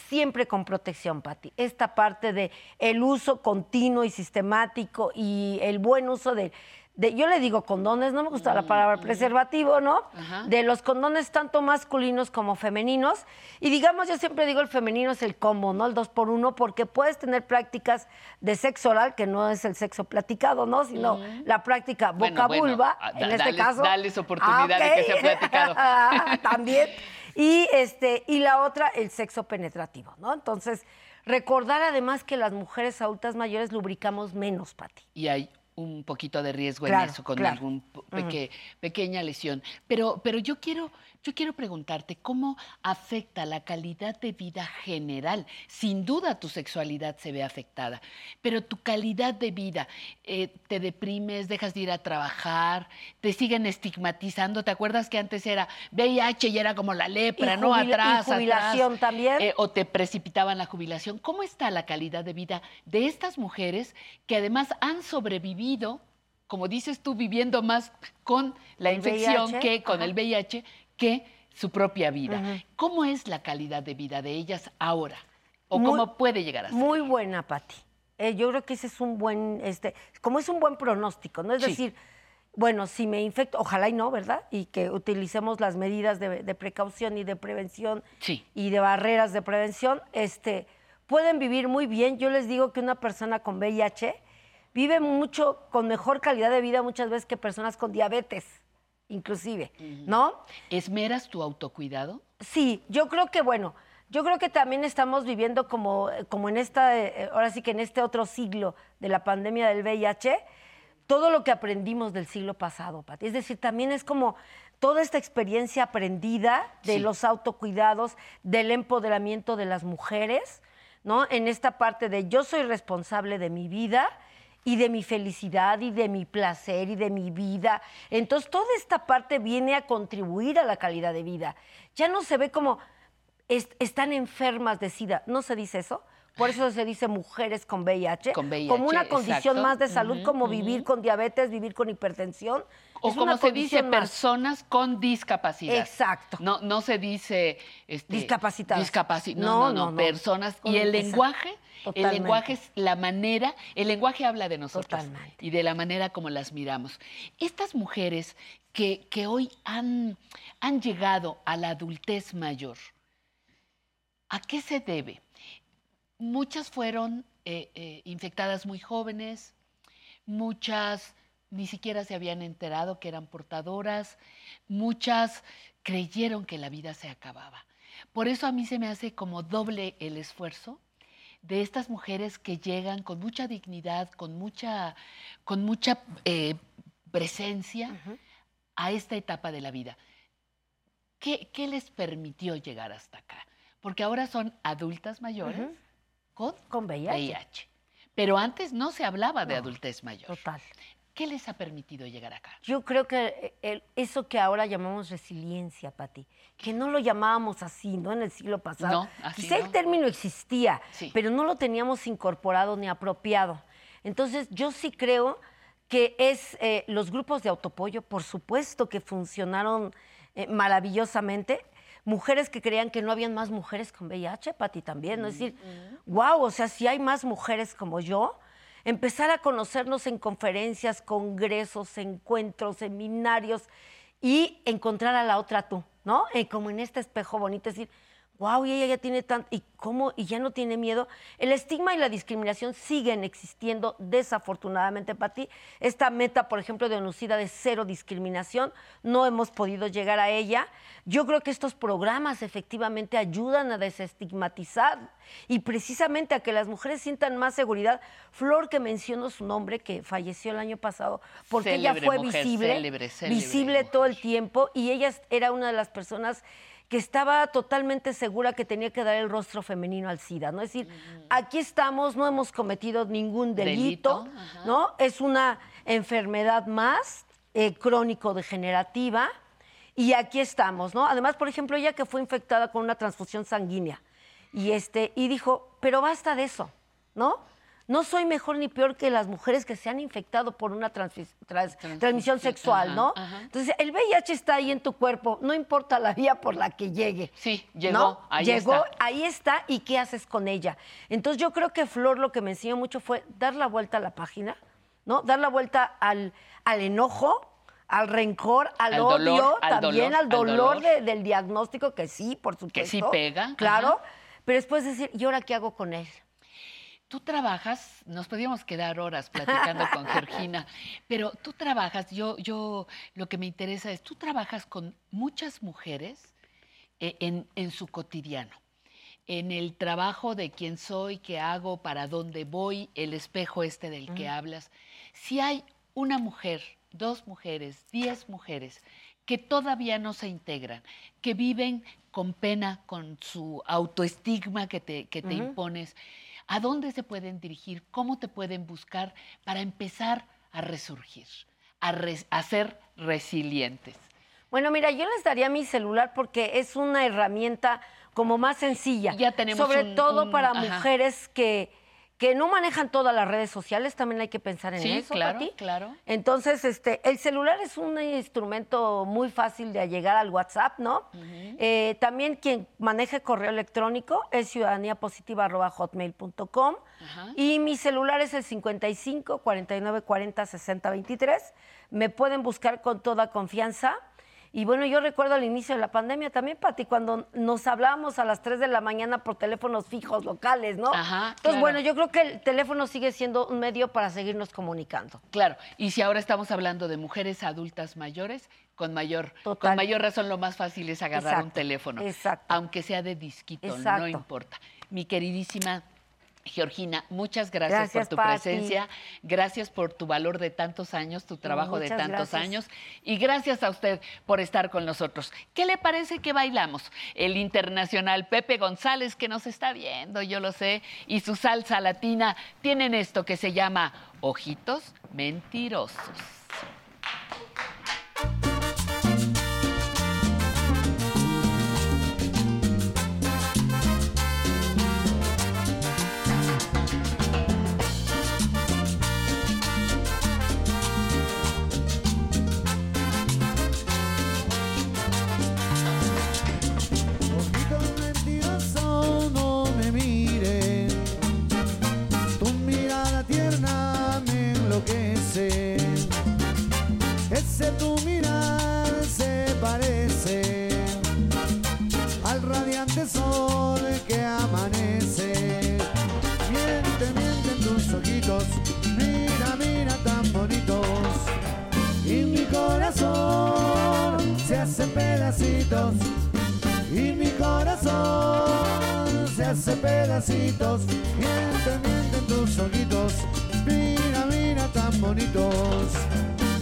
siempre con protección, Pati. Esta parte de el uso continuo y sistemático y el buen uso de, de- yo le digo condones, no me gusta la palabra preservativo, ¿no? Ajá. De los condones tanto masculinos como femeninos. Y digamos, yo siempre digo el femenino es el combo, ¿no? El dos por uno, porque puedes tener prácticas de sexo oral, que no es el sexo platicado, ¿no? Sino Ujú. la práctica boca-vulva, bueno, ah, en este caso. dales oportunidad de que sea platicado. *laughs* También. Y, este, y la otra, el sexo penetrativo, ¿no? Entonces, recordar además que las mujeres adultas mayores lubricamos menos, Pati. y hay un poquito de riesgo en eso con claro. Ujú. peque- pequeña lesión. Pero, pero yo quiero, yo quiero preguntarte cómo afecta la calidad de vida general. Sin duda tu sexualidad se ve afectada, pero tu calidad de vida, eh, te deprimes, dejas de ir a trabajar, te siguen estigmatizando. ¿Te acuerdas que antes era VIH y era como la lepra, Y no? jubila- y Atrás, jubilación atrás. también. Eh, o te precipitaban la jubilación. ¿Cómo está la calidad de vida de estas mujeres que además han sobrevivido, como dices tú, viviendo más con la El infección VIH, que con ajá. el VIH que su propia vida? ¿Cómo es la calidad de vida de ellas ahora? ¿O Muy- cómo puede llegar a ser? Muy buena, Pati. Eh, yo creo que ese es un buen, este, como es un buen pronóstico, ¿no? Es Sí. decir, bueno, si me infecto, ojalá y no, ¿verdad? Y que utilicemos las medidas de, de precaución y de prevención Sí. y de barreras de prevención, este, pueden vivir muy bien. Yo les digo que una persona con VIH vive mucho, con mejor calidad de vida muchas veces que personas con diabetes, inclusive, ¿no? ¿Esmeras tu autocuidado? Sí, yo creo que, bueno, yo creo que también estamos viviendo como, como en esta, eh, ahora sí que en este otro siglo de la pandemia del VIH, todo lo que aprendimos del siglo pasado, Pati. Es decir, también es como toda esta experiencia aprendida de Sí. los autocuidados, del empoderamiento de las mujeres, ¿no? En esta parte de yo soy responsable de mi vida y de mi felicidad y de mi placer y de mi vida. Entonces, toda esta parte viene a contribuir a la calidad de vida. Ya no se ve como es- están enfermas de SIDA, no se dice eso. Por eso se dice mujeres con VIH, Con VIH, como una condición exacto. más de salud, como vivir con diabetes, vivir con hipertensión. O Es como una se dice, más. personas con discapacidad. Exacto. No, no se dice este, Discapacitadas. discapaci- no, No, no, no, personas. Con y el lenguaje, el Totalmente. lenguaje es la manera, el lenguaje habla de nosotros Totalmente. y de la manera como las miramos. Estas mujeres que, que hoy han, han llegado a la adultez mayor, ¿a qué se debe? Muchas fueron eh, eh, infectadas muy jóvenes, muchas ni siquiera se habían enterado que eran portadoras, muchas creyeron que la vida se acababa. Por eso a mí se me hace como doble el esfuerzo de estas mujeres que llegan con mucha dignidad, con mucha, con mucha eh, presencia a esta etapa de la vida. ¿Qué, qué les permitió llegar hasta acá? Porque ahora son adultas mayores. Con, Con VIH. Pero antes no se hablaba de No, adultez mayor. Total. ¿Qué les ha permitido llegar acá? Yo creo que el- eso que ahora llamamos resiliencia, Pati, que no lo llamábamos así, ¿no? En el siglo pasado. No, así Quizá no. el término existía, Sí. pero no lo teníamos incorporado ni apropiado. Entonces, yo sí creo que es eh, los grupos de autopollo, por supuesto que funcionaron eh, maravillosamente. Mujeres que creían que no habían más mujeres con VIH, Pati, también, ¿no? Es decir, wow, o sea, si hay más mujeres como yo, empezar a conocernos en conferencias, congresos, encuentros, seminarios y encontrar a la otra tú, ¿no? Eh, como en este espejo bonito, es decir, wow, y ella ya tiene tanto, y cómo, y ya no tiene miedo. El estigma y la discriminación siguen existiendo, desafortunadamente, para ti. Esta meta, por ejemplo, de Onucida de cero discriminación, no hemos podido llegar a ella. Yo creo que estos programas efectivamente ayudan a desestigmatizar y precisamente a que las mujeres sientan más seguridad. Flor, que menciono su nombre, que falleció el año pasado, porque ella fue mujer, visible, célebre, célebre visible todo el tiempo y ella era una de las personas que estaba totalmente segura que tenía que dar el rostro femenino al SIDA, ¿no? Es decir, aquí estamos, no hemos cometido ningún delito. ¿no? Es una enfermedad más eh, crónico-degenerativa y aquí estamos, ¿no? Además, por ejemplo, ella que fue infectada con una transfusión sanguínea y, este, y dijo, pero basta de eso, ¿no? No soy mejor ni peor que las mujeres que se han infectado por una transmisión sexual, ajá, ¿no? ajá. Entonces, el VIH está ahí en tu cuerpo, no importa la vía por la que llegue. Sí, llegó, ¿no? ahí llegó, está. ahí está, ¿y qué haces con ella? Entonces, yo creo que Flor lo que me enseñó mucho fue dar la vuelta a la página, ¿no? Dar la vuelta al, al enojo, al rencor, al, Al odio, dolor, al también dolor, al dolor, dolor. de- del diagnóstico, que sí, por supuesto. Que sí pega, Claro, ajá. pero después decir, ¿y ahora qué hago con él? Tú trabajas, nos podríamos quedar horas platicando con Georgina, *laughs* pero tú trabajas, yo, yo, lo que me interesa es, tú trabajas con muchas mujeres eh, en, en su cotidiano, en el trabajo de quién soy, qué hago, para dónde voy, el espejo este del que hablas. Si hay una mujer, dos mujeres, diez mujeres que todavía no se integran, que viven con pena, con su autoestigma que te, que te impones, ¿a dónde se pueden dirigir? ¿Cómo te pueden buscar para empezar a resurgir, a, res- a ser resilientes? Bueno, mira, yo les daría mi celular porque es una herramienta como más sencilla. Ya tenemos Sobre un- todo un- para ajá. mujeres que, que no manejan todas las redes sociales, también hay que pensar en Sí, eso, claro, Pati. claro. Entonces, este, el celular es un instrumento muy fácil de llegar al WhatsApp, ¿no? Eh, también quien maneje correo electrónico es ciudadaniapositiva.hotmail.com y mi celular es el 55 49 40 60 23. Me pueden buscar con toda confianza. Y bueno, yo recuerdo al inicio de la pandemia también, Pati, cuando nos hablábamos a las 3 de la mañana por teléfonos fijos locales, ¿no? Ajá, Entonces, claro. bueno, yo creo que el teléfono sigue siendo un medio para seguirnos comunicando. Claro, y si ahora estamos hablando de mujeres adultas mayores, con mayor, Total. con mayor razón lo más fácil es agarrar un teléfono. exacto. Aunque sea de disquito, no importa. Mi queridísima Georgina, muchas gracias, Gracias, por tu Pati. presencia, gracias por tu valor de tantos años, tu trabajo de tantos gracias. años y gracias a usted por estar con nosotros. ¿Qué le parece que bailamos? El internacional Pepe González que nos está viendo, yo lo sé, y su salsa latina tienen esto que se llama Ojitos Mentirosos. Y mi corazón se hace pedacitos. Miente, miente en tus ojitos, mira, mira tan bonitos.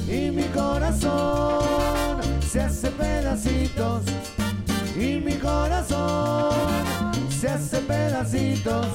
Y mi corazón se hace pedacitos. Y mi corazón se hace pedacitos.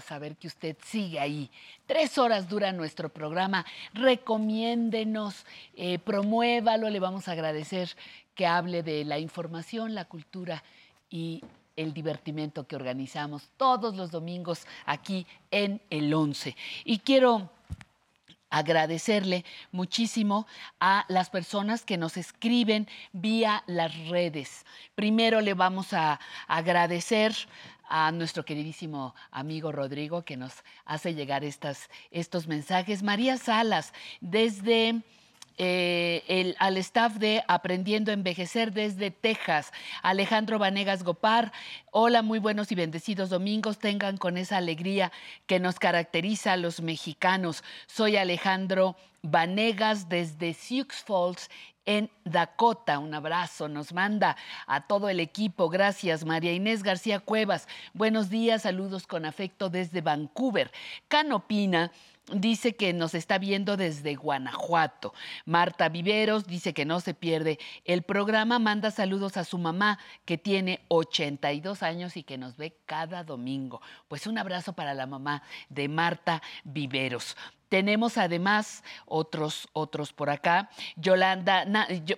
Saber que usted sigue ahí! Tres horas dura nuestro programa. Recomiéndenos, eh, promuévalo. Le vamos a agradecer que hable de la información, la cultura y el divertimento que organizamos todos los domingos aquí en el 11. Y quiero agradecerle muchísimo a las personas que nos escriben vía las redes. Primero le vamos a agradecer a nuestro queridísimo amigo Rodrigo que nos hace llegar estas, estos mensajes. María Salas, desde eh, el- al staff de Aprendiendo a Envejecer desde Texas. Alejandro Vanegas Gopar, hola, muy buenos y bendecidos domingos. Tengan con esa alegría que nos caracteriza a los mexicanos. Soy Alejandro Vanegas desde Sioux Falls. En Dakota, un abrazo nos manda a todo el equipo. Gracias, María Inés García Cuevas. Buenos días, saludos con afecto desde Vancouver. Canopina dice que nos está viendo desde Guanajuato. Marta Viveros dice que no se pierde el programa, manda saludos a su mamá que tiene 82 años y que nos ve cada domingo. Pues un abrazo para la mamá de Marta Viveros. Tenemos además otros, otros por acá. Yolanda,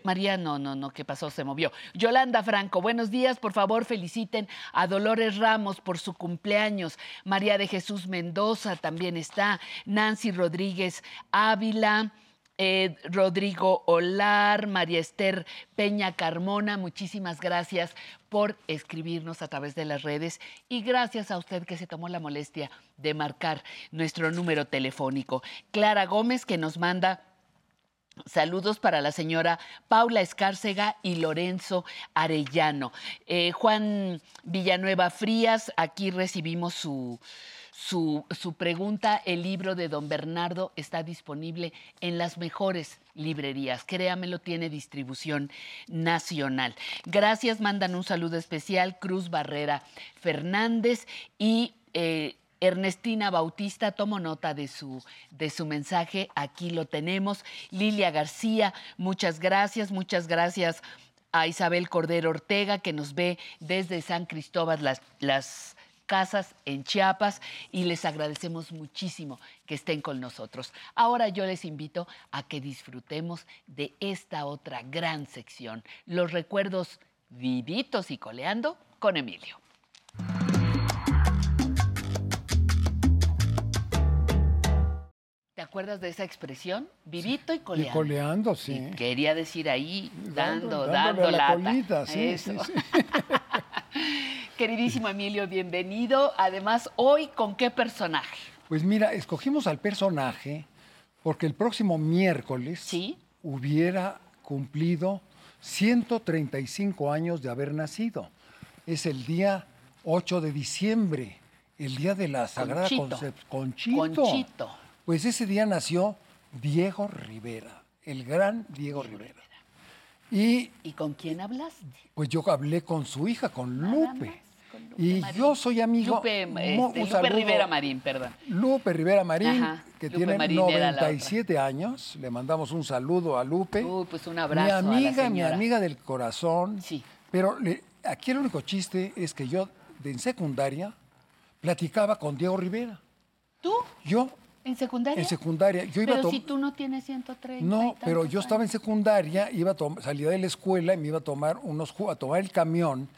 María, no, no, no, ¿qué pasó? Se movió. Yolanda Franco, buenos días, por favor feliciten a Dolores Ramos por su cumpleaños. María de Jesús Mendoza también está. Nancy Rodríguez Ávila. Rodrigo Olar, María Esther Peña Carmona, muchísimas gracias por escribirnos a través de las redes y gracias a usted que se tomó la molestia de marcar nuestro número telefónico. Clara Gómez que nos manda Saludos para la señora Paula Escárcega y Lorenzo Arellano. Eh, Juan Villanueva Frías, aquí recibimos su, su, su pregunta. El libro de don Bernardo está disponible en las mejores librerías. Créamelo, tiene distribución nacional. Gracias, mandan un saludo especial Cruz Barrera Fernández y... eh, Ernestina Bautista, tomo nota de su, de su mensaje, aquí lo tenemos. Lilia García, muchas gracias, muchas gracias a Isabel Cordero Ortega, que nos ve desde San Cristóbal las, las casas en Chiapas y les agradecemos muchísimo que estén con nosotros. Ahora yo les invito a que disfrutemos de esta otra gran sección, los recuerdos vivitos y coleando con Emilio. ¿Te acuerdas de esa expresión? Vivito y Y coleando. coleando, sí. Quería decir ahí, dando, dándole dando la lata. colita, sí, Eso. sí, sí. *laughs* Queridísimo Emilio, bienvenido. Además, hoy, ¿con qué personaje? Pues mira, escogimos al personaje porque el próximo miércoles hubiera cumplido 135 años de haber nacido. Es el día 8 de diciembre, el día de la Sagrada. Concepción. Conchito. Conchito. Pues ese día nació Diego Rivera, el gran Diego Rivera. Y, ¿Y con quién hablaste? Pues yo hablé con su hija, con Lupe. Y yo soy amigo. Lupe, este, Lupe Rivera Marín, perdón. Lupe Rivera Marín, Ajá, que Lupe tiene Marín era la otra. 97 años. Le mandamos un saludo a Lupe. Uy, pues un abrazo Mi a la amiga, mi amiga del corazón. Pero le- aquí el único chiste es que yo, en secundaria, platicaba con Diego Rivera. ¿Tú? Yo, ¿En secundaria? en secundaria, yo iba Pero si tú no tienes 130. y no, pero yo estaba en secundaria, iba a salía de la escuela y me iba a tomar unos a tomar el camión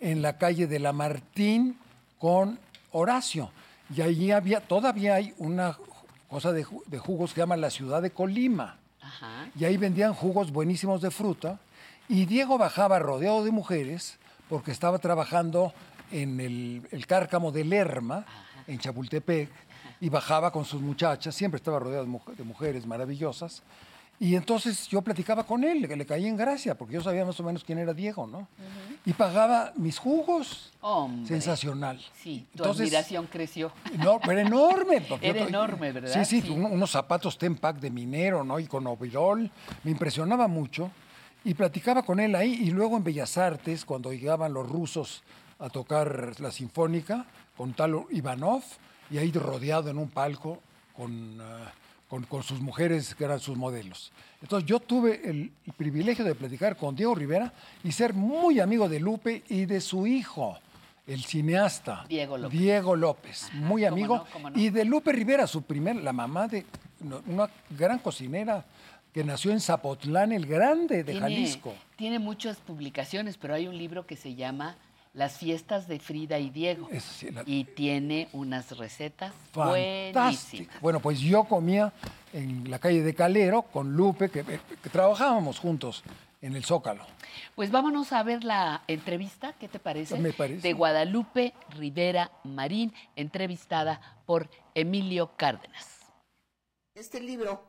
en la calle de la Martín con Horacio. Y allí había, todavía hay una cosa de, de jugos que se llama la ciudad de Colima. Ajá. Y ahí vendían jugos buenísimos de fruta. Y Diego bajaba rodeado de mujeres porque estaba trabajando en el, el cárcamo de Lerma, en Chapultepec, y bajaba con sus muchachas, siempre estaba rodeado de mujeres maravillosas. Y entonces yo platicaba con él, que le caía en gracia, porque yo sabía más o menos quién era Diego, ¿no? Y pagaba mis jugos. Hombre. Sensacional. Sí, tu Entonces- admiración creció. No, pero enorme. *laughs* porque Era yo- enorme, ¿verdad? Sí, sí, Sí. un- unos zapatos Tempac de minero, ¿no? Y con overol. Me impresionaba mucho. Y platicaba con él ahí. Y luego en Bellas Artes, cuando llegaban los rusos a tocar la sinfónica, con tal Ivanov, y ahí rodeado en un palco con, ah, con, con sus mujeres que eran sus modelos. Entonces yo tuve el, el privilegio de platicar con Diego Rivera y ser muy amigo de Lupe y de su hijo, el cineasta Diego López. Diego López, muy cómo amigo. no, cómo no. Y de Lupe Rivera, su primer, la mamá de una gran cocinera que nació en Zapotlán el Grande de Tiene- Jalisco. Tiene muchas publicaciones, pero hay un libro que se llama Las fiestas de Frida y Diego. Y tiene unas recetas Fantástica. buenísimas. Bueno, pues yo comía en la calle de Calero con Lupe, que, que trabajábamos juntos en el Zócalo. Pues vámonos a ver la entrevista, ¿qué te parece? Me parece. De Guadalupe Rivera Marín, entrevistada por Emilio Cárdenas. Este libro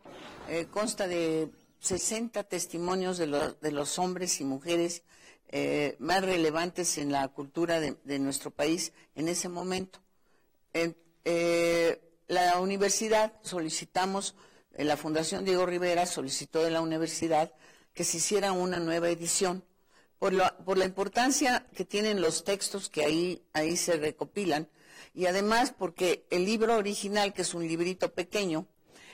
eh, consta de 60 testimonios de, lo- de los hombres y mujeres eh, más relevantes en la cultura de, nuestro país en ese momento. En- eh, la universidad solicitamos, eh, la Fundación Diego Rivera solicitó de la universidad que se hiciera una nueva edición por la, por la importancia que tienen los textos que ahí, ahí se recopilan y además porque el libro original, que es un librito pequeño,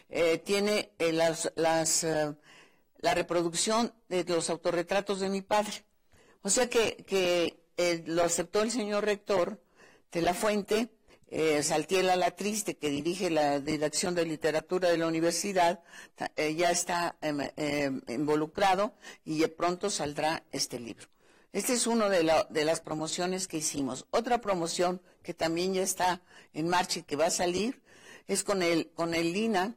eh, tiene las, las, la reproducción de los autorretratos de mi padre. O sea que, que eh, lo aceptó el señor rector de la Fuente, eh, Saltiela La Triste, que dirige la Dirección de Literatura de la Universidad, eh, ya está em, em, involucrado y de pronto saldrá este libro. Este es uno de, la- de las promociones que hicimos. Otra promoción que también ya está en marcha y que va a salir es con el, con el LINA,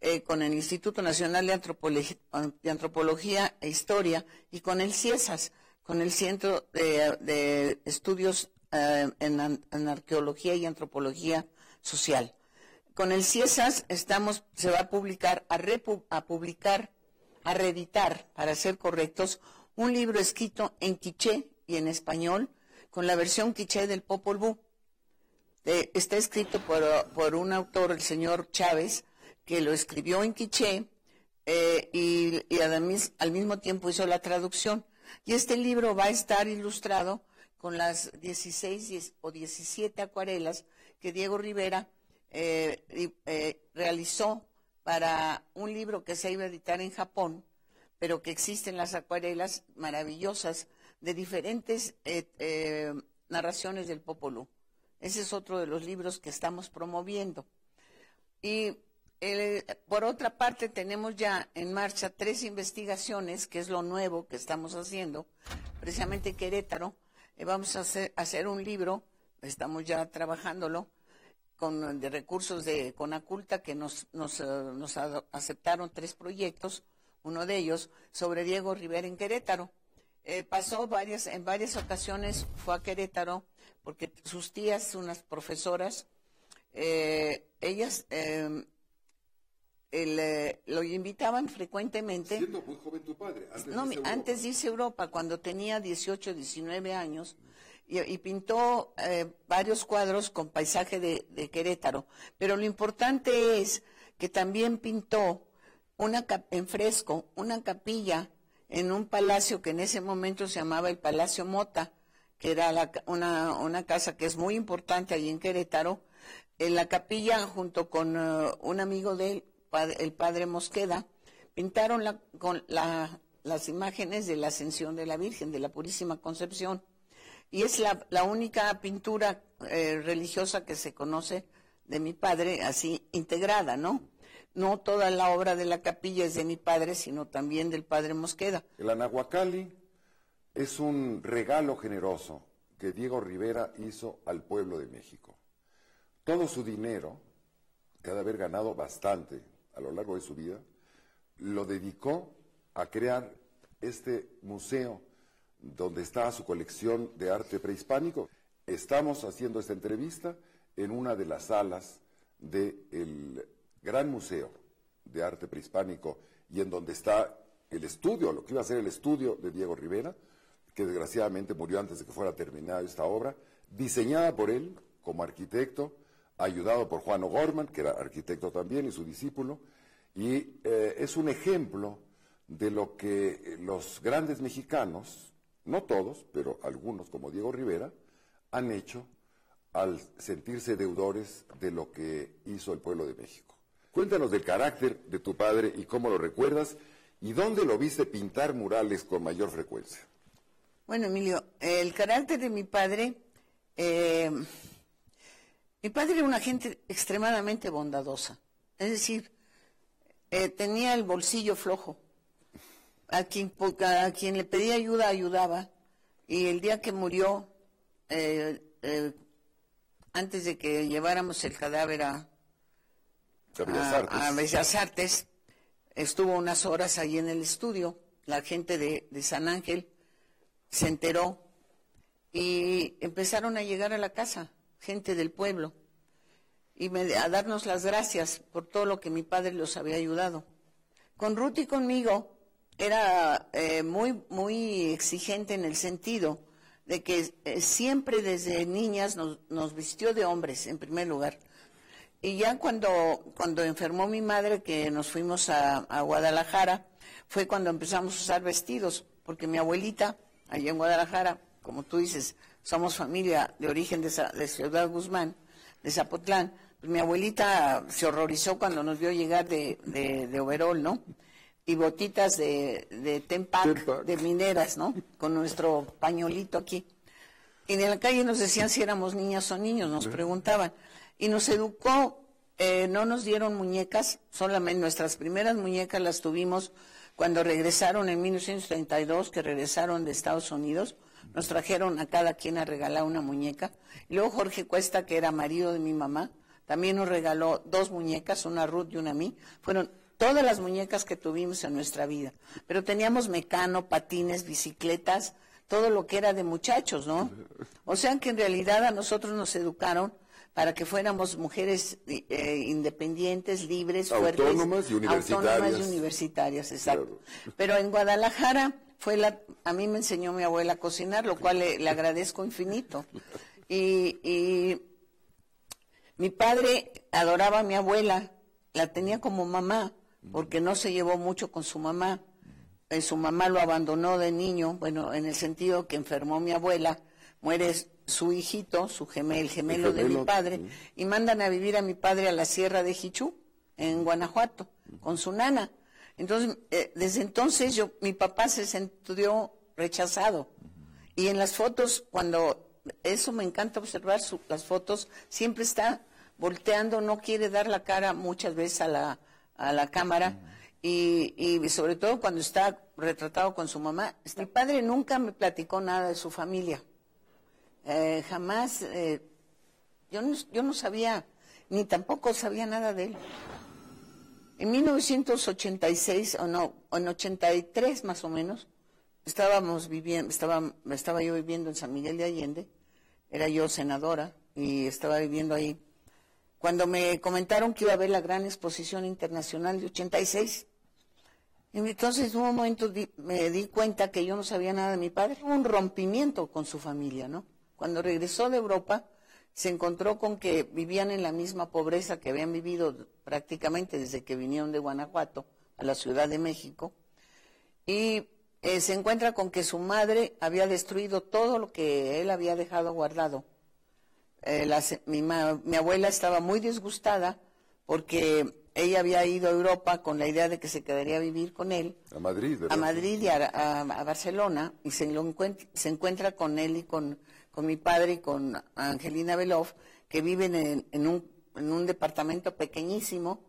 eh, con el Instituto Nacional de Antropología, de Antropología e Historia y con el CIESAS, con el Centro de, Estudios eh, en Arqueología y Antropología Social. Con el CIESAS estamos, se va a publicar, a, repu- a publicar, a reeditar, para ser correctos, un libro escrito en quiché y en español, con la versión quiché del Popol Vuh. Eh, está escrito por, por un autor, el señor Chávez, que lo escribió en quiché eh, y, y además, al mismo tiempo hizo la traducción. Y este libro va a estar ilustrado con las 16 diez- o 17 acuarelas que Diego Rivera eh, eh, realizó para un libro que se iba a editar en Japón, pero que existen las acuarelas maravillosas de diferentes eh, narraciones del Popol Vuh. Ese es otro de los libros que estamos promoviendo. Y por otra parte, tenemos ya en marcha tres investigaciones, que es lo nuevo que estamos haciendo, precisamente Querétaro. Eh, vamos a hacer, un libro, estamos ya trabajándolo, con, de recursos de Conaculta, que nos, nos, eh, aceptaron tres proyectos, uno de ellos sobre Diego Rivera en Querétaro. Eh, pasó varias, en varias ocasiones, fue a Querétaro, porque sus tías, unas profesoras, eh, ellas eh, el, eh, lo invitaban frecuentemente. Siendo muy joven tu padre. Antes No, de mi- irse a antes a Europa, cuando tenía 18, 19 años, y, y pintó eh, varios cuadros con paisaje de, de Querétaro. Pero lo importante es que también pintó una en fresco una capilla en un palacio que en ese momento se llamaba el Palacio Mota, que era la una, una casa que es muy importante ahí en Querétaro. En la capilla, junto con eh, un amigo de él, el padre Mosqueda, pintaron la- con la- las imágenes de la ascensión de la Virgen, de la Purísima Concepción. Y es la, única pintura eh, religiosa que se conoce de mi padre, así integrada, ¿no? No toda la obra de la capilla es de mi padre, sino también del padre Mosqueda. El Anahuacalli es un regalo generoso que Diego Rivera hizo al pueblo de México. Todo su dinero, que ha de haber ganado bastante a lo largo de su vida, lo dedicó a crear este museo donde está su colección de arte prehispánico. Estamos haciendo esta entrevista en una de las salas del Gran Museo de Arte Prehispánico y en donde está el estudio, lo que iba a ser el estudio de Diego Rivera, que desgraciadamente murió antes de que fuera terminada esta obra, diseñada por él como arquitecto, ayudado por Juan O'Gorman, que era arquitecto también, y su discípulo, y eh, es un ejemplo de lo que los grandes mexicanos, no todos, pero algunos como Diego Rivera, han hecho al sentirse deudores de lo que hizo el pueblo de México. Cuéntanos del carácter de tu padre y cómo lo recuerdas y dónde lo viste pintar murales con mayor frecuencia. Bueno, Emilio, el carácter de mi padre, eh, mi padre era una gente extremadamente bondadosa. Es decir, eh, tenía el bolsillo flojo. A quien, a quien le pedía ayuda, ayudaba. Y el día que murió, eh, antes de que lleváramos el cadáver a, a, Bellas Artes, estuvo unas horas ahí en el estudio, la gente de, San Ángel se enteró y empezaron a llegar a la casa, gente del pueblo, y a darnos las gracias por todo lo que mi padre los había ayudado. Con Ruth y conmigo era eh, muy, muy exigente en el sentido de que eh, siempre desde niñas nos, nos, vistió de hombres, en primer lugar. Y ya cuando, cuando enfermó mi madre, que nos fuimos a, Guadalajara, fue cuando empezamos a usar vestidos, porque mi abuelita, allá en Guadalajara, como tú dices, somos familia de origen de, Ciudad Guzmán, de Zapotlán, pues mi abuelita se horrorizó cuando nos vio llegar de, de, overol, ¿no? Y botitas de, de tempac, de mineras, ¿no? Con nuestro pañolito aquí. Y en la calle nos decían si éramos niñas o niños, nos preguntaban y nos educó. Eh, no nos dieron muñecas, solamente nuestras primeras muñecas las tuvimos cuando regresaron en 1932, que regresaron de Estados Unidos. Nos trajeron a cada quien a regalar una muñeca. Y luego Jorge Cuesta, que era marido de mi mamá, también nos regaló dos muñecas, una Ruth y una a mí. Fueron todas las muñecas que tuvimos en nuestra vida. Pero teníamos mecano, patines, bicicletas, todo lo que era de muchachos, ¿no? O sea que en realidad a nosotros nos educaron para que fuéramos mujeres eh, independientes, libres, fuertes. Autónomas y universitarias. Autónomas y universitarias, exacto. Pero en Guadalajara fue la, a mí me enseñó mi abuela a cocinar, lo cual le, agradezco infinito. Y, y, mi padre adoraba a mi abuela, la tenía como mamá, porque no se llevó mucho con su mamá. Eh, su mamá lo abandonó de niño, bueno, en el sentido que enfermó mi abuela, muere su hijito, su gemel, el gemelo, de mi padre, y mandan a vivir a mi padre a la sierra de Jichú, en Guanajuato, con su nana. Entonces, eh, desde entonces yo, mi papá se sintió rechazado. Y en las fotos, cuando, eso me encanta observar, las fotos, siempre está volteando, no quiere dar la cara muchas veces a la, a la cámara. Y, y, sobre todo cuando está retratado con su mamá. Mi padre nunca me platicó nada de su familia. Eh, jamás, eh, yo, no, yo no sabía, ni tampoco sabía nada de él. En 1986, o no, en 83 más o menos, estábamos viviendo, estaba, estaba yo viviendo en San Miguel de Allende, era yo senadora y estaba viviendo ahí. Cuando me comentaron que iba a haber la gran exposición internacional de 86, y entonces en un momento me di cuenta que yo no sabía nada de mi padre, un rompimiento con su familia, ¿no? Cuando regresó de Europa, se encontró con que vivían en la misma pobreza que habían vivido prácticamente desde que vinieron de Guanajuato a la Ciudad de México. Y eh, se encuentra con que su madre había destruido todo lo que él había dejado guardado. Eh, mi, mi, abuela estaba muy disgustada porque ella había ido a Europa con la idea de que se quedaría a vivir con él. A Madrid, ¿verdad? A Madrid y a, Barcelona. Y se, se encuentra con él y con con mi padre y con Angelina Belov, que viven en, un, en un departamento pequeñísimo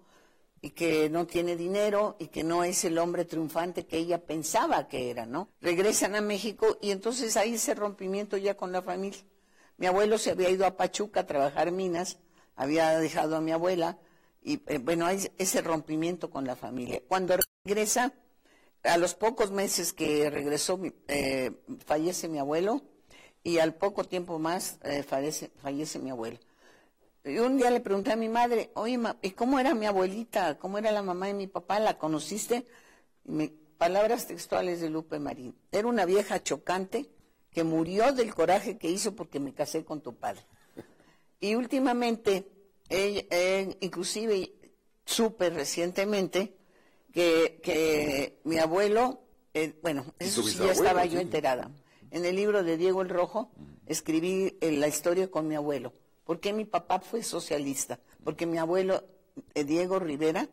y que no tiene dinero y que no es el hombre triunfante que ella pensaba que era, ¿no? Regresan a México y entonces hay ese rompimiento ya con la familia. Mi abuelo se había ido a Pachuca a trabajar minas, había dejado a mi abuela y eh, bueno, hay ese rompimiento con la familia. Cuando regresa, a los pocos meses que regresó, eh, fallece mi abuelo y al poco tiempo más eh, fallece, fallece, mi abuela. Y un día le pregunté a mi madre, oye, ¿y cómo era mi abuelita? ¿Cómo era la mamá de mi papá? ¿La conociste? Y me- palabras textuales de Lupe Marín. Era una vieja chocante que murió del coraje que hizo porque me casé con tu padre. Y últimamente, eh, inclusive supe recientemente que, que mi abuelo, eh, bueno, ¿Y eso sí ya estaba yo sí? enterada. En el libro de Diego el Rojo escribí eh, la historia con mi abuelo. ¿Por qué mi papá fue socialista? Porque mi abuelo, eh, Diego Rivera,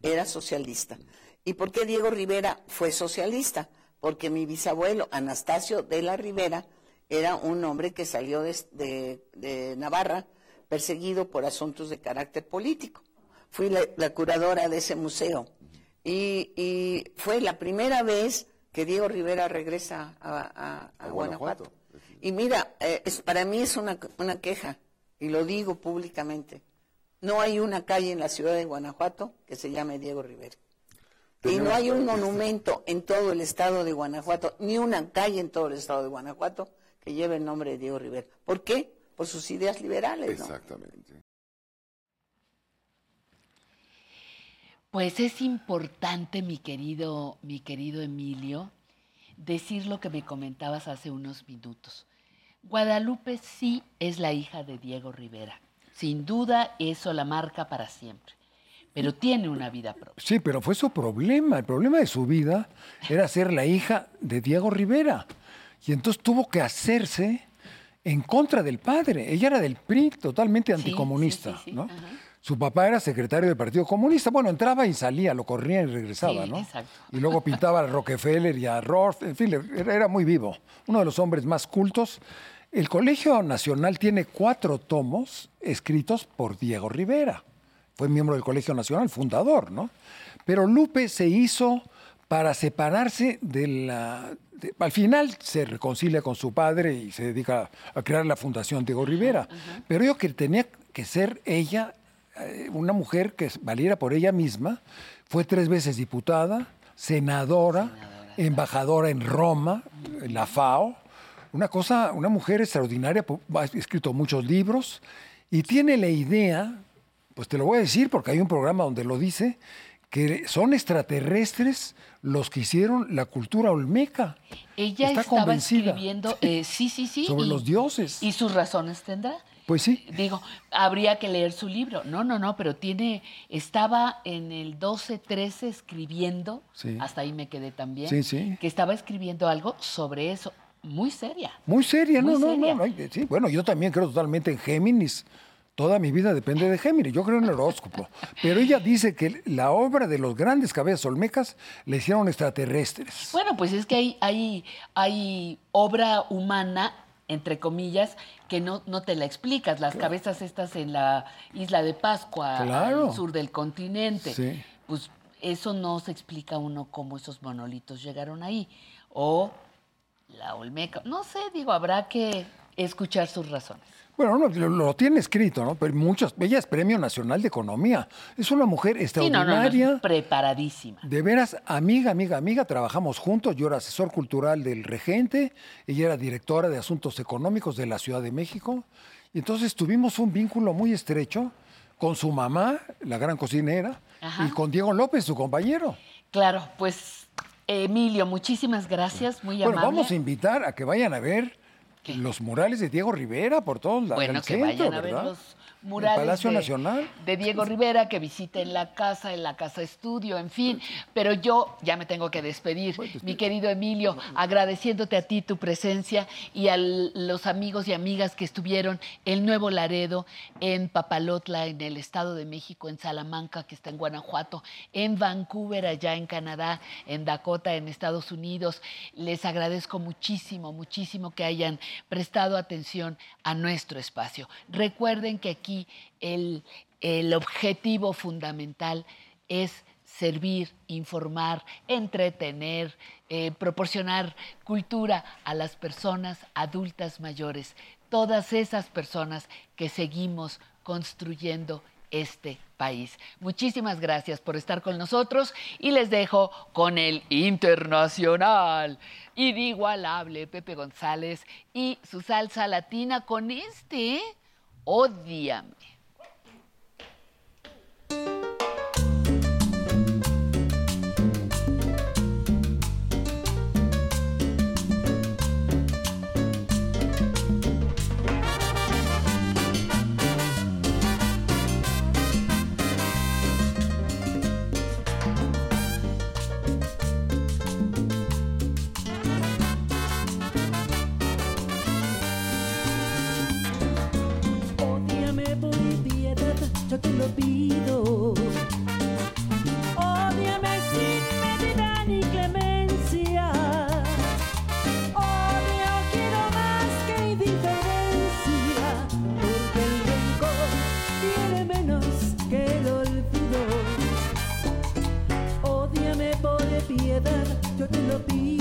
era socialista. ¿Y por qué Diego Rivera fue socialista? Porque mi bisabuelo, Anastasio de la Rivera, era un hombre que salió de, Navarra perseguido por asuntos de carácter político. Fui la, curadora de ese museo y fue la primera vez que Diego Rivera regresa a, a- a A Guanajuato. Guanajuato. Y mira, eh, es- para mí es una, una queja, y lo digo públicamente. No hay una calle en la ciudad de Guanajuato que se llame Diego Rivera. Y no hay un monumento en todo el estado de Guanajuato, ni una calle en todo el estado de Guanajuato que lleve el nombre de Diego Rivera. ¿Por qué? Por sus ideas liberales, ¿no? Exactamente. Pues es importante, mi querido, mi querido Emilio, decir lo que me comentabas hace unos minutos. Guadalupe sí es la hija de Diego Rivera. Sin duda, eso la marca para siempre. Pero tiene una vida propia. Sí, pero fue su problema. El problema de su vida era ser la hija de Diego Rivera. Y entonces tuvo que hacerse en contra del padre. Ella era del PRI, totalmente anticomunista, ¿no? Su papá era secretario del Partido Comunista. Bueno, entraba y salía, lo corría y regresaba, Sí, ¿no? exacto. Y luego pintaba a Rockefeller y a Roth. En fin, era, muy vivo. Uno de los hombres más cultos. El Colegio Nacional tiene cuatro tomos escritos por Diego Rivera. Fue miembro del Colegio Nacional, fundador, ¿no? Pero Lupe se hizo para separarse de la... de- al final se reconcilia con su padre y se dedica a crear la Fundación Diego Rivera. Pero yo que tenía que ser ella una mujer que valiera por ella misma, fue tres veces diputada, senadora, embajadora en Roma, en la FAO, una cosa, una mujer extraordinaria, ha escrito muchos libros y tiene la idea, pues te lo voy a decir porque hay un programa donde lo dice, que son extraterrestres los que hicieron la cultura olmeca. Ella Está estaba convencida. escribiendo, eh, sí, sí, sí. *laughs* Sobre y- los dioses. Y sus razones tendrá. Pues sí. Digo, habría que leer su libro. No, no, no, pero tiene, estaba en el 12-13 escribiendo, Sí. hasta ahí me quedé también, Sí, sí. que estaba escribiendo algo sobre eso, muy seria. Muy seria, Muy no, no, seria. no, no. Sí, bueno, yo también creo totalmente en Géminis. Toda mi vida depende de Géminis. Yo creo en el horóscopo. Pero ella dice que la obra de los grandes cabezas olmecas le hicieron extraterrestres. Bueno, pues es que hay, hay, hay obra humana, entre comillas, que no, no te la explicas. Las cabezas estas en la isla de Pascua, Claro. al sur del continente. Sí. Pues eso no se explica uno cómo esos monolitos llegaron ahí. O la Olmeca. No sé, digo, habrá que escuchar sus razones. Bueno, no, lo, lo tiene escrito, ¿no? Pero muchas. Ella es Premio Nacional de Economía. Es una mujer Sí, no, no, no, extraordinaria. preparadísima. De veras, amiga, amiga, amiga, trabajamos juntos. Yo era asesor cultural del regente, ella era directora de asuntos económicos de la Ciudad de México. Y entonces tuvimos un vínculo muy estrecho con su mamá, la gran cocinera, Ajá. y con Diego López, su compañero. Claro, pues Emilio, muchísimas gracias, muy Bueno, amable. vamos a invitar a que vayan a ver los murales de Diego Rivera por todos lados. Bueno, que centro, vayan a ver ¿verdad? los murales El Palacio de, Nacional. de Diego Rivera, que visiten la casa, en la casa estudio, en fin. Pero yo ya me tengo que despedir, mi querido Emilio, agradeciéndote a ti tu presencia y a los amigos y amigas que estuvieron en Nuevo Laredo, en Papalotla, en el Estado de México, en Salamanca, que está en Guanajuato, en Vancouver, allá en Canadá, en Dakota, en Estados Unidos. Les agradezco muchísimo, muchísimo que hayan prestado atención a nuestro espacio. Recuerden que aquí el, el objetivo fundamental es servir, informar, entretener, eh, proporcionar cultura a las personas adultas mayores, todas esas personas que seguimos construyendo este país. Muchísimas gracias por estar con nosotros y les dejo con el internacional, inigualable Pepe González y su salsa latina con este, Odiame. yo te lo pido. Ódiame sin medida ni clemencia. Odio quiero más que indiferencia, porque el rencor tiene menos que el olvido. Ódiame por piedad, yo te lo pido.